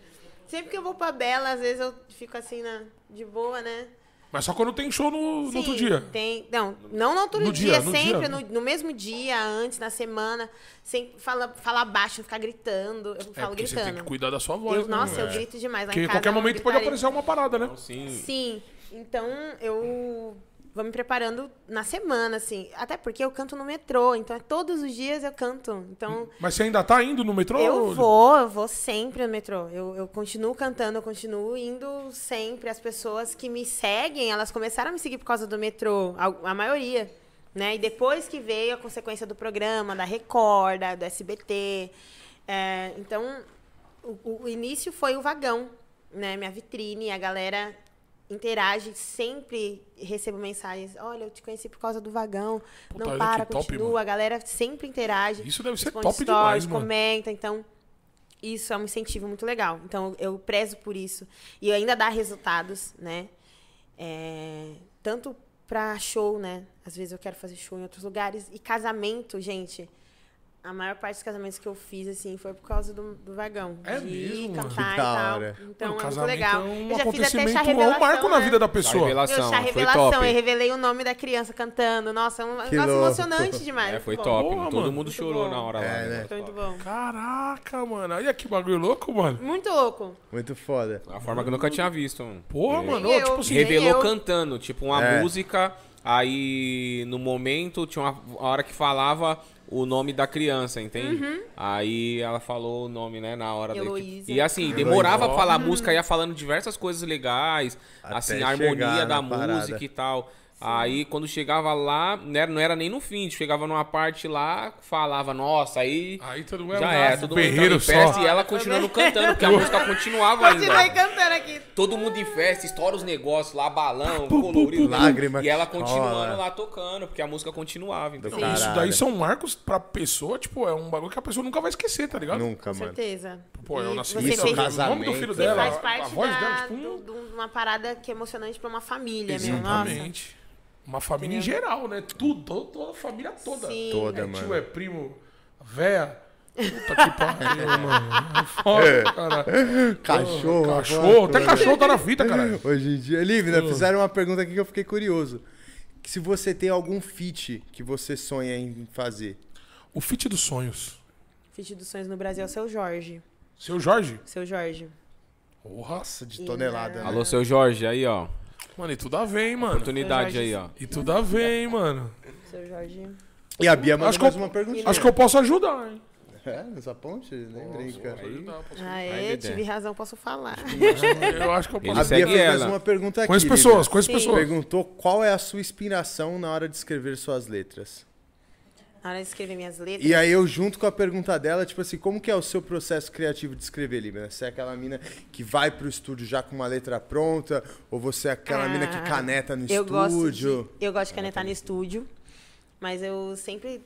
Sempre que eu vou pra Bela, às vezes eu fico assim, na, de boa, né? Mas só quando tem show no, no outro Sim, dia. Tem, não, não no outro No dia, dia, no sempre dia. No, no mesmo dia, antes, na semana. Sempre fala, falar baixo, ficar gritando. Eu É falo você gritando. tem que cuidar da sua voz, Eu- né? nossa, eu É. grito demais. Lá Porque em em casa qualquer é momento pode aparecer uma parada, né? Sim. Sim. Então eu vou me preparando na semana, assim. Até porque eu canto no metrô, então é todos os dias eu canto. Então Mas você ainda tá indo no metrô? eu vou, eu vou sempre no metrô. Eu, eu continuo cantando, eu continuo indo sempre. As pessoas que me seguem, elas começaram a me seguir por causa do metrô, a, a maioria. Né? E depois que veio a consequência do programa, da Record, da- do SBT. é, então, o, o início foi o vagão, né? Minha vitrine, a galera interage, sempre recebo mensagens. Olha, eu te conheci por causa do vagão. Puta, não para, top, continua. mano. A galera sempre interage. Isso deve ser top stories, demais, mano. comenta, então isso é um incentivo muito legal. Então eu prezo por isso e ainda dá resultados, né? É, tanto pra show, né? Às vezes eu quero fazer show em outros lugares e casamento, gente. A maior parte dos casamentos que eu fiz, assim, foi por causa do, do vagão. É de mesmo, cantar Que e tal. hora. Então Mano, é muito legal. é um eu já fiz até acontecimento, chá é um revelação, marco na né? vida da Chá pessoa. revelação. Meu chá foi revelação, top. eu revelei o nome da criança cantando. Nossa, é um Que negócio louco. emocionante demais. É, foi top. Porra, Todo mano. mundo Muito chorou bom. na hora lá. É, né? Foi muito bom. Caraca, mano. Olha que bagulho louco, mano. Muito louco. Muito foda. A forma que eu nunca tinha visto, mano. Porra, É. mano. Ó, tipo eu. assim, Revelou eu. cantando, tipo, uma É. música, aí no momento tinha uma hora que falava o nome da criança, entende? Uhum. Aí ela falou o nome, né, na hora da- Heloísa. E assim, demorava Heloísa. pra falar a música, ia falando diversas coisas legais, Até assim, a harmonia da na parada. música e tal. Aí quando chegava lá, né, não era nem no fim, chegava numa parte lá, falava, nossa, aí Aí todo mundo já um é, todo mundo em festa só. e ela continuando cantando, porque a música continuava Continuei ainda. cantando aqui. Todo mundo em festa, estoura os negócios lá, balão, colorido. Lágrima E ela continuando rola. lá tocando, porque a música continuava. Então. Caralho. Isso daí são marcos pra pessoa, tipo, é um bagulho que a pessoa nunca vai esquecer, tá ligado? Nunca, Com mano. certeza. Pô, é o E nascimento, você Isso, fez, o casamento. o nome do filho dela, faz a, parte a voz da- dela, tipo, um... do- de uma parada que é emocionante pra uma família mesmo. Nossa. Uma família em geral, né? Tudo, toda, a família toda. Sim. Toda, É mano. tio, é primo, véia. Puta que pariu, mano. É foda, cara. Cachorro. Cachorro, até cachorro tá na fita, cara. Hoje em dia. Lívia, fizeram uma pergunta aqui que eu fiquei curioso. Que se você tem algum feat que você sonha em fazer. O fit dos sonhos. Feat dos sonhos no Brasil é o seu Jorge. Seu Jorge? Seu Jorge. Nossa, de tonelada. né? Alô, seu Jorge, aí, ó. Mano, e tudo a ver, hein, mano. Oportunidade aí, ó. E tudo a ver, hein, mano. Seu Jorge. E a Bia mandou Acho mais eu- uma pergunta. Acho que eu posso ajudar, hein. É, nessa ponte? Nem brinca. Posso ajudar, posso ajudar. Aê, Dedé. tive razão, posso falar. Eu acho que eu Ele posso. A Bia fez ela. uma pergunta aqui. Lívia. pessoas, Sim. pessoas. Perguntou qual é a sua inspiração na hora de escrever suas letras. Na hora de escrever minhas letras. E aí eu junto com a pergunta dela, tipo assim, como que é o seu processo criativo de escrever, Lívia? Você é aquela mina que vai pro estúdio já com uma letra pronta? Ou você é aquela Ah, mina que caneta no eu Gosto estúdio? de, eu gosto de canetar no estúdio, mas eu sempre.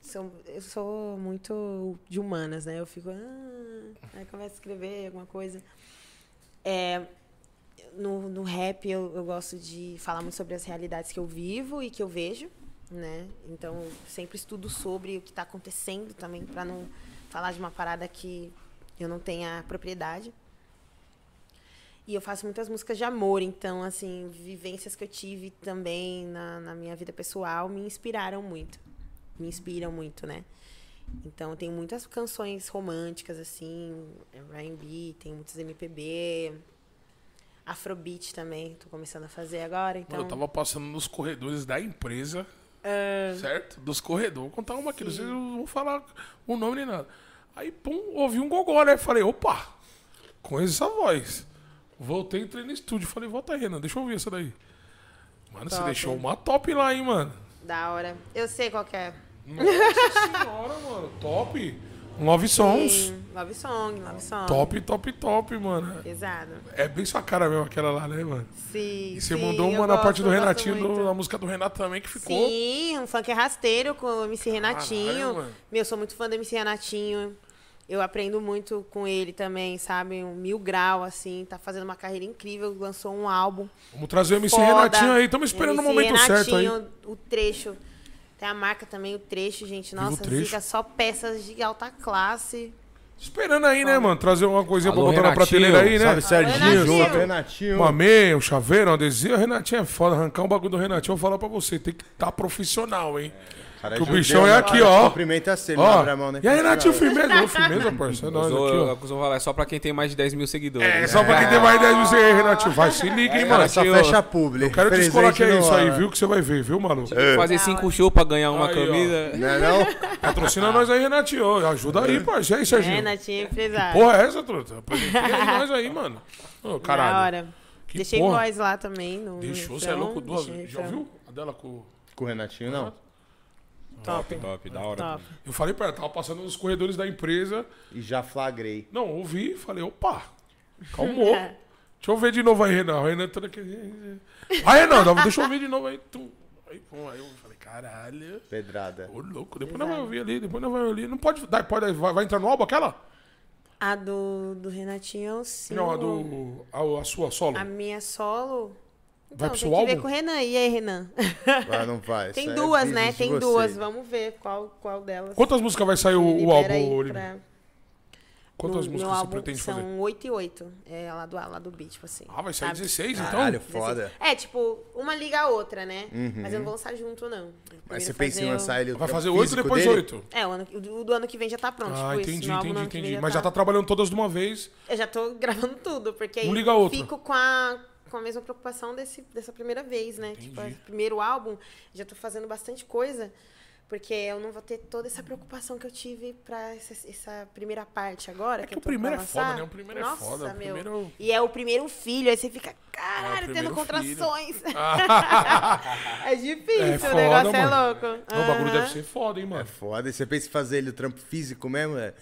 Sou, eu sou muito de humanas, né? Eu fico. Ah, aí começo a escrever alguma coisa. É, no, no rap eu, eu gosto de falar muito sobre as realidades que eu vivo e que eu vejo, né? Então sempre estudo sobre o que está acontecendo também, para não falar de uma parada que eu não tenha propriedade. E eu faço muitas músicas de amor, então, assim, vivências que eu tive também na, na minha vida pessoal me inspiraram muito. Me inspiram muito, né? Então, tem muitas canções românticas, assim, R&B, tem muitos MPB, Afrobeat também, tô começando a fazer agora, então... Mano, eu tava passando nos corredores da empresa, Ah, certo? Dos corredores. Vou contar uma aqui, não sei se eu não vou falar o nome nem nada. Aí, pum, ouvi um gogó, né? Falei, opa, conheço essa voz. Voltei, entrei no estúdio. Falei, volta aí, Renan, deixa eu ouvir essa daí. Mano, você Top. deixou uma top lá, hein, mano? da hora. Eu sei qual que é. Nossa senhora, mano. Top. Love Songs. Sim, Love Song, Love Song. Top, top, top, mano. Pesado. É bem sua cara mesmo aquela lá, né, mano? Sim, E você sim, mandou uma na gosto, parte do Renatinho, na música do Renato também, que ficou. Sim, um funk rasteiro com o MC Renatinho. Caralho, mano. Meu, sou muito fã do MC Renatinho. Eu aprendo muito com ele também, sabe? Um mil grau, assim. Tá fazendo uma carreira incrível. Lançou um álbum. Vamos trazer o MC foda. Renatinho aí. Estamos esperando o MC momento certo aí. Renatinho, O trecho. Tem a marca também, o trecho, gente. Nossa, trecho. fica só peças de alta classe. Esperando aí, né, mano? Trazer uma coisinha pra Alô, botar na Renatinho. prateleira aí, né? Salve, Serginho. Renatinho. Salve, Renatinho. Uma meia, um chaveiro, um adesivo. Renatinho é foda. Arrancar um bagulho do Renatinho, eu vou falar pra você. Tem que estar profissional, hein? Cara, que o bichão é né? aqui, ó. Cumprimenta você, ele Ó. abre a mão, né? E aí, Renatinho, firmeza. Ô, firmeza, parceiro. É nóis aqui, ó. Falar, é só pra quem tem mais de 10 mil seguidores. É, né? só pra quem tem mais 10 mil aí, Renatinho. Vai, se liga, hein, mano. Cara, só fecha publi. Eu quero te escolar que é isso aí, viu? Que você vai ver, viu, maluco? Fazer cinco shows pra ganhar uma Aí, ó. camisa. Não é não? Patrocina nós aí, Renatinho. Ajuda aí, parceiro. Aí, Serginho? Renatinho empresário. Porra, é essa, truta? Aí nós aí, mano. Ô, caralho. hora. Que Deixei porra. voz lá também. Deixou, você é louco duas vezes. Já ouviu? A dela com. Com o Renatinho, não. Top. Top, da hora. Top. Eu falei pra ela, tava passando nos corredores da empresa. E já flagrei. Não, ouvi, falei, opa, calmou. Deixa eu ver de novo aí, Renan. O Renan tá aqui. Aí, Renan, deixa eu ver de novo aí. Tum. Aí, pum, aí eu falei, caralho. Pedrada. Ô, louco, depois nós vamos ouvir ali, depois nós vamos ouvir ali. Não pode, dá, pode vai, vai entrar no álbum aquela? A do, do Renatinho, sim. Não, a do. A, a sua solo. A minha solo. Vai Então, pro tem seu que ver álbum? com o Renan. E aí, Renan? Ah, não vai. Tem isso é duas, né? business de Tem duas. Vamos ver qual, qual delas. Quantas músicas vai sair o, o álbum, pra- Quantas no- músicas você pretende são fazer? 8 e 8. É lá do, lá do beat, tipo assim. Ah, vai sair sabe? 16, então? Caralho, 16. foda. É, tipo, uma liga a outra, né? Mas eu não vou lançar junto, não. Mas você pensa em lançar ele Vai fazer 8 físico depois dele? 8. É, o, ano, o do, o do ano que vem já tá pronto. Ah, tipo entendi, entendi, entendi. já Mas já tá trabalhando todas de uma vez. Eu já tô gravando tudo, porque aí Um liga a outro. fico com a, com a mesma preocupação desse, dessa primeira vez, né? Tipo, Entendi. esse primeiro álbum, já tô fazendo bastante coisa, porque eu não vou ter toda essa preocupação que eu tive pra essa, essa primeira parte agora. É que eu o tô pra primeiro é foda, né? O primeiro é Nossa, foda, o meu. primeiro- E é o primeiro filho, aí você fica, É, o caralho, primeiro tendo contrações. É difícil, É o foda, negócio é mano. louco. Não, o bagulho deve ser foda, hein, É mano. foda. E você pensa em fazer ele o trampo físico mesmo? É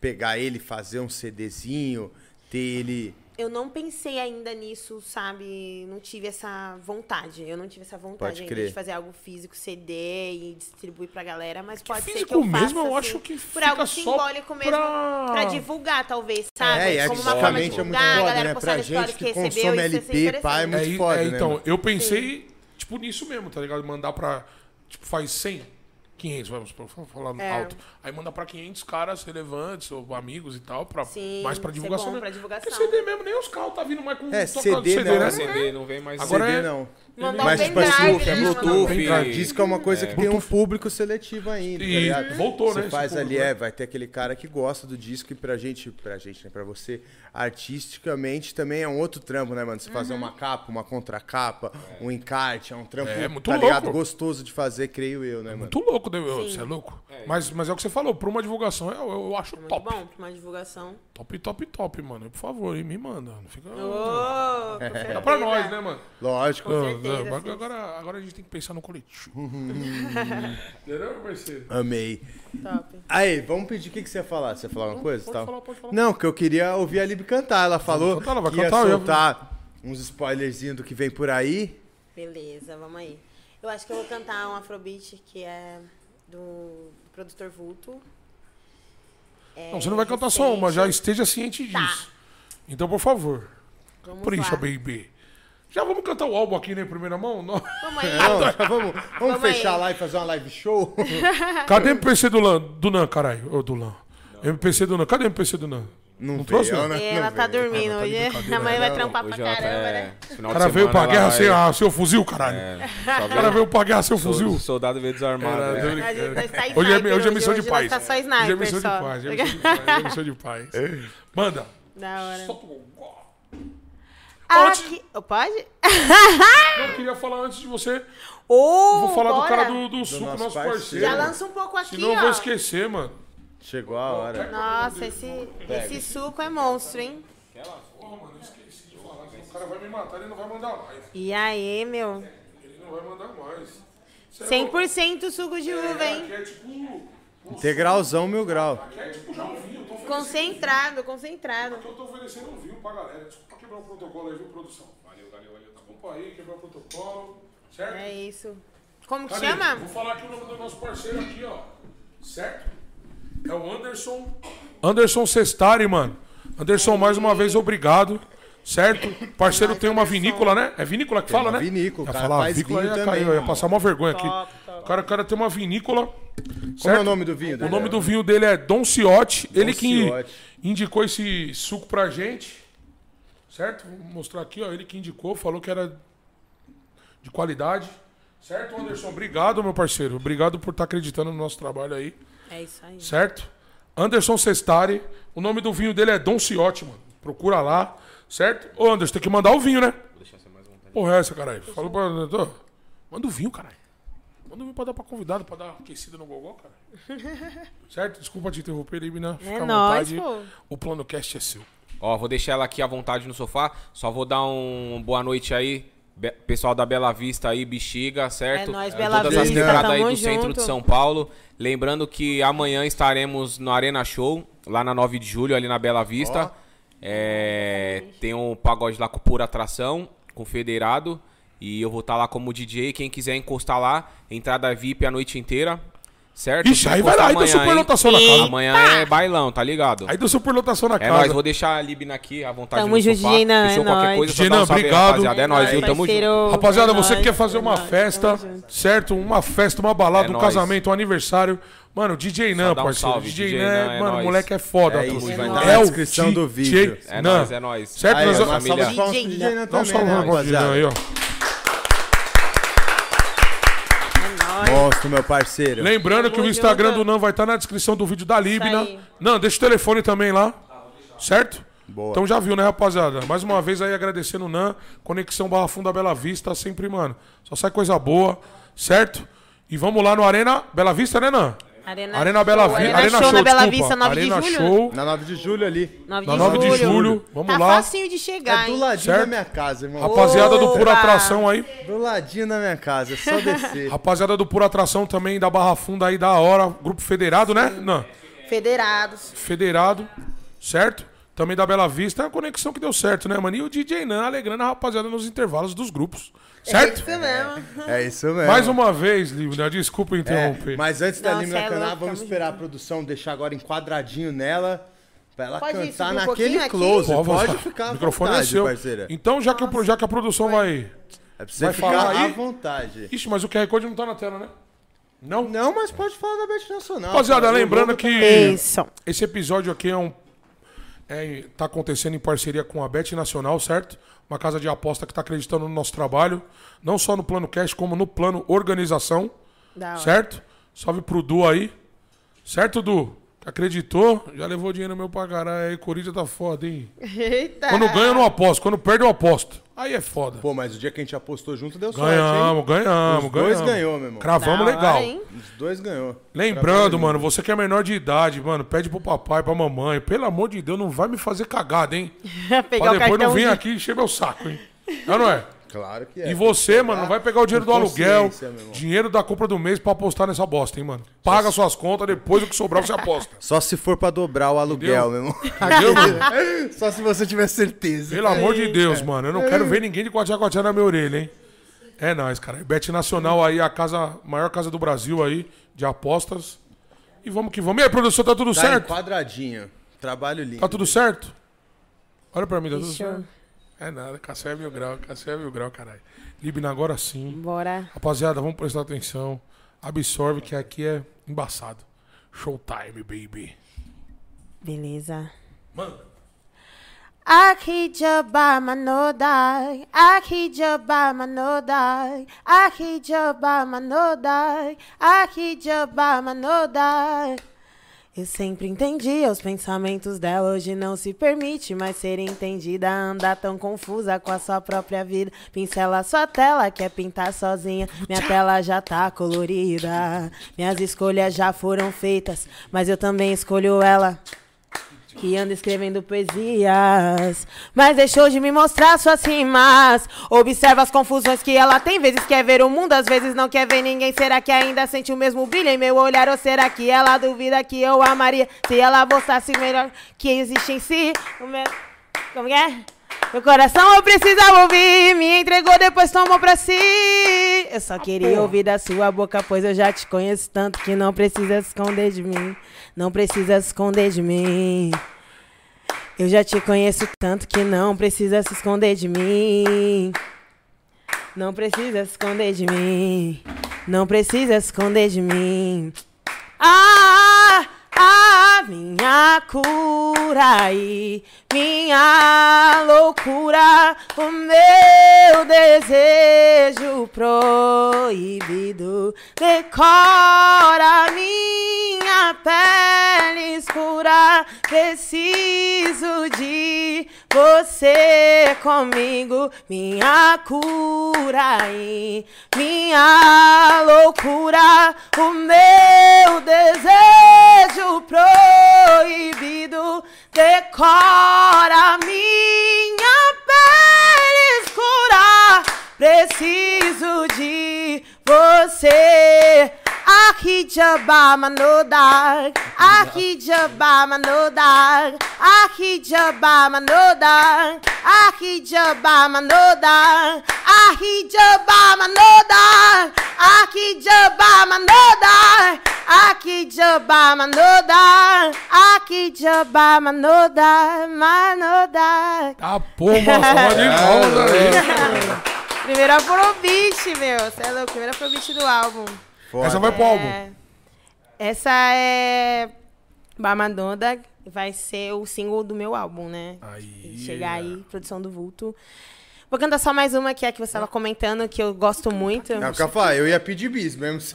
pegar ele, fazer um CDzinho, ter ele. Eu não pensei ainda nisso, sabe? Não tive essa vontade. Eu não tive essa vontade ainda de fazer algo físico, CD e distribuir pra galera, mas pode ser que físico eu faça, mesmo, eu assim, acho que por algo só simbólico mesmo pra- pra... divulgar, talvez, sabe? É, e Como uma forma de artisticamente é muito divulgar, a foda, galera né? postar Pra stories gente que recebeu, isso LP, pá, é muito É, foda, é, né, então, eu pensei, tipo, nisso mesmo, tá ligado? Mandar pra. Tipo, faz 100, 500, vamos falar É. alto. Aí manda pra 500 caras relevantes, ou amigos e tal, pra, Sim, mais pra ser divulgação. bom né? pra divulgação. Porque CD mesmo, nem os carros tá vindo mais com É, CD não, né? é CD não vem mais. Agora CD é- não. Mandar Mas, um tipo assim, pendrive, é né? Bluetooth, e- Pra disco é uma coisa que tem um público seletivo ainda, tá E ligado? voltou, você né, faz esse ali, público, é, né? vai ter aquele cara que gosta do disco e pra gente, pra gente, né, pra você, artisticamente também é um outro trampo, né, mano? Você fazer Uhum. uma capa, uma contracapa, um encarte, é um trampo, É, muito tá ligado? louco. Gostoso de fazer, creio eu, né, mano? Muito louco, né? meu? Você é louco? Mas, mas é o que você falou, pra uma divulgação, eu, eu acho Muito top. bom pra uma divulgação. Top, top, top, mano. Por favor, hein, me manda. Não fica. Com Dá pra nós, né, mano? Lógico. Com Não, certeza, não, sim. agora, agora a gente tem que pensar no coletivo. Entendeu, parceiro? Amei. Top. Aí, vamos pedir o que, que você ia falar? Você ia falar uma coisa? pode tal? falar, pode falar. Não, que eu queria ouvir a Lib cantar. Ela falou cantar, ela vai que ia cantar, eu ia- soltar uns spoilerzinhos do que vem por aí. Beleza, vamos aí. Eu acho que eu vou cantar um Afrobeat que é do, do produtor Vulto. É Não, você não vai cantar só uma, já esteja ciente Tá. disso. Então, por favor, Vamos capricha, lá. baby. Já vamos cantar o álbum aqui, né, em primeira mão? Não. Vamos aí. Não, vamos, vamos, Vamos fechar aí. lá e fazer uma live show? Cadê o MPC do Lan? Do Nan, caralho? Ô, do Lan. MPC do Nan. Cadê o MPC do Nan? Não, trouxe, veio, não? né? E ela Não tá dormindo Ah, tá hoje. A mãe vai não. trampar pra ela caramba, é- né? O cara veio pra ela guerra vai- sem a seu fuzil, caralho. É, O só cara veio- pra guerra sem o sol- fuzil. soldado veio desarmado. Era, né? gente nós tá Hoje é, sniper hoje é missão de hoje paz. nós tá só Hoje é missão de só. paz. Hoje é missão de paz. Hoje é missão de paz. Manda. Da hora. Solta o gol. Antes- Aqui. Oh, Pode? Eu queria falar antes de você. Ô, Vou falar do bora. cara do, do suco, nosso nosso parceiro. parceiro. Já lança um pouco aqui, Senão eu vou ó. esquecer, mano. Chegou a hora. Nossa, esse, esse suco é monstro, hein? Porra, mano, eu esqueci de falar. O cara vai me matar, ele não vai mandar mais. E aí, meu? Ele não vai mandar mais. Cê é 100% suco de uva, louco. hein? Aqui é tipo. Integralzão, mil grau. Aqui é tipo já um Concentrado, concentrado. eu tô oferecendo um vinho pra galera. Desculpa quebrar o protocolo aí, viu, produção? Valeu, valeu, valeu. Desculpa aí, quebrar o protocolo. Certo? É isso. Como que Cadê? chama? Vou falar aqui o nome do nosso parceiro aqui, ó. Certo? É o Anderson. Anderson Sestari, mano. Anderson, mais uma vez, obrigado. Certo? Parceiro tem uma vinícola, né? É vinícola que fala, uma né? vinícola, Ia o cara falar faz vinícola, vinho ia também, cair, eu ia passar uma vergonha aqui. Top, top. O cara, o cara tem uma vinícola. Como é certo? o nome do vinho? O dele? nome do vinho dele é Don Ciotti. Ele que Ciotti. indicou esse suco pra gente. Certo? Vou mostrar aqui, ó. Ele que indicou, falou que era de qualidade. Certo, Anderson? Obrigado, meu parceiro. Obrigado por estar acreditando no nosso trabalho aí. É isso aí. Certo? Anderson Sestari. O nome do vinho dele é Don Ciotti, mano. Procura lá. Certo? Ô, Anderson, tem que mandar o vinho, né? Porra, é essa, caralho? Fala pra. Manda o vinho, caralho. Manda vinho pra dar pra convidado, pra dar aquecida no gogó, cara. certo? Desculpa te interromper, Libina. Fica É à nóis, vontade. pô. O plano cast é seu. Ó, vou deixar ela aqui à vontade no sofá. Só vou dar um boa noite aí. Be- Pessoal da Bela Vista aí, Bexiga, certo? É nóis, Bela Todas as Vista, quebradas aí do centro de junto. São Paulo. Lembrando que amanhã estaremos no Arena Show, lá na 9 de julho, ali na Bela Vista. É, tem um pagode lá com pura atração, com federado. E eu vou estar lá como DJ. Quem quiser encostar lá, entrada VIP a noite inteira. Certo? Ixi, aí vai lá, aí deu Amanhã, hein? superlotação na casa. Amanhã é bailão, tá ligado? Aí deu superlotação na É casa. nóis, vou deixar a Libna aqui à vontade Tamo junto. Gina, Fechou é qualquer nóis. coisa, Gina, um obrigado. rapaziada. É nóis, viu? Tamo junto. Rapaziada, É você que quer fazer é uma nóis, festa, certo? Uma festa, uma balada, É um casamento, um aniversário. Mano, DJ Nan, um parceiro. salve, DJ, DJ Nan, é mano, o nóis. moleque é foda. É isso, vai tá na o descrição do DJ vídeo. É nóis, é nóis. Certo? Aí, Nós DJ Nan Dá um salve né, DJ Nan rapaziada? aí, ó. Nóis. Monstro, meu parceiro. Lembrando que o Instagram do Nan vai estar na descrição do vídeo da Libna. Nan, deixa o telefone também lá. Certo? Boa. Então já viu, né, rapaziada? Mais uma vez aí agradecendo o Nan. Conexão Barra Funda Bela Vista, sempre, mano. Só sai coisa boa, certo? E vamos lá no Arena Bela Vista, né, Nan? Arena, Arena Bela Show. Vista. Arena, Arena Show Show, na Bela. Vista, 9 Arena de julho. Show. Na 9 de julho ali. 9 Na 9 de julho. Vamos tá lá. facinho de chegar, É do ladinho Certo? da minha casa, irmão. Rapaziada do Pura! Atração aí. Do ladinho da minha casa, é só descer. Rapaziada do Pura Atração também da Barra Funda aí da hora. Grupo Federado, né? Não. Federados. Federado, certo? Também da Bela Vista. É a conexão que deu certo, né, mano? E o DJ Nan alegrando a rapaziada nos intervalos dos grupos. Certo? É isso mesmo. É isso mesmo. Mais uma vez, Livna, desculpa É, interromper. mas antes da Limna cê é cantar, louco, vamos esperar a produção deixar agora enquadradinho nela. Pra ela Pode cantar um naquele close. Pode, Pode, ficar o microfone vontade, é seu. parceira. Então, já que, o- já que a produção vai. É pra você Vai ficar falar à aí? vontade. Ixi, mas o QR Code não tá na tela, né? Não? Não, mas pode falar da Bet Nacional. Rapaziada, lembrando que Isso. esse episódio aqui é um. É, tá acontecendo em parceria com a Bet Nacional, certo? Uma casa de aposta que tá acreditando no nosso trabalho. Não só no plano cash, como no plano organização. Da hora. Certo? Salve pro Du aí. Certo, Du? Acreditou? Já levou dinheiro meu pra caralho aí. Corinthians tá foda, hein? Eita. Quando ganha, eu não aposto. Quando perde, eu aposto. Aí é foda. Pô, mas o dia que a gente apostou junto deu sorte, Ganhamos, hein? ganhamos, Os dois ganhamos. ganhou, meu irmão. Cravamos hora, legal. hein? Os dois ganhou. Lembrando, mano, você que é menor de idade, mano, pede pro papai, pra mamãe. Pelo amor de Deus, não vai me fazer cagada, hein? Pegar Pra o depois não vir aqui e encher meu saco, hein? Não, não é? Claro que é. E você, mano, não vai pegar o dinheiro do aluguel, dinheiro da compra do mês pra apostar nessa bosta, hein, mano? Paga suas contas, depois o que sobrar você aposta. Só se for pra dobrar o aluguel, meu irmão. Entendeu, mano? Só se você tiver certeza. Pelo amor de Deus, mano. Eu não quero ver ninguém de cotinha na minha orelha, hein? É nóis, cara. Bet Nacional aí, a casa, maior casa do Brasil aí, de apostas. E vamos que vamos. E aí, produção, tá tudo Tá certo? quadradinho. Trabalho lindo. Tá tudo certo? Olha pra mim, tá tudo certo? É nada, Cassé é mil grau, Cassé é mil grau, caralho. Libna agora sim. Bora. Rapaziada, vamos prestar atenção. Absorve que aqui é embaçado. Showtime, baby. Beleza. Manda. Akijaba manodai, Akijaba manodai, Akijaba manodai, Akijaba manodai. Eu sempre entendi os pensamentos dela, hoje não se permite mais ser entendida. Andar tão confusa com a sua própria vida. Pincela sua tela, quer pintar sozinha. Minha tela já tá colorida. Minhas escolhas já foram feitas, mas eu também escolho ela que anda escrevendo poesias, mas deixou de me mostrar suas rimas. Observa as confusões que ela tem, vezes quer ver o mundo, às vezes não quer ver ninguém. Será que ainda sente o mesmo brilho em meu olhar? Ou será que ela duvida que eu amaria se ela mostrasse melhor que existe em si? Como é? Meu coração eu precisava ouvir, me entregou, depois tomou pra si. Eu só queria ouvir da sua boca, pois eu já te conheço tanto que não precisa se esconder de mim. Não precisa se esconder de mim. Eu já te conheço tanto que não precisa se esconder de mim. Não precisa se esconder de mim. Não precisa se esconder de mim. Ah, ah, minha cura e minha loucura, o meu desejo proibido decora minha pele escura. Preciso de você comigo, minha cura e minha loucura, o meu desejo proibido decora minha pele escura. Preciso de você. Aqui Jabama no dar, aqui Jabama no dar, aqui Jabama no dar, aqui Jabama no dar, aqui Jabama no dar, aqui Jabama no dar, aqui Jabama no dar, aqui Jabama no dark, manodar. Tá porra, só de volta aí. Primeira é pro meu. Você é louco, primeira é pro do álbum. Foda. Essa vai pro álbum. É, Essa é Bamadonda, vai ser o single do meu álbum, né? Aí. Chegar aí, produção do Vulto. Vou cantar só mais uma que é a que você estava comentando, que eu gosto muito. Não, Cafá, eu ia pedir bis mesmo.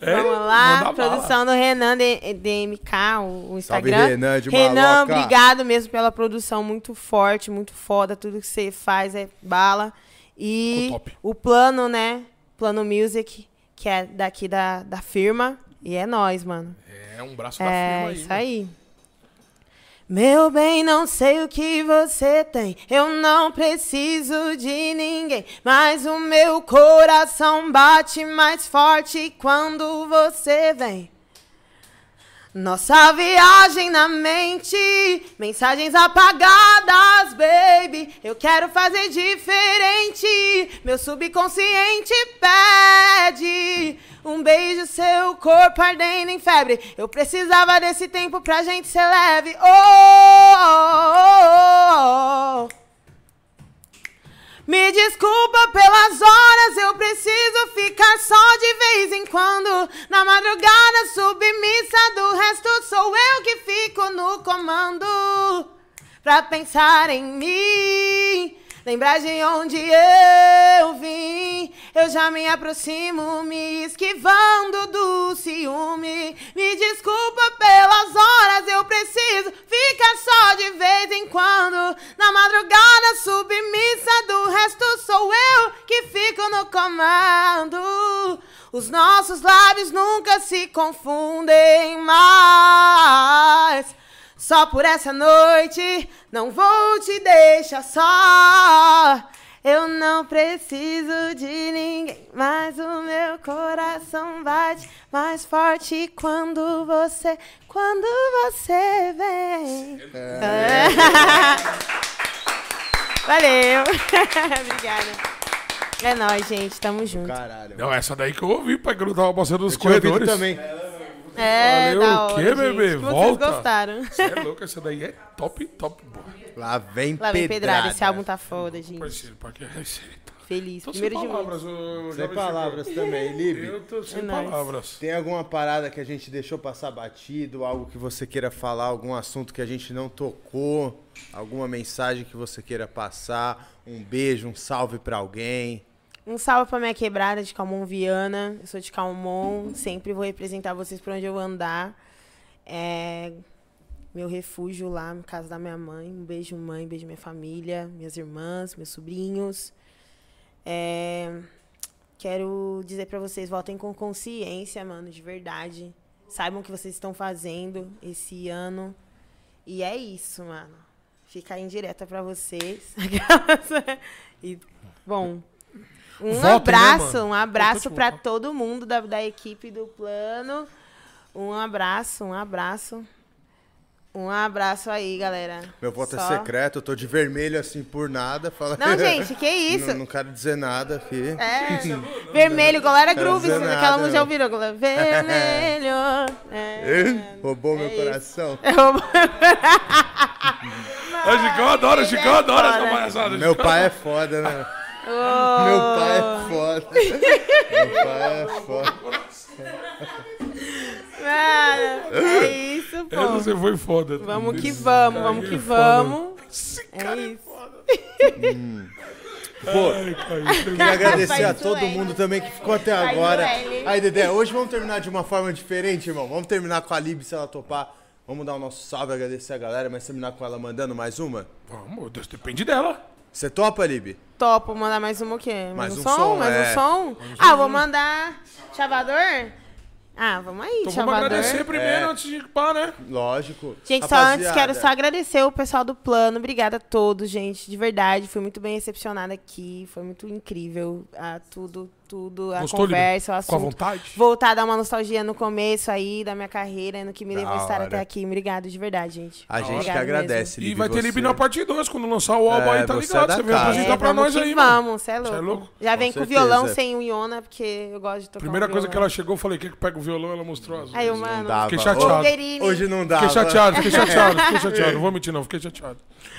Vamos lá, produção do Renan DMK, o, o Salve, Instagram. Renan, de Renan, Maloca. obrigado mesmo pela produção muito forte, muito foda. Tudo que você faz é bala. E o plano, né? Plano Music, que é daqui da, da firma. E é nós, mano. É um braço da É, firma aí. isso né? aí. Meu bem, não sei o que você tem. Eu não preciso de ninguém. Mas o meu coração bate mais forte quando você vem. Nossa viagem na mente, mensagens apagadas, baby. Eu quero fazer diferente. Meu subconsciente pede um beijo, seu corpo ardendo em febre. Eu precisava desse tempo pra gente ser leve. Oh, oh, oh, oh. Me desculpa pelas horas, eu preciso ficar só de vez em quando. Na madrugada, submissa do resto, sou eu que fico no comando. Pra pensar em mim, lembrar de onde eu vim. Eu já me aproximo, me esquivando do ciúme. Me desculpa pelas horas, eu preciso ficar só de vez em quando. Na madrugada, submissa do resto, sou eu que fico no comando. Os nossos lábios nunca se confundem mais. Só por essa noite, não vou te deixar só. Eu não preciso de ninguém, mas o meu coração bate mais forte quando você, quando você vem. É. Valeu. Obrigada. É nóis, gente. Tamo junto. Caralho. Não, essa daí que eu ouvi, pai, que eu tava passando nos Eu corredores. também. É, Valeu, da o quê, hora, bebê? gente. Volta. Vocês gostaram. Você é louco, essa daí é top, top, boa. Lá vem Lá vem pedrada. pedrada. Esse álbum tá foda, gente. Parceiro, porque é tá Feliz. Tô sem Primeiro de palavras, muitos. ô, Sem palavras também, Libe. Eu tô sem É palavras. Tem alguma parada que a gente deixou passar batido, algo que você queira falar, algum assunto que a gente não tocou, alguma mensagem que você queira passar, um beijo, um salve pra alguém? Um salve pra minha quebrada de Calmon Viana. Eu sou de Calmon, sempre vou representar vocês por onde eu andar. É meu refúgio lá, na casa da minha mãe. Um beijo, mãe, um beijo minha família, minhas irmãs, meus sobrinhos. É, quero dizer pra vocês, voltem com consciência, mano, de verdade. Saibam o que vocês estão fazendo esse ano. E é isso, mano. Fica indireta pra vocês. e, bom, um Votem, né, abraço, mano? um abraço votem. todo mundo da, da equipe do plano. Um abraço, um abraço. Um abraço aí, galera. Meu voto Só- é secreto, eu tô de vermelho assim por nada. Fala... Não, gente, que isso? não, não quero dizer nada aqui. É, vermelho, galera Quero groove, dizer aquela nada, música ouviram? Galera? Vermelho. É, Roubou meu É isso. coração. Ô, Chicão adora, Chicão é adora essa palhaçada. Meu pai é foda, né? Oh. Meu pai é foda. Meu pai é foda. Mano, é isso, pô. Essa você foi foda. Vamos que Esse vamos, vamos que é vamos. Esse É cara é isso. foda. Pô, Ai, Queria agradecer Faz a todo L. mundo também que ficou até Faz agora. Aí, Dedé, hoje vamos terminar de uma forma diferente, irmão. Vamos terminar com a Lib, se ela topar. Vamos dar o nosso salve, agradecer a galera, mas terminar com ela mandando mais uma. Vamos, Deus, depende dela. Você topa, Lib? Topo, mandar mais um o quê? Mais, Mais um, um som? som, Mais é. um som? Ah, vou mandar Chavador? Ah, vamos aí, Então vamos Chavador. agradecer primeiro antes de pá, né? Lógico. Gente, só antes Rapaziada, quero só agradecer o pessoal do plano. Obrigada a todos, gente. De verdade, fui muito bem recepcionada aqui. Foi muito incrível. Ah, tudo, tudo, a Gostou, conversa, o Ficou à assunto. vontade? Voltar a dar uma nostalgia no começo aí da minha carreira, no que me levou a estar até aqui. Obrigado, de verdade, gente. A gente que agradece, E Lib. vai ter você. Lib na parte 2, quando lançar o álbum É, aí, tá você é ligado? da Você vem apresentar É, pra nós aí, mano. vamos, cê é louco. Cê é louco? Já vem Com com, violão sem o Iona, porque eu gosto de tocar Primeira um coisa que ela chegou, eu falei, quer que pega o violão? Ela mostrou as Aí, eu, Não mano. Fiquei chateado. Hoje não dá. Fiquei chateado, fiquei chateado, fiquei chateado. Não vou mentir, não, fiquei chateado.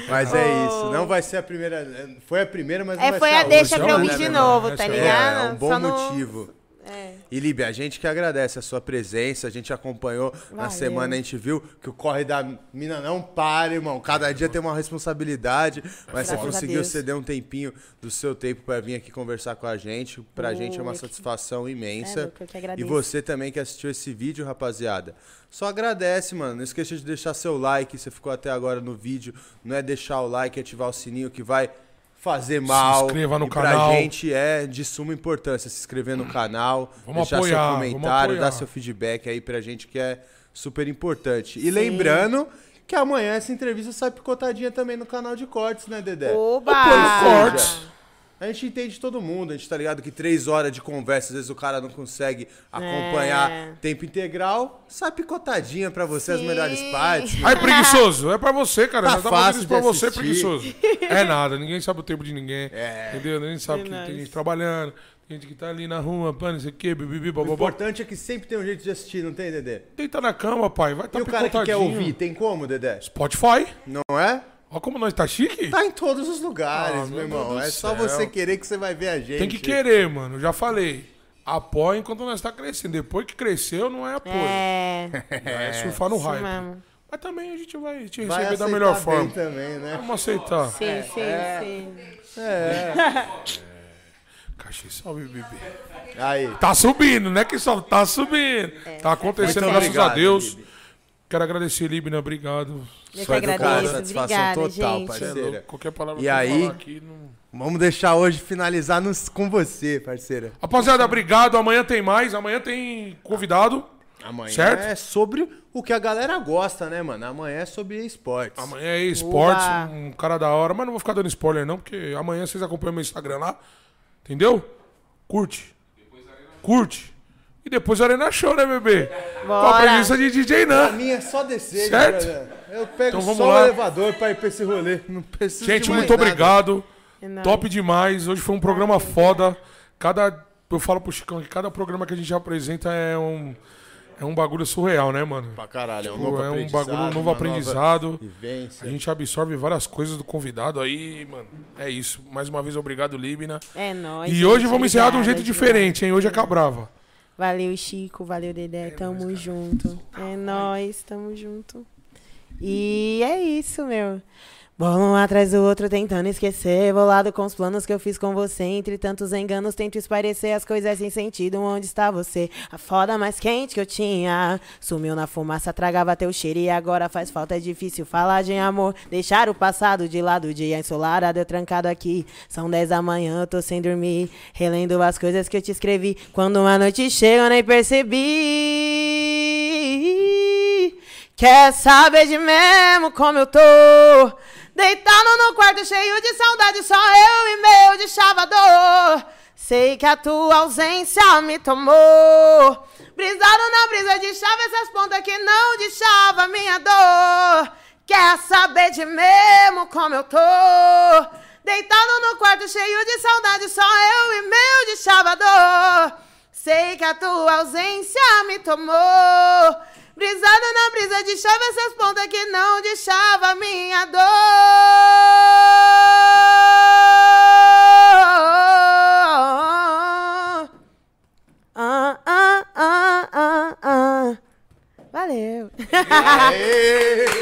Mas é isso. Não vai ser a primeira. Foi a primeira, mas não É, vai foi ser a última, deixa pra eu né, vir de meu novo, tá é- ligado? É, bom Só no- motivo. É. E Libe, a gente que agradece a sua presença, a gente acompanhou na Valeu. semana, a gente viu que o corre da mina não para, irmão. Cada dia tem uma responsabilidade, mas você Graças a conseguiu ceder um tempinho do seu tempo pra vir aqui conversar com a gente. Pra Pô, gente é uma que- satisfação É, imensa. que e você também que assistiu esse vídeo, rapaziada. Só agradece, mano. Não esqueça de deixar seu like. Você ficou até agora no vídeo. Não é deixar o like e ativar o sininho que vai fazer mal. inscreva no e canal. Pra gente é de suma importância se inscrever no canal, Vamos deixar apoiar, seu comentário, dar seu feedback aí pra gente que é super importante. E lembrando que amanhã essa entrevista sai picotadinha também no canal de cortes, né, Dedé? Oba! Plano Cortes. A gente entende todo mundo, a gente tá ligado que três horas de conversa, às vezes o cara não consegue acompanhar É. tempo integral. Sai picotadinha pra você as Sim. melhores partes. Aí, preguiçoso, é pra você, cara. Tá fazendo fácil isso pra de você, assistir. preguiçoso. É nada, ninguém sabe o tempo de ninguém. É. Entendeu? Ninguém sabe que Verdade. tem gente trabalhando, tem gente que tá ali na rua, pá, não sei o quê, bibibi, O bababá. importante é que sempre tem um jeito de assistir, não tem, Dedé? Deita na cama, pai, vai tá E o cara que quer picotadinho. ouvir, tem como, Dedé? Spotify. Não é? Olha como nós tá chique. Tá em todos os lugares, Ah, meu meu irmão. É do só você querer que você vai ver a gente. Tem que querer, mano. Já falei. Apoia enquanto nós tá crescendo. Depois que cresceu, não é apoio. É, É, surfar no hype. mesmo. Mas também a gente vai te Vai receber da melhor bem forma. também, né? Vamos aceitar. Sim, sim, É. sim. Cachê, salve, bebê. Aí. Tá subindo, né? Que só tá subindo. Tá acontecendo, Muito graças obrigado, a Deus. Quero agradecer, Libna. Obrigado. Eu que Sua educada, agradeço. satisfação Obrigada, total, gente. É Parceira. louco, Qualquer palavra E que eu aí? falar aqui. Não... Vamos deixar hoje finalizar nos- com você, parceira. Rapaziada, obrigado. Amanhã tem mais. Amanhã tem convidado. Amanhã Certo? é sobre o que a galera gosta, né, mano? Amanhã é sobre esportes. Amanhã é esportes, um cara da hora. Mas não vou ficar dando spoiler, não, porque amanhã vocês acompanham meu Instagram lá. Entendeu? Curte. Curte. E depois Arena Show, né, bebê? Com a presença de DJ Pra Nan. mim é só descer, Certo? galera. Eu pego Então vamos só o lá. elevador pra ir pra esse rolê. Não preciso Gente, de mais muito nada. obrigado. É nóis. Top demais. Hoje foi um programa foda. Cada. Eu falo pro Chicão que cada programa que a gente apresenta é um. É um bagulho surreal, né, mano? Pra caralho, é um Tipo, novo é um bagulho, um novo aprendizado. Vivência. A gente absorve várias coisas do convidado aí, mano. É isso. Mais uma vez, obrigado, Libna. É nóis. E gente, hoje vamos encerrar de um jeito diferente, hein? Hoje é Cabrava. Valeu, Chico. Valeu, Dedé. tamo junto. É nóis, tamo junto. E é isso, meu. Bola um atrás do outro tentando esquecer. Bolado com os planos que eu fiz com você. Entre tantos enganos, tento esparecer as coisas sem sentido. Onde está você? A foda mais quente que eu tinha. Sumiu na fumaça, tragava teu cheiro. E agora faz falta, é difícil falar de amor. Deixar o passado de lado, dia ensolarado, eu trancado aqui. São 10 da manhã, eu tô sem dormir. Relendo as coisas que eu te escrevi. Quando uma noite chega, eu nem percebi. Quer saber de mesmo como eu tô? Deitado no quarto cheio de saudade, só eu e meu de chavador. Sei que a tua ausência me tomou. Brisado na brisa de chave, essas pontas que não de chava minha dor. Quer saber de mesmo como eu tô? Deitado no quarto cheio de saudade, só eu e meu de chavador. Sei que a tua ausência me tomou. Brisada na brisa de chave, essas pontas que não deixava minha dor. Ah, ah, ah, ah, ah. Valeu.